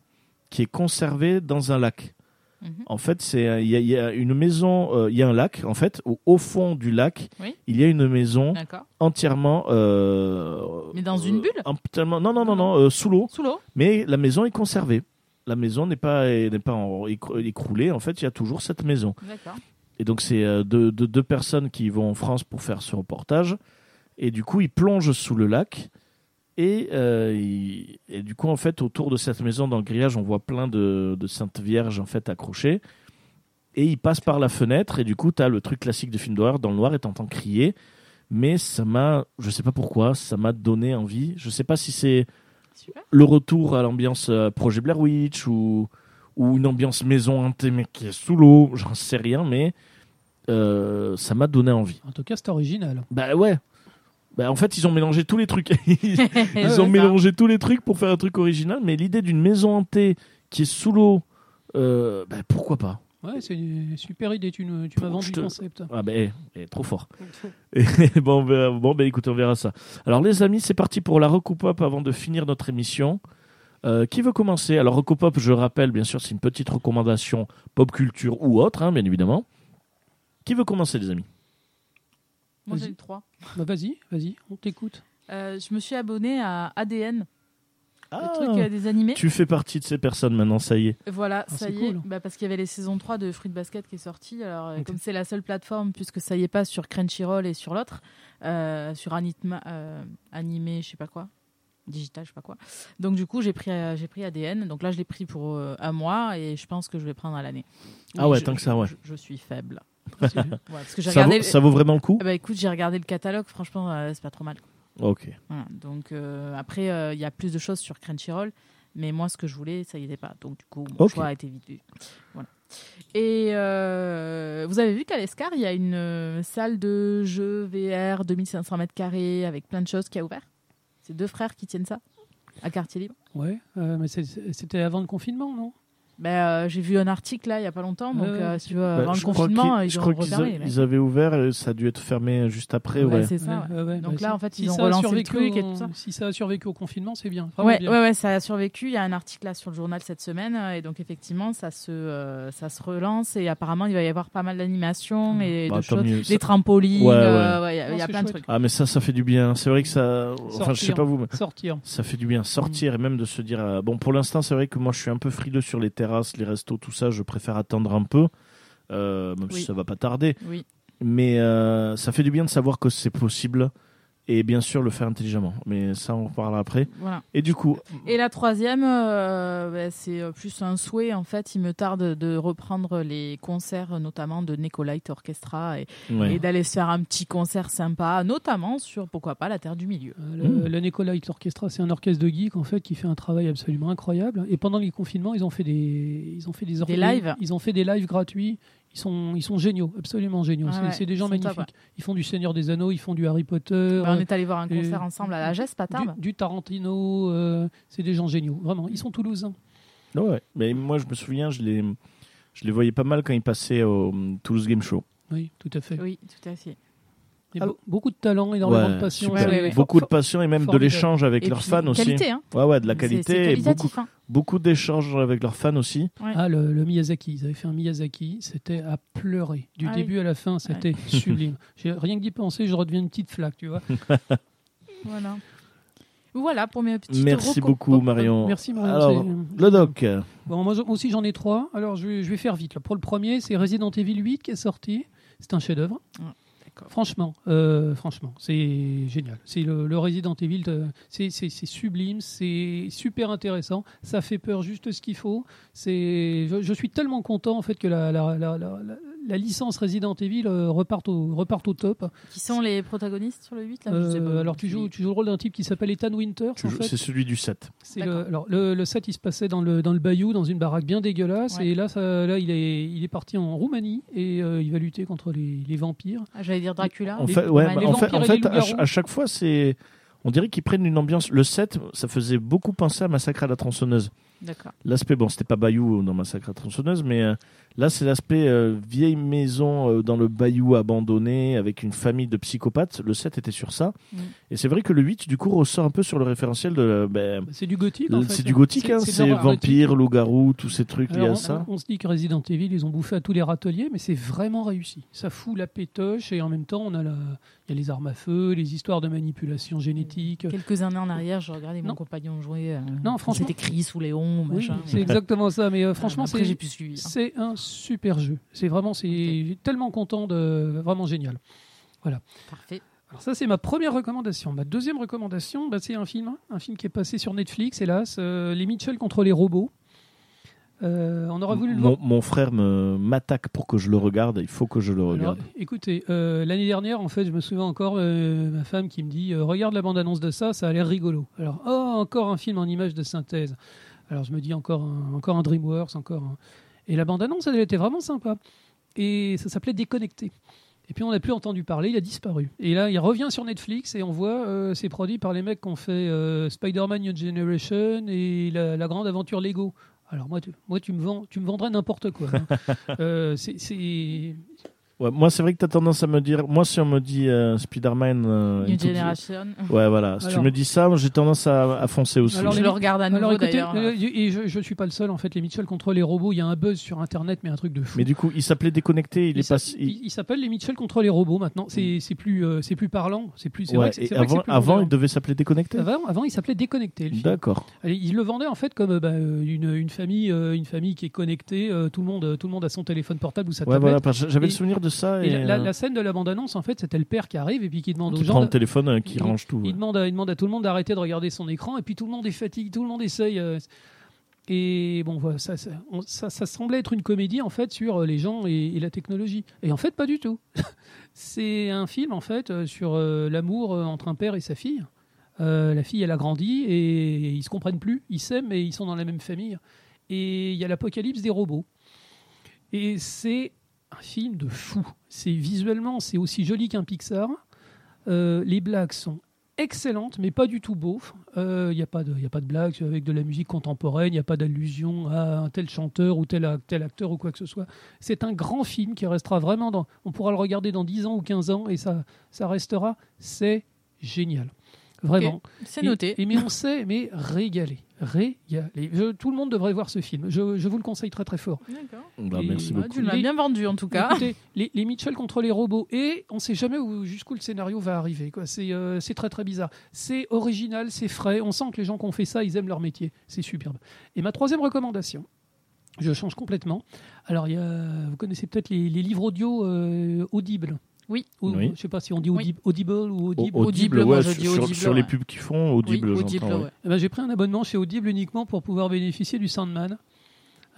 A: qui est conservée dans un lac.
C: Mhm.
A: En fait, c'est euh, il y, a- il y a une maison, euh, il y a un lac en fait. Au, au fond du lac,
C: Oui.
A: il y a une maison entièrement. euh,
C: Mais dans une bulle
A: entièrement- Non, non, non, non, sous l'eau.
C: Sous l'eau
A: Mais la maison est conservée. La maison n'est pas n'est pas en- écroulée. En fait, il y a toujours cette maison.
C: D'accord.
A: Et donc, c'est deux, deux- deux personnes qui vont en France pour faire ce reportage. Et du coup, ils plongent sous le lac. Et, euh, et du coup, en fait, autour de cette maison, dans le grillage, on voit plein de, de Saintes Vierges en fait, accrochées. Et ils passent par la fenêtre. Et du coup, tu as le truc classique de film d'horreur dans le noir et t'entends crier. Mais ça m'a, je sais pas pourquoi, ça m'a donné envie. Je sais pas si c'est le retour à l'ambiance euh, projet Blair Witch ou, ou une ambiance maison hantée mais qui est sous l'eau, j'en sais rien, mais euh, ça m'a donné envie.
B: En tout cas, c'est original.
A: Bah ouais. Bah, en fait, ils ont mélangé tous les trucs. [LAUGHS] ils ont mélangé tous les trucs pour faire un truc original, mais l'idée d'une maison hantée qui est sous l'eau, euh, bah, pourquoi pas?
B: Ouais, c'est une super idée. Tu, tu m'as vendu
A: te-
B: le concept.
A: Ah ben, eh, eh, trop fort. [LAUGHS] Et bon, ben écoute, on verra ça. Alors les amis, c'est parti pour la recoupe up avant de finir notre émission. Euh, qui veut commencer? Alors recoupe up, je rappelle, bien sûr, c'est une petite recommandation pop culture ou autre, hein, bien évidemment. Qui veut commencer, les amis?
C: Moi,
B: Vas-y.
C: j'ai eu trois.
B: Bah, vas-y, vas-y, on t'écoute.
C: Euh, je me suis abonnée à ADN,
A: Ah,
C: le truc euh, des animés.
A: Tu fais partie de ces personnes maintenant, ça y est.
C: Voilà,
B: Ah,
C: ça y est.
B: cool.
C: Bah, parce qu'il y avait les saisons 3 de Fruit Basket qui est sortie. Alors, euh, comme c'est la seule plateforme, puisque ça y est pas sur Crunchyroll et sur l'autre, euh, sur Anitma, euh, animé, je sais pas quoi, digital, je sais pas quoi. Donc, du coup, j'ai pris, euh, j'ai pris ADN. Donc là, je l'ai pris pour euh, un mois et je pense que je vais prendre à l'année.
A: Ah ouais,
C: je-
A: tant que ça, ouais.
C: Je, je suis faible. [LAUGHS] Ouais, parce que
A: Ça
C: regardé.
A: vaut, ça vaut vraiment le coup
C: Ah bah écoute, j'ai regardé le catalogue, franchement, euh, c'est pas trop mal.
A: Ok.
C: Voilà, donc euh, après, euh, il y a plus de choses sur Crunchyroll, mais moi, ce que je voulais, ça y était pas. Donc du coup, mon choix a été vite vu. Voilà. Et euh, vous avez vu qu'à l'Escar, il y a une euh, salle de jeux VR 2500 mètres carrés avec plein de choses qui a ouvert? C'est deux frères qui tiennent ça à quartier libre?
B: Ouais, euh, mais c'était avant le confinement, non?
C: Ben, euh, j'ai vu un article là il y a pas longtemps, donc euh, si tu veux,
A: Bah,
C: avant le confinement, ils
A: je
C: ont
A: crois qu'ils
C: refermé.
A: a-
C: mais-
A: ils avaient ouvert et ça a dû être fermé juste après.
C: Ouais,
A: Ouais,
C: c'est ça. ouais.
B: Ouais, ouais,
C: Donc
B: bah,
C: là, en fait,
B: si
C: ils ont
B: a
C: relancé le
B: survécu
C: truc et
B: au-
C: tout ça.
B: Si ça a survécu au confinement, c'est bien.
C: Ouais,
B: bien.
C: ouais, ouais, ça a survécu. Il y a un article là sur le journal cette semaine euh, et donc effectivement, ça se, euh, ça se relance et apparemment il va y avoir pas mal d'animations et
A: Bah,
C: de
A: tant
C: choses,
A: mieux.
C: des trampolines.
A: Ouais, ouais.
C: euh, ouais, il y a, a plein de trucs.
A: Ah mais ça, ça fait du bien. C'est vrai que ça. Enfin, je sais pas vous, mais
B: Sortir.
A: ça fait du bien sortir et même de se dire. euh, bon, pour l'instant, c'est vrai que moi, je suis un peu frileux sur les terrasses, les restos, tout ça. Je préfère attendre un peu, euh, même
C: Oui.
A: si ça va pas tarder.
C: Oui.
A: Mais euh, ça fait du bien de savoir que c'est possible et bien sûr le faire intelligemment. Mais ça, on en parlera après.
C: Voilà.
A: Et du coup,
C: Et la troisième, euh, bah, c'est euh, plus un souhait. En fait, il me tarde de reprendre les concerts, notamment de Nicolite Orchestra, et,
A: ouais.
C: et d'aller se faire un petit concert sympa, notamment sur pourquoi pas la Terre du Milieu.
B: Euh, Le,
A: Mm.
B: le Nicolite Orchestra, c'est un orchestre de geeks en fait qui fait un travail absolument incroyable. Et pendant les confinements, ils ont fait des, ils ont fait des,
C: Des lives.
B: Ils ont fait des lives gratuits. Ils sont, ils sont géniaux, absolument géniaux.
C: Ah
B: c'est
C: ouais,
B: des gens
C: top,
B: magnifiques. Ils font du Seigneur des Anneaux, ils font du Harry Potter,
C: Bah, on
B: euh,
C: est allé voir un concert ensemble à la Geste, pas
B: du,
C: tard.
B: du Tarantino. euh, c'est des gens géniaux, vraiment. Ils sont toulousains.
A: Ouais, mais moi, je me souviens, je les, je les voyais pas mal quand ils passaient au hum, Toulouse Game Show.
B: Oui, tout à fait.
C: Oui, tout à fait.
B: Il y a
A: Alors-
B: be- beaucoup de talent, énormément
A: Ouais,
B: de passion.
A: super.
C: Ouais, ouais, ouais.
A: Beaucoup de passion et même de l'échange avec
C: Et
A: leurs fans aussi.
C: Qualité, hein.
A: Ouais, ouais, de la qualité
C: c'est
A: et beaucoup,
C: hein.
A: beaucoup d'échanges avec leurs fans aussi.
C: Ouais.
B: Ah, le, le Miyazaki. Ils avaient fait un Miyazaki. C'était à pleurer. Du
C: Ah
B: début à la fin, c'était [LAUGHS] sublime. J'ai rien que d'y penser, je redeviens une petite flaque, tu vois. [LAUGHS]
C: Voilà. Voilà pour mes petites
A: Merci beaucoup. Marion.
B: Merci, Marion.
A: Alors,
B: c'est-
A: le doc.
B: Bon, moi, aussi, j'en ai trois. Alors, je vais, je vais faire vite. Là. Pour le premier, c'est Resident Evil 8 qui est sorti. C'est un chef-d'œuvre. Franchement, euh, franchement, c'est génial. C'est le, Resident Evil, euh, c'est sublime, c'est super intéressant. Ça fait peur juste ce qu'il faut. C'est, je, suis tellement content en fait que la- la- licence Resident Evil euh, reparte au reparte au top.
C: Qui sont les protagonistes sur le 8 là je sais
B: Euh,
C: pas.
B: alors tu joues, tu joues le rôle d'un type qui s'appelle Ethan Winters. En
A: joues-
B: fait.
A: C'est celui du 7.
B: C'est
C: D'accord.
B: le, alors le, le set il se passait dans le dans le bayou dans une baraque bien dégueulasse
C: Ouais.
B: et là ça, là il est il est parti en Roumanie et euh, il va lutter contre les, les vampires.
C: Ah, J'allais dire Dracula.
A: En fait, ouais,
C: les
A: bah, en fait,
B: vampires
A: en
B: et
A: fait,
B: les
A: à, chaque fois, c'est. On dirait qu'ils prennent une ambiance. Le 7, ça faisait beaucoup penser à Massacre à la tronçonneuse.
C: D'accord.
A: L'aspect, bon, c'était pas Bayou dans Massacre à la tronçonneuse, mais euh, là, c'est l'aspect euh, vieille maison euh, dans le Bayou abandonné avec une famille de psychopathes. Le 7 était sur ça.
C: Mm.
A: Et c'est vrai que le 8, du coup, ressort un peu sur le référentiel de. euh, ben,
B: C'est du gothique. en fait.
A: c'est du gothique, hein, c'est
B: l'horreur
A: vampires, loups-garous, tous ces trucs liés à ça.
B: on, se dit que Resident Evil ils ont bouffé à tous les râteliers mais c'est vraiment réussi. Ça fout la pétoche et en même temps on a la il y a les armes à feu, les histoires de manipulation génétique.
C: Quelques années en arrière, je regardais mon
B: Non.
C: compagnon jouer. euh,
B: Non, franchement-
C: C'était écrit sous Léon,
B: Oui,
C: machin.
B: c'est exactement ça mais euh, franchement
C: Après,
B: c'est
C: j'ai plus suivi. hein.
B: C'est un super jeu. C'est vraiment, c'est tellement content de, vraiment génial.
C: Parfait.
B: Alors ça, c'est ma première recommandation. Ma deuxième recommandation, bah, c'est un film, hein, un film qui est passé sur Netflix, hélas, euh, Les Mitchell contre les robots. Euh, on aura voulu le voir.
A: Mon, frère me- m'attaque pour que je le regarde. Il faut que je le
B: Alors,
A: regarde.
B: écoutez, euh, l'année dernière, en fait, je me souviens encore, euh, ma femme qui me dit euh, Regarde la bande-annonce de ça, ça a l'air rigolo. Alors, oh, encore un film en images de synthèse. Alors, je me dis encore un, encore un DreamWorks, encore un... Et la bande-annonce, elle était vraiment sympa. et ça s'appelait Déconnecté. Et puis on n'a plus entendu parler, il a disparu. Et là, il revient sur Netflix et on voit, euh, c'est produit par les mecs qui ont fait euh, Spider-Man New Generation et la, la grande aventure Lego. Alors moi, tu, moi, tu me vends, tu me vendrais n'importe quoi. hein. [LAUGHS] Euh, c'est- c'est
A: Ouais, moi, c'est vrai que tu as tendance à me dire. Moi, si on me dit euh, Spider-Man. euh,
C: New Generation.
A: Ouais, voilà. Si tu me dis ça, moi, j'ai tendance à, à foncer aussi.
B: Alors,
C: je
B: les-
C: le regarde à nouveau
B: Alors écoutez,
C: d'ailleurs.
B: euh, et je, je suis pas le seul en fait. Les Mitchell contre les robots, il y a un buzz sur Internet, mais un truc de fou.
A: Mais du coup, il s'appelait Déconnecté. Il,
B: il
A: est pas.
B: il- il s'appelle les Mitchell contre les robots maintenant. C'est c'est plus euh, c'est plus parlant. C'est plus. c'est vrai
A: Ouais,
B: que
A: et
B: vrai
A: avant,
B: plus
A: avant il devait s'appeler Déconnecté.
B: Avant, avant, il s'appelait Déconnecté.
A: D'accord.
B: Il le vendait en fait comme bah, une, une famille euh, une famille qui est connectée. euh, tout le monde tout le monde a son téléphone portable ou sa
A: Ouais,
B: tablette.
A: voilà. parce que J'avais le souvenir de ça.
B: Et
A: Et,
B: la, la-
A: euh,
B: la scène de la bande-annonce, en fait, c'était le père qui arrive et puis qui demande aux
A: qui
B: gens.
A: prend le téléphone, euh, qui
B: il-
A: range tout. ouais.
B: il, demande à, il demande à tout le monde d'arrêter de regarder son écran et puis tout le monde est fatigué, tout le monde essaye. euh, et bon, voilà, ça, ça, on- ça, ça semblait être une comédie en fait sur les gens et, et la technologie. Et en fait, pas du tout. [LAUGHS] C'est un film en fait sur euh, l'amour entre un père et sa fille. Euh, la fille, elle a grandi et ils se comprennent plus. Ils s'aiment et ils sont dans la même famille. Et il y a l'apocalypse des robots. Et c'est un film de fou. C'est visuellement, c'est aussi joli qu'un Pixar. Euh, les blagues sont excellentes, mais pas du tout beaufs. Il n'y a, pas de- y a pas de blagues avec de la musique contemporaine, il n'y a pas d'allusion à un tel chanteur ou tel acteur ou quoi que ce soit. C'est un grand film qui restera vraiment dans. On pourra le regarder dans 10 ans ou 15 ans et ça, ça restera. C'est génial. Vraiment.
C: C'est noté.
B: Et, mais on sait, mais régalé. Régalé. Je- tout le monde devrait voir ce film. Je, je vous le conseille très très fort.
C: D'accord.
A: Bah, merci
B: bah,
A: beaucoup.
C: Tu l'as bien vendu en tout cas.
B: Écoutez, les, les Mitchell contre les robots et on sait jamais où- jusqu'où le scénario va arriver. quoi. C'est euh, c'est très très bizarre. C'est original, c'est frais. On sent que les gens qui ont fait ça, ils aiment leur métier. C'est superbe. Et ma troisième recommandation, je change complètement. Alors, il y a, vous connaissez peut-être les, les livres audio euh, audibles.
C: Oui.
B: Ou-
A: Oui.
B: Je sais pas si on dit
C: Oui.
B: audible, audible ou audible.
A: Au-
C: Audible, moi,
A: ouais,
C: je
A: sur,
C: dis
A: sur-
C: Audible,
A: sur les pubs qu'ils font, audible,
C: oui,
A: j'entends,
C: audible,
A: ouais.
B: Eh ben, J'ai pris un abonnement chez Audible uniquement pour pouvoir bénéficier du Sandman.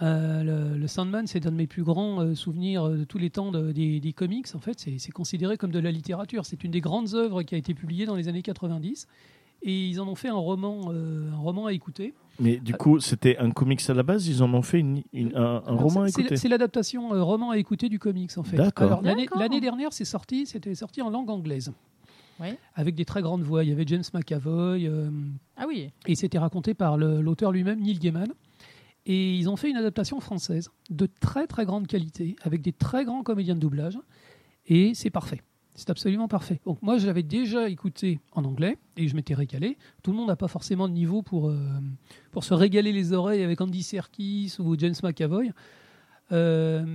B: Euh, le, le Sandman, c'est un de mes plus grands euh, souvenirs euh, de tous les temps de- des, des comics. En fait, c'est c'est considéré comme de la littérature. C'est une des grandes œuvres qui a été publiée dans les années 90. Et ils en ont fait un roman, euh, un roman à écouter.
A: Mais du coup, c'était un comics à la base, ils en ont fait une- une- un, roman à écouter.
B: c'est l'adaptation euh, roman à écouter du comics en fait.
A: D'accord.
B: L'année dernière, c'est sorti, c'était sorti en langue anglaise. Avec des très grandes voix. Il y avait James McAvoy. euh,
C: Ah oui.
B: Et c'était raconté par l'auteur lui-même, Neil Gaiman. Et ils ont fait une adaptation française de très très grande qualité, avec des très grands comédiens de doublage. Et c'est parfait. C'est absolument parfait. Donc moi, je l'avais déjà écouté en anglais et je m'étais régalé. Tout le monde n'a pas forcément de niveau pour, euh, pour se régaler les oreilles avec Andy Serkis ou James McAvoy. Euh,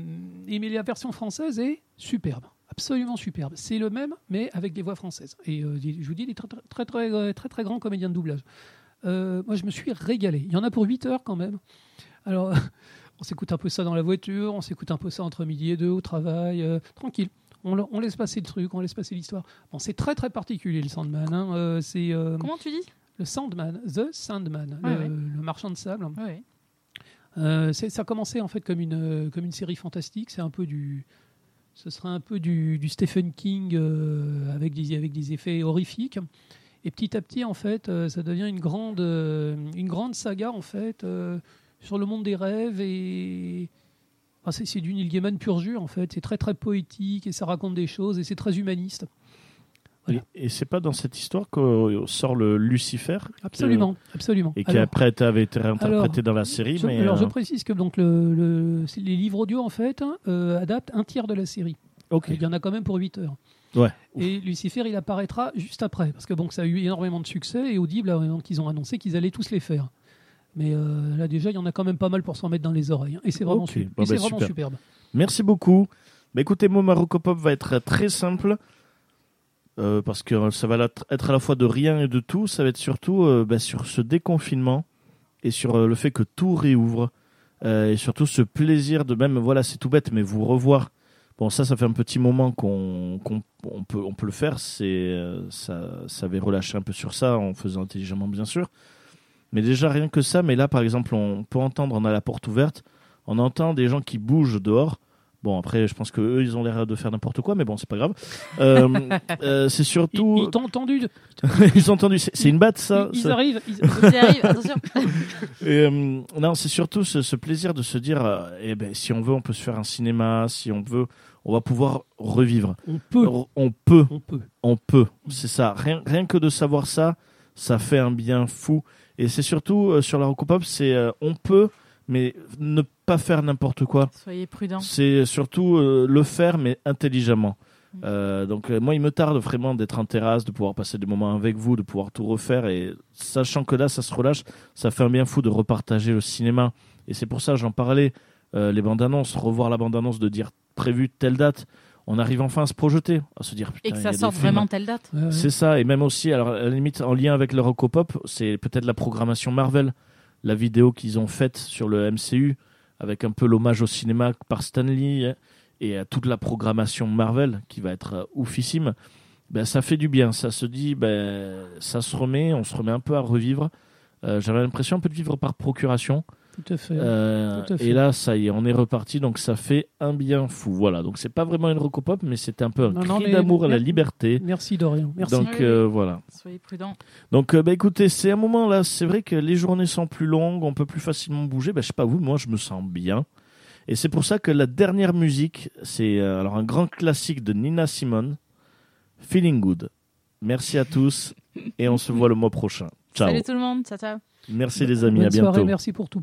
B: mais la version française est superbe, absolument superbe. C'est le même, mais avec des voix françaises. Et euh, je vous dis, des très très très, très, très, très, grands comédiens de doublage. Moi, je me suis régalé. Il y en a pour 8 heures quand même. Alors, [LAUGHS] on s'écoute un peu ça dans la voiture, on s'écoute un peu ça entre midi et deux au travail, tranquille. On, la- on laisse passer le truc, on laisse passer l'histoire. Bon, c'est très très particulier le Sandman. hein. Euh, c'est euh,
C: Comment tu dis?
B: le Sandman, The Sandman,
C: Ouais,
B: le,
C: ouais.
B: le marchand de sable.
C: Oui.
B: Euh, ça a commencé en fait comme une, comme une série fantastique. C'est un peu du, ce serait un peu du, du Stephen King avec, des, avec des effets horrifiques. Et petit à petit, en fait, ça devient une grande, une grande saga en fait sur le monde des rêves et enfin, c'est, du Neil Gaiman pur jus en fait. C'est très très poétique et ça raconte des choses et c'est très humaniste. Voilà.
A: Et, et c'est pas dans cette histoire que sort le Lucifer
B: Absolument, absolument.
A: et qui
B: Alors-
A: après avait été réinterprété dans la série.
B: Je-
A: mais
B: alors je
A: euh,
B: précise que donc le, le- c'est- les livres audio en fait hein, euh, adaptent un tiers de la série. Il y en a quand même pour 8 heures.
A: Ouais.
B: Et Lucifer, il apparaîtra juste après, parce que bon, ça a eu énormément de succès et Audible, euh, donc, ils ont annoncé qu'ils allaient tous les faire. Mais euh, là déjà, il y en a quand même pas mal pour s'en mettre dans les oreilles. hein. Et c'est vraiment,
A: Ok.
B: su-
A: Bon,
B: et c'est
A: bah,
B: vraiment
A: super.
B: superbe.
A: Merci beaucoup. Bah, écoutez, mon Marocopop va être très simple. euh, parce que ça va la- être à la fois de rien et de tout. Ça va être surtout euh, bah, sur ce déconfinement et sur euh, le fait que tout réouvre. euh, et surtout ce plaisir de même, voilà, c'est tout bête, mais vous revoir. Bon, ça, ça fait un petit moment qu'on qu'on- on peut, on peut le faire. C'est euh, ça, ça avait relâché un peu sur ça en faisant intelligemment, bien sûr. Mais déjà, rien que ça. Mais là, par exemple, on peut entendre, on a la porte ouverte. On entend des gens qui bougent dehors Bon, après, je pense que eux, ils ont l'air de faire n'importe quoi, mais bon, c'est pas grave. Euh, [LAUGHS] euh, c'est
B: Ils,
A: surtout.
B: ils t'ont entendu. [LAUGHS]
A: ils ont entendu. C'est une batte, ça.
B: ils, ils
A: ça
B: arrivent. ils-
C: J'y arrive, attention. [LAUGHS]
A: Et, euh, non, c'est surtout ce, ce plaisir de se dire, euh, eh ben, si on veut, on peut se faire un cinéma. Si on veut, on va pouvoir revivre.
B: on peut.
A: On peut,
B: On peut.
A: on peut. C'est ça. Rien, rien que de savoir ça, ça fait un bien fou. Et c'est surtout euh, sur la Pop, c'est euh, on peut, mais ne pas faire n'importe quoi.
C: Soyez prudents.
A: C'est surtout euh, le faire, mais intelligemment. Euh, donc euh, moi, il me tarde vraiment d'être en terrasse, de pouvoir passer des moments avec vous, de pouvoir tout refaire. Et sachant que là, ça se relâche, ça fait un bien fou de repartager le cinéma. Et c'est pour ça, j'en parlais, euh, les bandes annonces, revoir la bande annonce, de dire prévu telle date. On arrive enfin à se projeter, à se dire putain,
C: Et que ça sorte vraiment telle date.
B: Ouais, ouais.
A: C'est ça, et même aussi, alors à la limite, en lien avec le Rocopop, c'est peut-être la programmation Marvel, la vidéo qu'ils ont faite sur le MCU, avec un peu l'hommage au cinéma par Stan Lee hein, et à toute la programmation Marvel, qui va être euh, oufissime. Ben, ça fait du bien, ça se dit, ben, ça se remet, on se remet un peu à revivre. Euh, J'avais l'impression un peu de vivre par procuration.
B: Tout à fait.
A: Euh,
B: tout à fait.
A: et là, ça y est, on est reparti, donc ça fait un bien fou. Voilà, donc c'est pas vraiment une Rocopop, mais c'était un peu un
B: Non,
A: cri d'amour à la liberté.
B: Merci Dorian. Merci.
A: Donc
C: Oui,
A: euh, voilà.
C: Soyez prudents.
A: Donc, euh, bah, écoutez, c'est un moment là, c'est vrai que les journées sont plus longues, on peut plus facilement bouger. Bah, je sais pas vous, moi je me sens bien. Et c'est pour ça que la dernière musique, c'est euh, alors un grand classique de Nina Simone, Feeling Good. Merci à tous et on se voit le mois prochain. Ciao.
C: Salut tout le monde. Ciao, ciao.
A: Merci les amis,
B: Bonne
A: à bientôt.
B: soirée. Merci pour tout.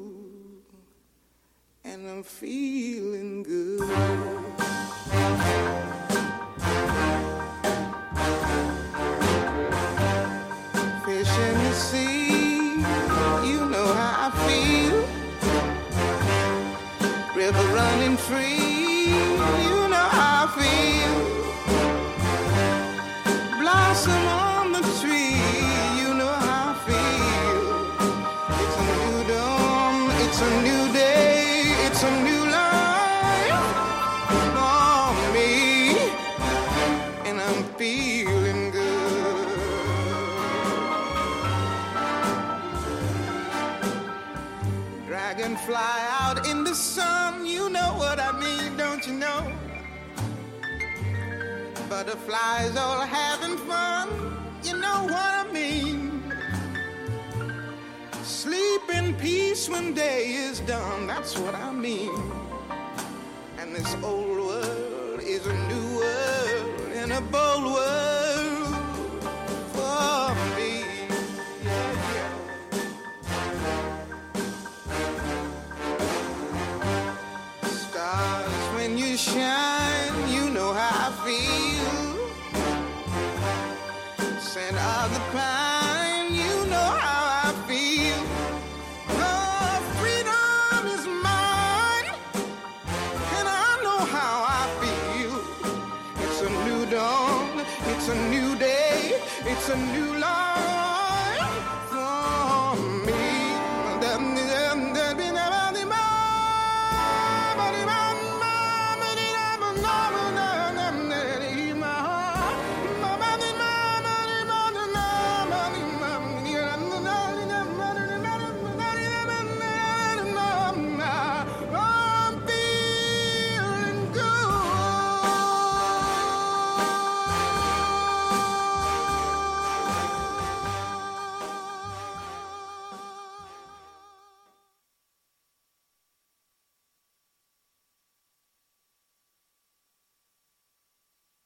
G: And I'm feeling good. Fish in Butterflies all having fun, you know what I mean. Sleep in peace when day is done, that's what I mean. And this old world is a new world and a bold world Scent of the pine, you know how I feel. Oh, freedom is mine, and I know how I feel. It's a new dawn, it's a new day, it's a new.